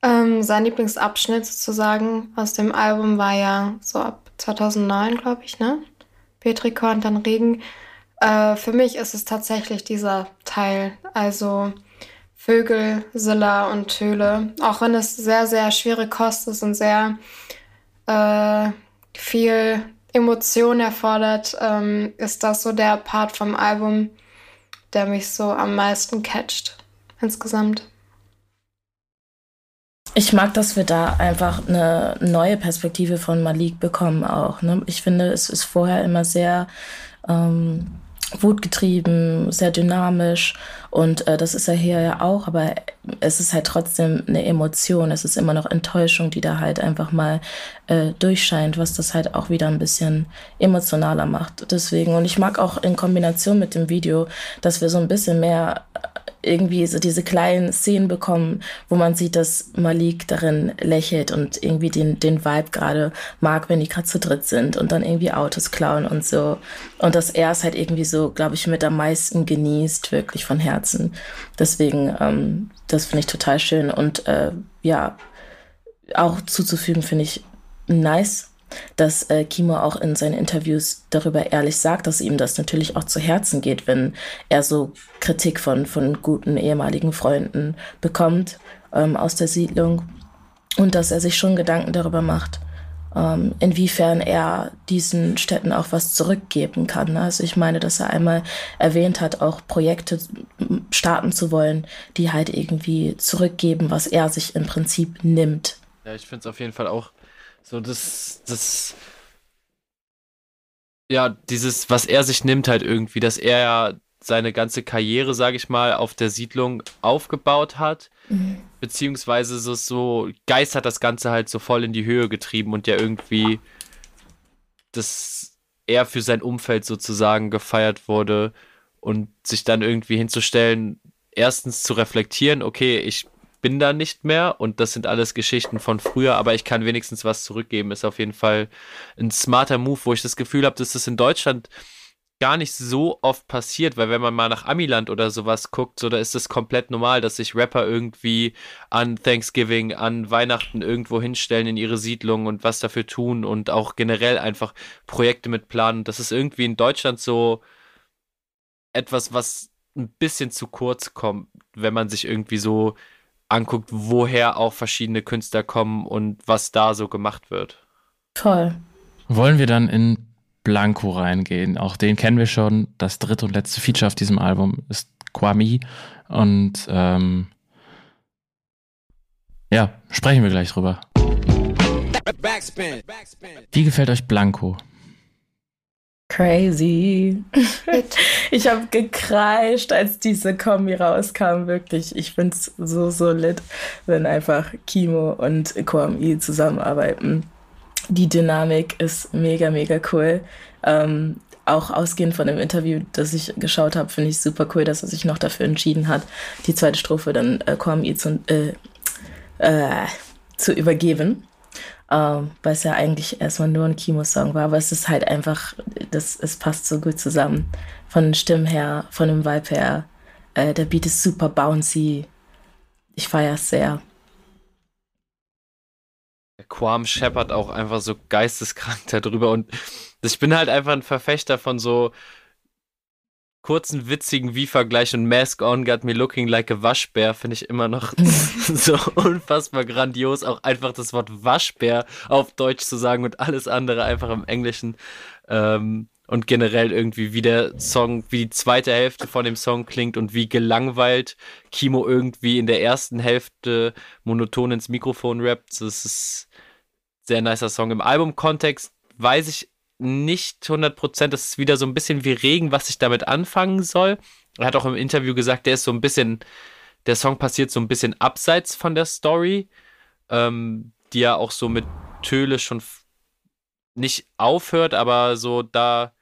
ähm, sein Lieblingsabschnitt sozusagen aus dem Album war ja so ab 2009, glaube ich, ne? Petrikor und dann Regen. Äh, für mich ist es tatsächlich dieser Teil. Also Vögel, Silla und Töle. Auch wenn es sehr, sehr schwere Kost ist und sehr äh, viel Emotion erfordert, ähm, ist das so der Part vom Album, der mich so am meisten catcht. Insgesamt. Ich mag, dass wir da einfach eine neue Perspektive von Malik bekommen auch. Ne? Ich finde, es ist vorher immer sehr ähm, wutgetrieben, sehr dynamisch und äh, das ist er hier ja auch, aber es ist halt trotzdem eine Emotion, es ist immer noch Enttäuschung, die da halt einfach mal äh, durchscheint, was das halt auch wieder ein bisschen emotionaler macht. Deswegen und ich mag auch in Kombination mit dem Video, dass wir so ein bisschen mehr irgendwie so diese kleinen Szenen bekommen, wo man sieht, dass Malik darin lächelt und irgendwie den, den Vibe gerade mag, wenn die gerade zu dritt sind und dann irgendwie Autos klauen und so. Und dass er es halt irgendwie so, glaube ich, mit am meisten genießt, wirklich von Herzen. Deswegen, ähm, das finde ich total schön. Und äh, ja, auch zuzufügen finde ich nice, dass äh, Kimo auch in seinen Interviews darüber ehrlich sagt, dass ihm das natürlich auch zu Herzen geht, wenn er so Kritik von, von guten ehemaligen Freunden bekommt ähm, aus der Siedlung und dass er sich schon Gedanken darüber macht, inwiefern er diesen Städten auch was zurückgeben kann. Also ich meine, dass er einmal erwähnt hat, auch Projekte starten zu wollen, die halt irgendwie zurückgeben, was er sich im Prinzip nimmt. Ja, ich finde es auf jeden Fall auch so, das, das, ja, dieses, was er sich nimmt halt irgendwie, dass er ja seine ganze Karriere, sage ich mal, auf der Siedlung aufgebaut hat. Mhm. Beziehungsweise so, so Geist hat das Ganze halt so voll in die Höhe getrieben und ja irgendwie, dass er für sein Umfeld sozusagen gefeiert wurde und sich dann irgendwie hinzustellen, erstens zu reflektieren, okay, ich bin da nicht mehr und das sind alles Geschichten von früher, aber ich kann wenigstens was zurückgeben. Ist auf jeden Fall ein smarter Move, wo ich das Gefühl habe, dass das in Deutschland gar nicht so oft passiert, weil wenn man mal nach Amiland oder sowas guckt, so da ist es komplett normal, dass sich Rapper irgendwie an Thanksgiving, an Weihnachten irgendwo hinstellen in ihre Siedlung und was dafür tun und auch generell einfach Projekte mit planen. Das ist irgendwie in Deutschland so etwas, was ein bisschen zu kurz kommt, wenn man sich irgendwie so anguckt, woher auch verschiedene Künstler kommen und was da so gemacht wird. Toll. Wollen wir dann in Blanco reingehen. Auch den kennen wir schon. Das dritte und letzte Feature auf diesem Album ist Kwami. Und ähm, ja, sprechen wir gleich drüber. Wie gefällt euch Blanco? Crazy. Ich habe gekreischt, als diese Kombi rauskam, wirklich. Ich finde es so, so lit, wenn einfach Kimo und Kwami zusammenarbeiten die Dynamik ist mega, mega cool. Ähm, auch ausgehend von dem Interview, das ich geschaut habe, finde ich super cool, dass er sich noch dafür entschieden hat, die zweite Strophe dann äh, Kwame zu, äh, äh, zu übergeben. Ähm, weil es ja eigentlich erstmal nur ein Kimo-Song war, aber es ist halt einfach, das, es passt so gut zusammen. Von den Stimmen her, von dem Vibe her. Äh, der Beat ist super bouncy. Ich feiere es sehr. Quam Shepard auch einfach so geisteskrank darüber und ich bin halt einfach ein Verfechter von so kurzen, witzigen Wie-Vergleich und Mask On Got Me Looking Like a Waschbär finde ich immer noch so unfassbar grandios, auch einfach das Wort Waschbär auf Deutsch zu sagen und alles andere einfach im Englischen. Ähm, und generell irgendwie, wie der Song, wie die zweite Hälfte von dem Song klingt und wie gelangweilt Kimo irgendwie in der ersten Hälfte monoton ins Mikrofon rappt. Das ist sehr nicer Song. Im Albumkontext weiß ich nicht 100%, das ist wieder so ein bisschen wie Regen, was ich damit anfangen soll. Er hat auch im Interview gesagt, der ist so ein bisschen, der Song passiert so ein bisschen abseits von der Story, ähm, die ja auch so mit Töle schon nicht aufhört, aber so da,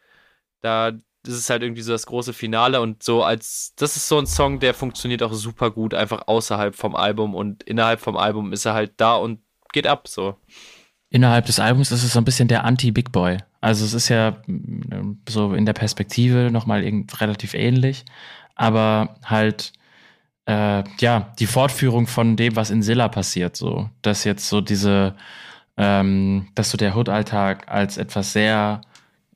da das ist halt irgendwie so das große Finale und so als, das ist so ein Song, der funktioniert auch super gut, einfach außerhalb vom Album und innerhalb vom Album ist er halt da und geht ab, so. Innerhalb des Albums ist es so ein bisschen der Anti-Big Boy. Also es ist ja so in der Perspektive nochmal relativ ähnlich, aber halt äh, ja, die Fortführung von dem, was in Silla passiert, so, dass jetzt so diese ähm, dass so der Hood-Alltag als etwas sehr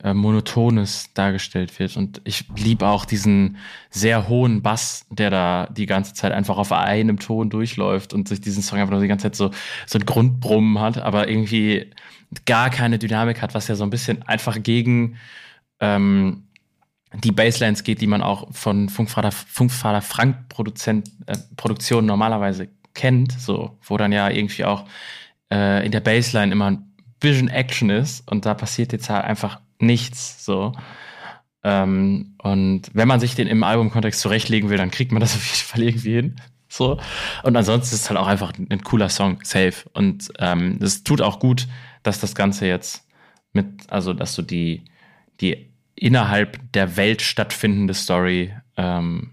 äh, Monotones dargestellt wird. Und ich liebe auch diesen sehr hohen Bass, der da die ganze Zeit einfach auf einem Ton durchläuft und sich diesen Song einfach nur die ganze Zeit so, so ein Grundbrummen hat, aber irgendwie gar keine Dynamik hat, was ja so ein bisschen einfach gegen ähm, die Basslines geht, die man auch von Funkvater, Funkvater Frank Produzent, äh, Produktion normalerweise kennt, so, wo dann ja irgendwie auch äh, in der Baseline immer ein bisschen Action ist und da passiert jetzt halt einfach nichts so. Ähm, und wenn man sich den im Albumkontext zurechtlegen will, dann kriegt man das auf jeden Fall irgendwie hin. So. Und ansonsten ist es halt auch einfach ein cooler Song, safe. Und ähm, es tut auch gut, dass das Ganze jetzt mit, also dass du die, die innerhalb der Welt stattfindende Story ähm,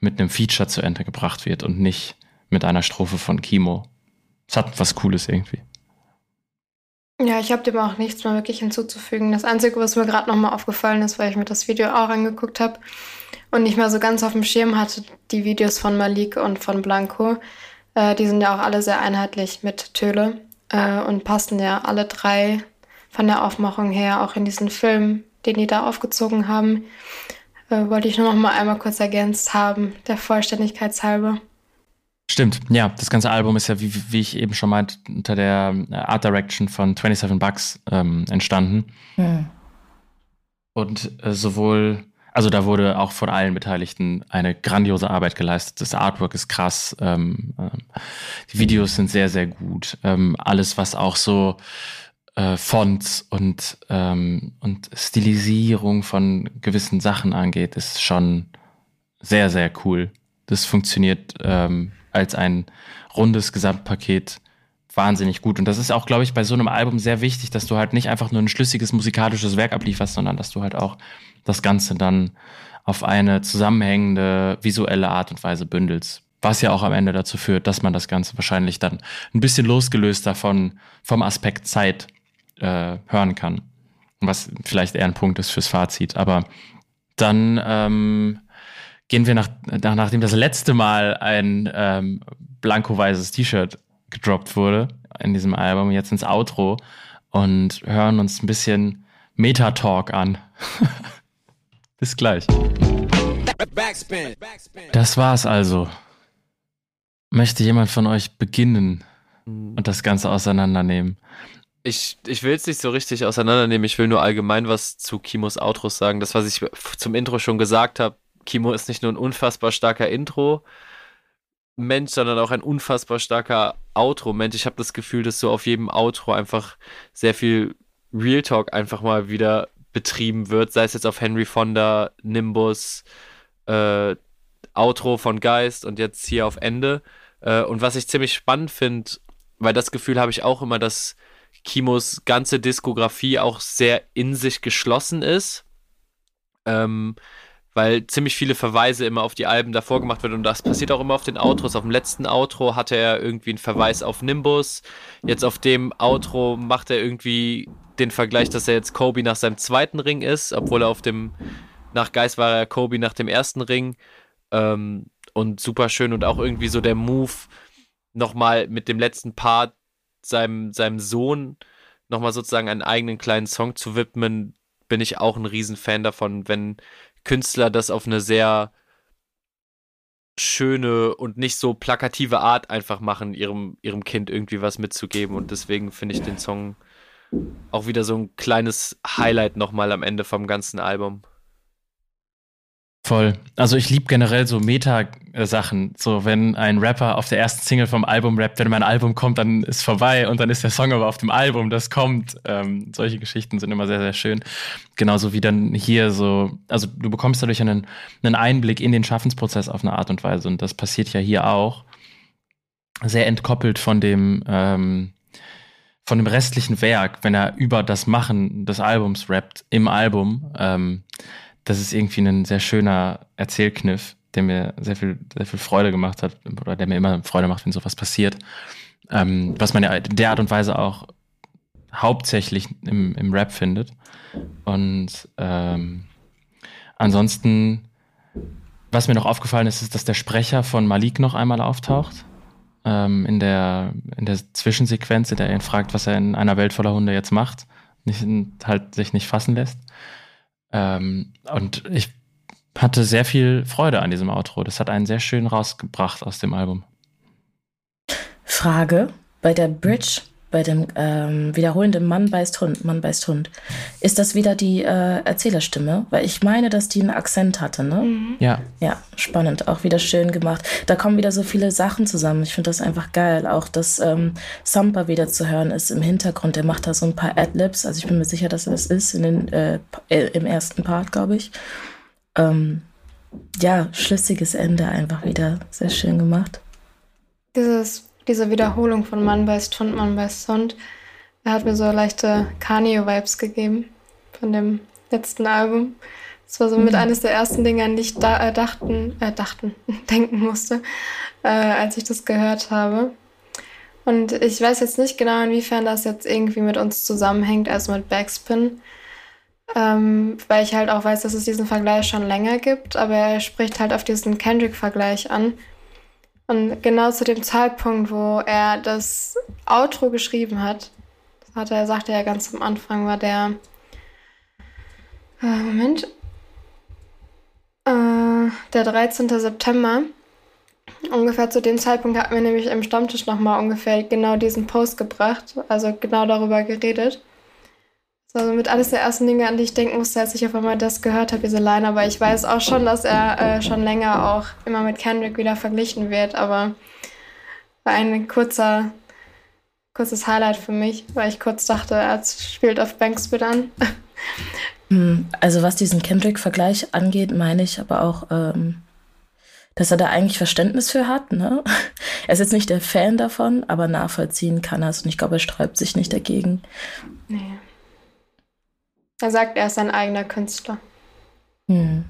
mit einem Feature zu Ende gebracht wird und nicht mit einer Strophe von Kimo. Es hat was Cooles irgendwie. Ja, ich habe dem auch nichts mehr wirklich hinzuzufügen. Das Einzige, was mir gerade nochmal aufgefallen ist, weil ich mir das Video auch angeguckt habe und nicht mehr so ganz auf dem Schirm hatte, die Videos von Malik und von Blanco, äh, die sind ja auch alle sehr einheitlich mit Töle äh, und passen ja alle drei von der Aufmachung her auch in diesen Film, den die da aufgezogen haben. Äh, wollte ich nur noch mal einmal kurz ergänzt haben, der Vollständigkeit halber. Stimmt, ja, das ganze Album ist ja, wie, wie ich eben schon meinte, unter der äh, Art Direction von 27 Bucks ähm, entstanden. Hm. Und äh, sowohl, also da wurde auch von allen Beteiligten eine grandiose Arbeit geleistet. Das Artwork ist krass, ähm, äh, die Videos sind sehr, sehr gut. Ähm, alles, was auch so äh, Fonts und, ähm, und Stilisierung von gewissen Sachen angeht, ist schon sehr, sehr cool. Das funktioniert ähm, als ein rundes Gesamtpaket wahnsinnig gut. Und das ist auch, glaube ich, bei so einem Album sehr wichtig, dass du halt nicht einfach nur ein schlüssiges musikalisches Werk ablieferst, sondern dass du halt auch das Ganze dann auf eine zusammenhängende visuelle Art und Weise bündelst. Was ja auch am Ende dazu führt, dass man das Ganze wahrscheinlich dann ein bisschen losgelöst davon vom Aspekt Zeit äh, hören kann. Was vielleicht eher ein Punkt ist fürs Fazit. Aber dann ähm, gehen wir nach, nach, nachdem das letzte Mal ein ähm, blanko-weißes T-Shirt gedroppt wurde in diesem Album, jetzt ins Outro und hören uns ein bisschen Meta-Talk an. Bis gleich. Das war's also. Möchte jemand von euch beginnen und das Ganze auseinandernehmen? Ich, ich will es nicht so richtig auseinandernehmen. Ich will nur allgemein was zu Kimos Outros sagen. Das, was ich zum Intro schon gesagt habe. Kimo ist nicht nur ein unfassbar starker Intro-Mensch, sondern auch ein unfassbar starker Outro-Mensch. Ich habe das Gefühl, dass so auf jedem Outro einfach sehr viel Real Talk einfach mal wieder betrieben wird. Sei es jetzt auf Henry Fonda, Nimbus, äh, Outro von Geist und jetzt hier auf Ende. Äh, und was ich ziemlich spannend finde, weil das Gefühl habe ich auch immer, dass Kimos ganze Diskografie auch sehr in sich geschlossen ist. Ähm, weil ziemlich viele Verweise immer auf die Alben davor gemacht werden und das passiert auch immer auf den Outros. Auf dem letzten Outro hatte er irgendwie einen Verweis auf Nimbus. Jetzt auf dem Outro macht er irgendwie den Vergleich, dass er jetzt Kobe nach seinem zweiten Ring ist, obwohl er auf dem nach Geist war er Kobe nach dem ersten Ring. Ähm, und super schön und auch irgendwie so der Move nochmal mit dem letzten Part seinem, seinem Sohn nochmal sozusagen einen eigenen kleinen Song zu widmen, bin ich auch ein Riesenfan davon, wenn Künstler das auf eine sehr schöne und nicht so plakative Art einfach machen, ihrem, ihrem Kind irgendwie was mitzugeben. Und deswegen finde ich den Song auch wieder so ein kleines Highlight nochmal am Ende vom ganzen Album. Voll. Also ich liebe generell so Meta-Sachen. So, wenn ein Rapper auf der ersten Single vom Album rappt, wenn mein Album kommt, dann ist vorbei und dann ist der Song aber auf dem Album, das kommt. Ähm, solche Geschichten sind immer sehr, sehr schön. Genauso wie dann hier so, also du bekommst dadurch einen, einen Einblick in den Schaffensprozess auf eine Art und Weise und das passiert ja hier auch. Sehr entkoppelt von dem, ähm, von dem restlichen Werk, wenn er über das Machen des Albums rappt, im Album. Ähm, das ist irgendwie ein sehr schöner Erzählkniff, der mir sehr viel, sehr viel Freude gemacht hat, oder der mir immer Freude macht, wenn sowas passiert. Ähm, was man ja in der Art und Weise auch hauptsächlich im, im Rap findet. Und ähm, ansonsten, was mir noch aufgefallen ist, ist, dass der Sprecher von Malik noch einmal auftaucht. Ähm, in, der, in der Zwischensequenz, in der er ihn fragt, was er in einer Welt voller Hunde jetzt macht, nicht, halt sich nicht fassen lässt. Ähm, und ich hatte sehr viel Freude an diesem Outro. Das hat einen sehr schön rausgebracht aus dem Album. Frage: Bei der Bridge, bei dem ähm, wiederholenden Mann beißt Hund, Mann beißt Hund, ist das wieder die äh, Erzählerstimme? Weil ich meine, dass die einen Akzent hatte, ne? Mhm. Ja. Ja, spannend. Auch wieder schön gemacht. Da kommen wieder so viele Sachen zusammen. Ich finde das einfach geil. Auch, dass ähm, Sampa wieder zu hören ist im Hintergrund. Der macht da so ein paar Adlibs. Also ich bin mir sicher, dass er das ist in den, äh, äh im ersten Part, glaube ich. Ähm, ja, schlüssiges Ende einfach wieder. Sehr schön gemacht. Dieses, diese Wiederholung von Mann beißt Hund, Mann beißt Hund, hat mir so leichte Kanye-Vibes gegeben von dem letzten Album. Das war so mit mhm. eines der ersten Dinge, an die ich da, äh, dachten, äh, dachten, denken musste, äh, als ich das gehört habe. Und ich weiß jetzt nicht genau, inwiefern das jetzt irgendwie mit uns zusammenhängt, also mit Backspin. Ähm, weil ich halt auch weiß, dass es diesen Vergleich schon länger gibt, aber er spricht halt auf diesen Kendrick-Vergleich an. Und genau zu dem Zeitpunkt, wo er das Outro geschrieben hat, das hat er, sagte er ganz am Anfang, war der. Äh, Moment. Äh, der 13. September. Ungefähr zu dem Zeitpunkt hatten wir nämlich im Stammtisch nochmal ungefähr genau diesen Post gebracht, also genau darüber geredet. Also mit alles der ersten Dinge, an die ich denken musste, als ich auf einmal das gehört habe, diese Line. Aber ich weiß auch schon, dass er äh, schon länger auch immer mit Kendrick wieder verglichen wird. Aber war ein kurzer, kurzes Highlight für mich, weil ich kurz dachte, er spielt auf Banksbit an. Hm, also was diesen Kendrick-Vergleich angeht, meine ich aber auch, ähm, dass er da eigentlich Verständnis für hat. Ne? Er ist jetzt nicht der Fan davon, aber nachvollziehen kann er es. Und ich glaube, er sträubt sich nicht dagegen. Nee. Er sagt, er ist ein eigener Künstler. Hm.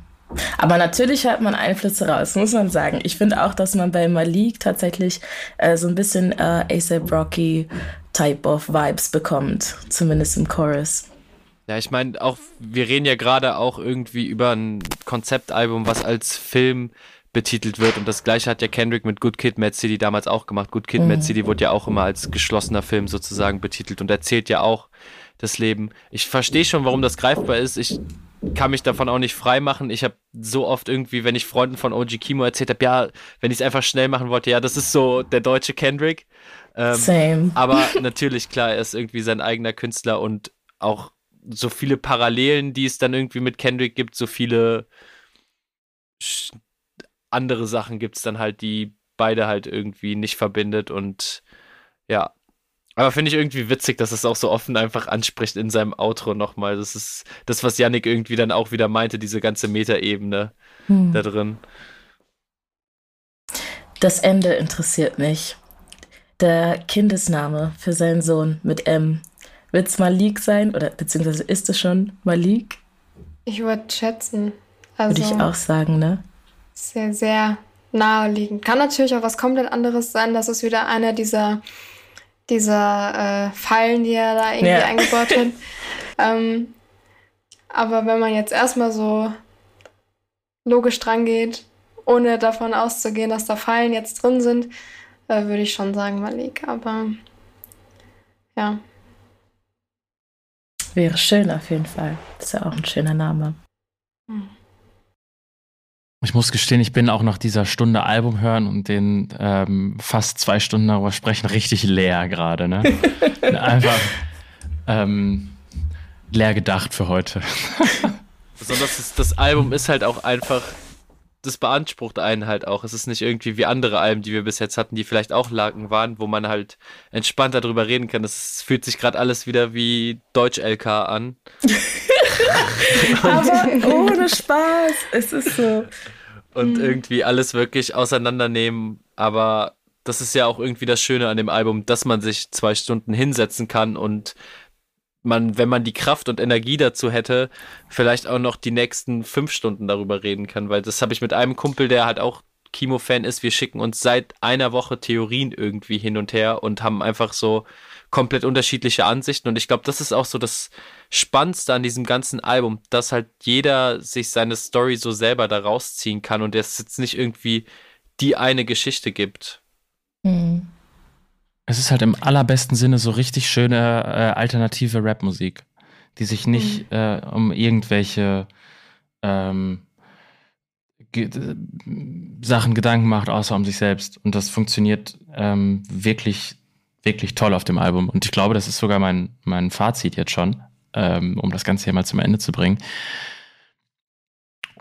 Aber natürlich hört man Einflüsse raus, muss man sagen. Ich finde auch, dass man bei Malik tatsächlich äh, so ein bisschen äh, ASAP Rocky Type of Vibes bekommt, zumindest im Chorus. Ja, ich meine, auch, wir reden ja gerade auch irgendwie über ein Konzeptalbum, was als Film betitelt wird. Und das gleiche hat ja Kendrick mit Good Kid, Mad City damals auch gemacht. Good Kid, mhm. Mad City wurde ja auch immer als geschlossener Film sozusagen betitelt und erzählt ja auch das Leben. Ich verstehe schon, warum das greifbar ist. Ich kann mich davon auch nicht frei machen. Ich habe so oft irgendwie, wenn ich Freunden von OG Kimo erzählt habe, ja, wenn ich es einfach schnell machen wollte, ja, das ist so der deutsche Kendrick. Ähm, Same. Aber natürlich, klar, er ist irgendwie sein eigener Künstler und auch so viele Parallelen, die es dann irgendwie mit Kendrick gibt, so viele andere Sachen gibt es dann halt, die beide halt irgendwie nicht verbindet und ja. Aber finde ich irgendwie witzig, dass es auch so offen einfach anspricht in seinem Outro nochmal. Das ist das, was Yannick irgendwie dann auch wieder meinte, diese ganze Metaebene hm. da drin. Das Ende interessiert mich. Der Kindesname für seinen Sohn mit M. Wird es Malik sein? Oder beziehungsweise ist es schon Malik? Ich würde schätzen. Also, würde ich auch sagen, ne? Sehr, sehr naheliegend. Kann natürlich auch was komplett anderes sein. Das ist wieder einer dieser, dieser äh, Fallen, die er da irgendwie ja. eingebaut hat. ähm, aber wenn man jetzt erstmal so logisch dran geht, ohne davon auszugehen, dass da Fallen jetzt drin sind, äh, würde ich schon sagen Malik. Aber ja. Wäre schön auf jeden Fall. Ist ja auch ein schöner Name. Ich muss gestehen, ich bin auch nach dieser Stunde Album hören und den ähm, fast zwei Stunden darüber sprechen richtig leer gerade. Ne? Einfach ähm, leer gedacht für heute. Besonders das, das Album ist halt auch einfach das beansprucht einen halt auch. Es ist nicht irgendwie wie andere Alben, die wir bis jetzt hatten, die vielleicht auch Laken waren, wo man halt entspannter drüber reden kann. Es fühlt sich gerade alles wieder wie Deutsch-LK an. Aber ohne Spaß. Es ist so. Und mhm. irgendwie alles wirklich auseinandernehmen. Aber das ist ja auch irgendwie das Schöne an dem Album, dass man sich zwei Stunden hinsetzen kann und man, wenn man die Kraft und Energie dazu hätte, vielleicht auch noch die nächsten fünf Stunden darüber reden kann, weil das habe ich mit einem Kumpel, der halt auch Kimo-Fan ist. Wir schicken uns seit einer Woche Theorien irgendwie hin und her und haben einfach so komplett unterschiedliche Ansichten. Und ich glaube, das ist auch so das Spannendste an diesem ganzen Album, dass halt jeder sich seine Story so selber da rausziehen kann und es jetzt nicht irgendwie die eine Geschichte gibt. Mhm. Es ist halt im allerbesten Sinne so richtig schöne äh, alternative Rapmusik, die sich nicht mhm. äh, um irgendwelche ähm, ge Sachen Gedanken macht, außer um sich selbst. Und das funktioniert ähm, wirklich, wirklich toll auf dem Album. Und ich glaube, das ist sogar mein, mein Fazit jetzt schon, ähm, um das Ganze hier mal zum Ende zu bringen.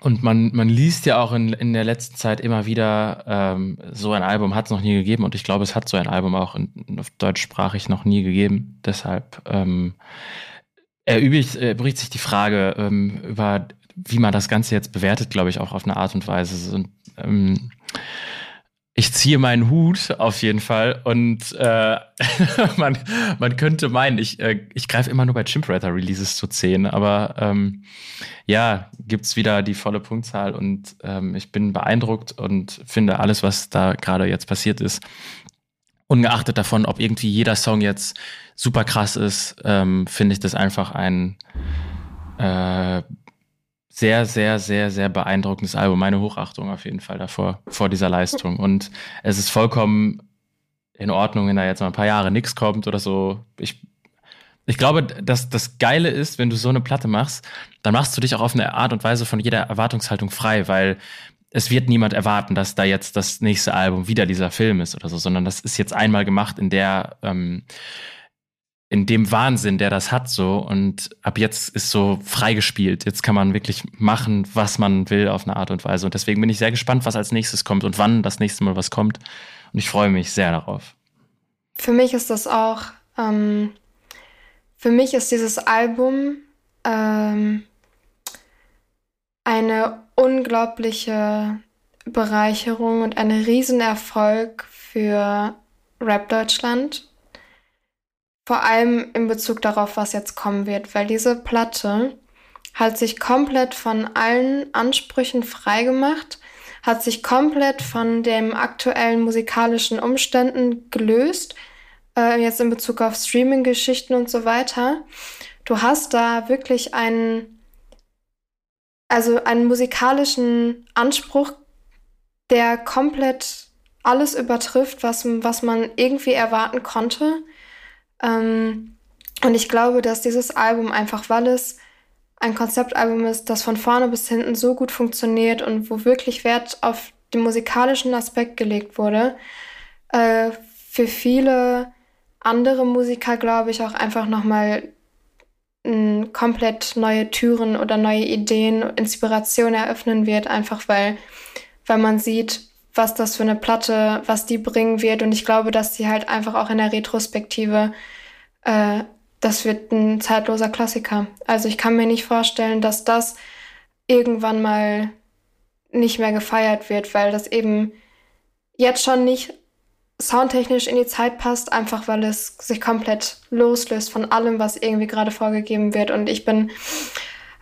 Und man, man liest ja auch in, in der letzten Zeit immer wieder, ähm, so ein Album hat es noch nie gegeben. Und ich glaube, es hat so ein Album auch in, auf deutschsprachig noch nie gegeben. Deshalb ähm, erübrigt, erübrigt sich die Frage ähm, über, wie man das Ganze jetzt bewertet, glaube ich, auch auf eine Art und Weise. Und, ähm, ich ziehe meinen Hut auf jeden Fall und äh, man, man könnte meinen, ich, äh, ich greife immer nur bei Chimprater Releases zu 10, aber ähm, ja, gibt's wieder die volle Punktzahl und ähm, ich bin beeindruckt und finde alles, was da gerade jetzt passiert ist, ungeachtet davon, ob irgendwie jeder Song jetzt super krass ist, ähm, finde ich das einfach ein äh, sehr, sehr, sehr, sehr beeindruckendes Album. Meine Hochachtung auf jeden Fall davor, vor dieser Leistung. Und es ist vollkommen in Ordnung, wenn da jetzt mal ein paar Jahre nichts kommt oder so. Ich, ich glaube, dass das Geile ist, wenn du so eine Platte machst, dann machst du dich auch auf eine Art und Weise von jeder Erwartungshaltung frei, weil es wird niemand erwarten, dass da jetzt das nächste Album wieder dieser Film ist oder so, sondern das ist jetzt einmal gemacht in der ähm, in dem Wahnsinn, der das hat, so. Und ab jetzt ist so freigespielt. Jetzt kann man wirklich machen, was man will auf eine Art und Weise. Und deswegen bin ich sehr gespannt, was als nächstes kommt und wann das nächste Mal was kommt. Und ich freue mich sehr darauf. Für mich ist das auch, ähm, für mich ist dieses Album ähm, eine unglaubliche Bereicherung und ein Riesenerfolg für Rap Deutschland vor allem in Bezug darauf, was jetzt kommen wird, weil diese Platte hat sich komplett von allen Ansprüchen freigemacht, hat sich komplett von den aktuellen musikalischen Umständen gelöst, äh, jetzt in Bezug auf Streaming-Geschichten und so weiter. du hast da wirklich einen, also einen musikalischen Anspruch, der komplett alles übertrifft, was, was man irgendwie erwarten konnte. Ähm, und ich glaube, dass dieses Album einfach, weil es ein Konzeptalbum ist, das von vorne bis hinten so gut funktioniert und wo wirklich Wert auf den musikalischen Aspekt gelegt wurde, äh, für viele andere Musiker, glaube ich, auch einfach nochmal komplett neue Türen oder neue Ideen, Inspiration eröffnen wird, einfach weil, weil man sieht, was das für eine Platte, was die bringen wird. Und ich glaube, dass sie halt einfach auch in der Retrospektive, äh, das wird ein zeitloser Klassiker. Also ich kann mir nicht vorstellen, dass das irgendwann mal nicht mehr gefeiert wird, weil das eben jetzt schon nicht soundtechnisch in die Zeit passt, einfach weil es sich komplett loslöst von allem, was irgendwie gerade vorgegeben wird. Und ich bin,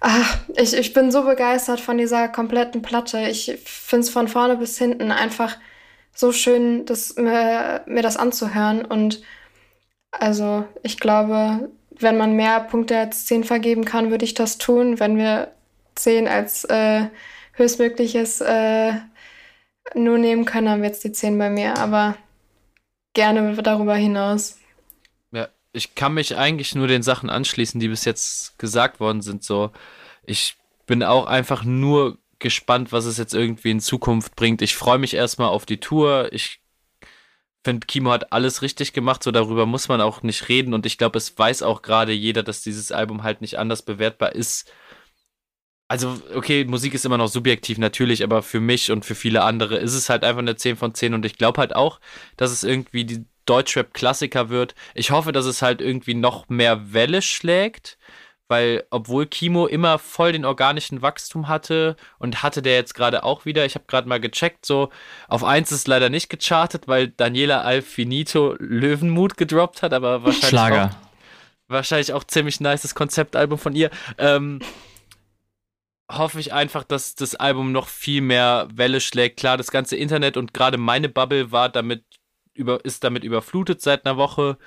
ach, ich, ich bin so begeistert von dieser kompletten Platte. Ich finde es von vorne bis hinten einfach so schön, das, mir, mir das anzuhören. Und also ich glaube, wenn man mehr Punkte als 10 vergeben kann, würde ich das tun. Wenn wir 10 als äh, höchstmögliches äh, nur nehmen können, dann wird es die 10 bei mir. Aber gerne darüber hinaus. Ich kann mich eigentlich nur den Sachen anschließen, die bis jetzt gesagt worden sind. So, ich bin auch einfach nur gespannt, was es jetzt irgendwie in Zukunft bringt. Ich freue mich erstmal auf die Tour. Ich finde, Kimo hat alles richtig gemacht, so darüber muss man auch nicht reden. Und ich glaube, es weiß auch gerade jeder, dass dieses Album halt nicht anders bewertbar ist. Also, okay, Musik ist immer noch subjektiv natürlich, aber für mich und für viele andere ist es halt einfach eine 10 von 10 und ich glaube halt auch, dass es irgendwie die Deutschrap-Klassiker wird. Ich hoffe, dass es halt irgendwie noch mehr Welle schlägt, weil obwohl Kimo immer voll den organischen Wachstum hatte und hatte der jetzt gerade auch wieder, ich habe gerade mal gecheckt, so auf 1 ist leider nicht gechartet, weil Daniela Alfinito Löwenmut gedroppt hat, aber wahrscheinlich Schlager. Auch, wahrscheinlich auch ziemlich nices Konzeptalbum von ihr. Ähm, hoffe ich einfach, dass das Album noch viel mehr Welle schlägt. Klar, das ganze Internet und gerade meine Bubble war damit über, ist damit überflutet seit einer Woche.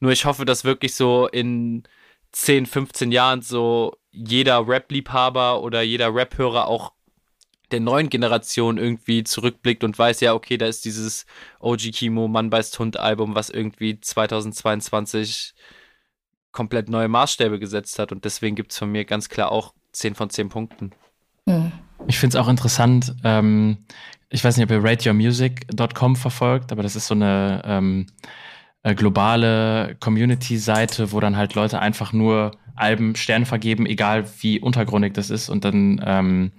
Nur ich hoffe, dass wirklich so in 10, 15 Jahren so jeder Rap-Liebhaber oder jeder Rap-Hörer auch der neuen Generation irgendwie zurückblickt und weiß, ja, okay, da ist dieses OG Kimo Mann beißt Hund Album, was irgendwie 2022 komplett neue Maßstäbe gesetzt hat und deswegen gibt es von mir ganz klar auch 10 von 10 Punkten. Hm. Ich finde es auch interessant. Ähm, ich weiß nicht, ob ihr rateyourmusic.com verfolgt, aber das ist so eine ähm, äh, globale Community-Seite, wo dann halt Leute einfach nur Alben Sterne vergeben, egal wie untergrundig das ist. Und dann, ähm,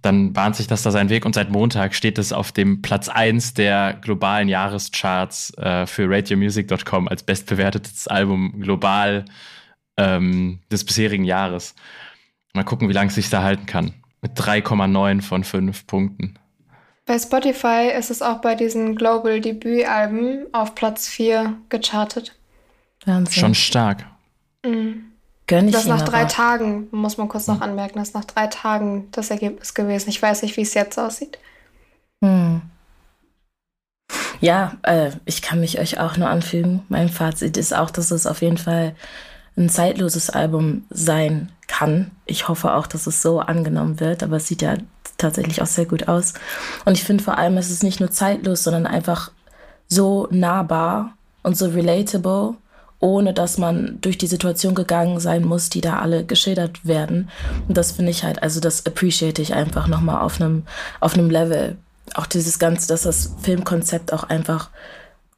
dann bahnt sich das da seinen Weg. Und seit Montag steht es auf dem Platz 1 der globalen Jahrescharts äh, für rateyourmusic.com als bestbewertetes Album global ähm, des bisherigen Jahres. Mal gucken, wie lange es sich da halten kann. Mit 3,9 von 5 Punkten. Bei Spotify ist es auch bei diesen Global Debütalben auf Platz 4 gechartet. Wahnsinn. Schon stark. Mhm. Gönn ich das nach drei aber. Tagen, muss man kurz noch anmerken, das ist nach drei Tagen das Ergebnis gewesen. Ich weiß nicht, wie es jetzt aussieht. Hm. Ja, äh, ich kann mich euch auch nur anfügen. Mein Fazit ist auch, dass es auf jeden Fall ein zeitloses Album sein kann. Ich hoffe auch, dass es so angenommen wird, aber es sieht ja tatsächlich auch sehr gut aus. Und ich finde vor allem, es ist nicht nur zeitlos, sondern einfach so nahbar und so relatable, ohne dass man durch die Situation gegangen sein muss, die da alle geschildert werden. Und das finde ich halt, also das appreciate ich einfach nochmal auf einem, auf einem Level. Auch dieses Ganze, dass das Filmkonzept auch einfach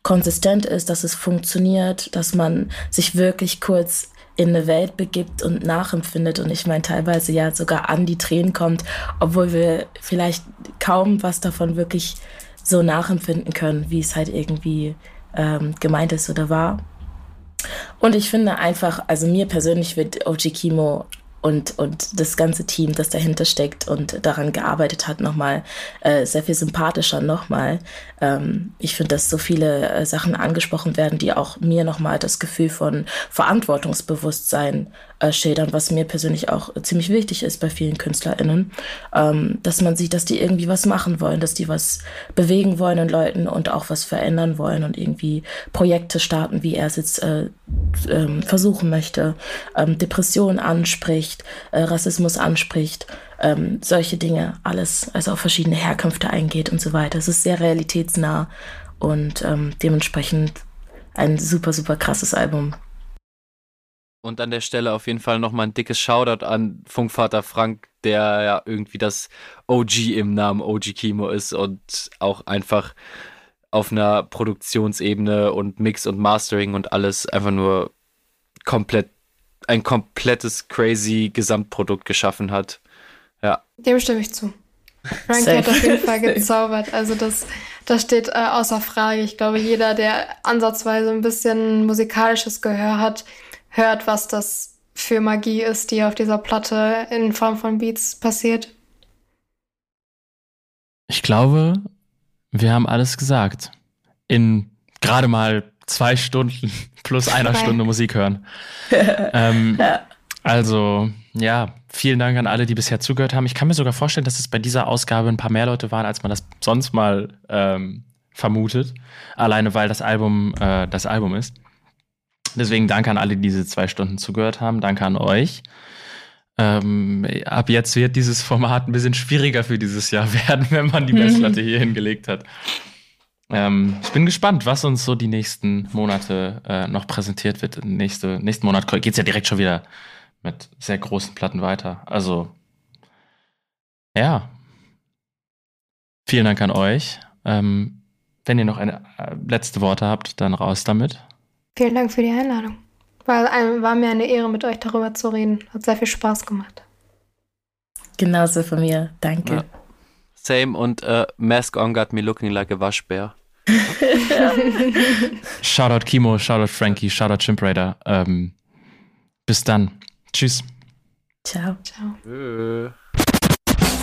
konsistent ist, dass es funktioniert, dass man sich wirklich kurz in eine Welt begibt und nachempfindet und ich meine teilweise ja sogar an die Tränen kommt, obwohl wir vielleicht kaum was davon wirklich so nachempfinden können, wie es halt irgendwie ähm, gemeint ist oder war. Und ich finde einfach, also mir persönlich wird OG Kimo und, und das ganze Team, das dahinter steckt und daran gearbeitet hat, nochmal äh, sehr viel sympathischer nochmal. Ähm, ich finde, dass so viele äh, Sachen angesprochen werden, die auch mir nochmal das Gefühl von Verantwortungsbewusstsein äh, schildern, was mir persönlich auch ziemlich wichtig ist bei vielen KünstlerInnen, ähm, dass man sieht, dass die irgendwie was machen wollen, dass die was bewegen wollen in Leuten und auch was verändern wollen und irgendwie Projekte starten, wie er es jetzt äh, ähm, versuchen möchte, ähm, Depressionen anspricht, äh, Rassismus anspricht, ähm, solche Dinge, alles, also auf verschiedene Herkünfte eingeht und so weiter. Es ist sehr realitätsnah und ähm, dementsprechend ein super, super krasses Album. Und an der Stelle auf jeden Fall nochmal ein dickes Shoutout an Funkvater Frank, der ja irgendwie das OG im Namen OG Kimo ist und auch einfach auf einer Produktionsebene und Mix und Mastering und alles einfach nur komplett ein komplettes crazy Gesamtprodukt geschaffen hat. Ja. Dem stimme ich zu. Frank hat auf jeden Fall gezaubert. Also das, das steht äh, außer Frage. Ich glaube, jeder, der ansatzweise ein bisschen musikalisches Gehör hat, hört, was das für Magie ist, die auf dieser Platte in Form von Beats passiert. Ich glaube, wir haben alles gesagt. In gerade mal zwei Stunden plus einer Stunde Musik hören. ähm, also, ja, vielen Dank an alle, die bisher zugehört haben. Ich kann mir sogar vorstellen, dass es bei dieser Ausgabe ein paar mehr Leute waren, als man das sonst mal ähm, vermutet. Alleine weil das Album äh, das Album ist. Deswegen danke an alle, die diese zwei Stunden zugehört haben. Danke an euch. Ähm, ab jetzt wird dieses Format ein bisschen schwieriger für dieses Jahr werden, wenn man die Messlatte hier hingelegt hat. Ähm, ich bin gespannt, was uns so die nächsten Monate äh, noch präsentiert wird. Nächste, nächsten Monat geht es ja direkt schon wieder mit sehr großen Platten weiter. Also, ja. Vielen Dank an euch. Ähm, wenn ihr noch eine äh, letzte Worte habt, dann raus damit. Vielen Dank für die Einladung. War, war mir eine Ehre, mit euch darüber zu reden. Hat sehr viel Spaß gemacht. Genauso von mir. Danke. Ja. Same und uh, Mask on got me looking like a Waschbär. Shoutout Kimo, Shoutout Frankie, Shoutout Chimp Raider. Ähm, bis dann. Tschüss. Ciao. Ciao. Äh.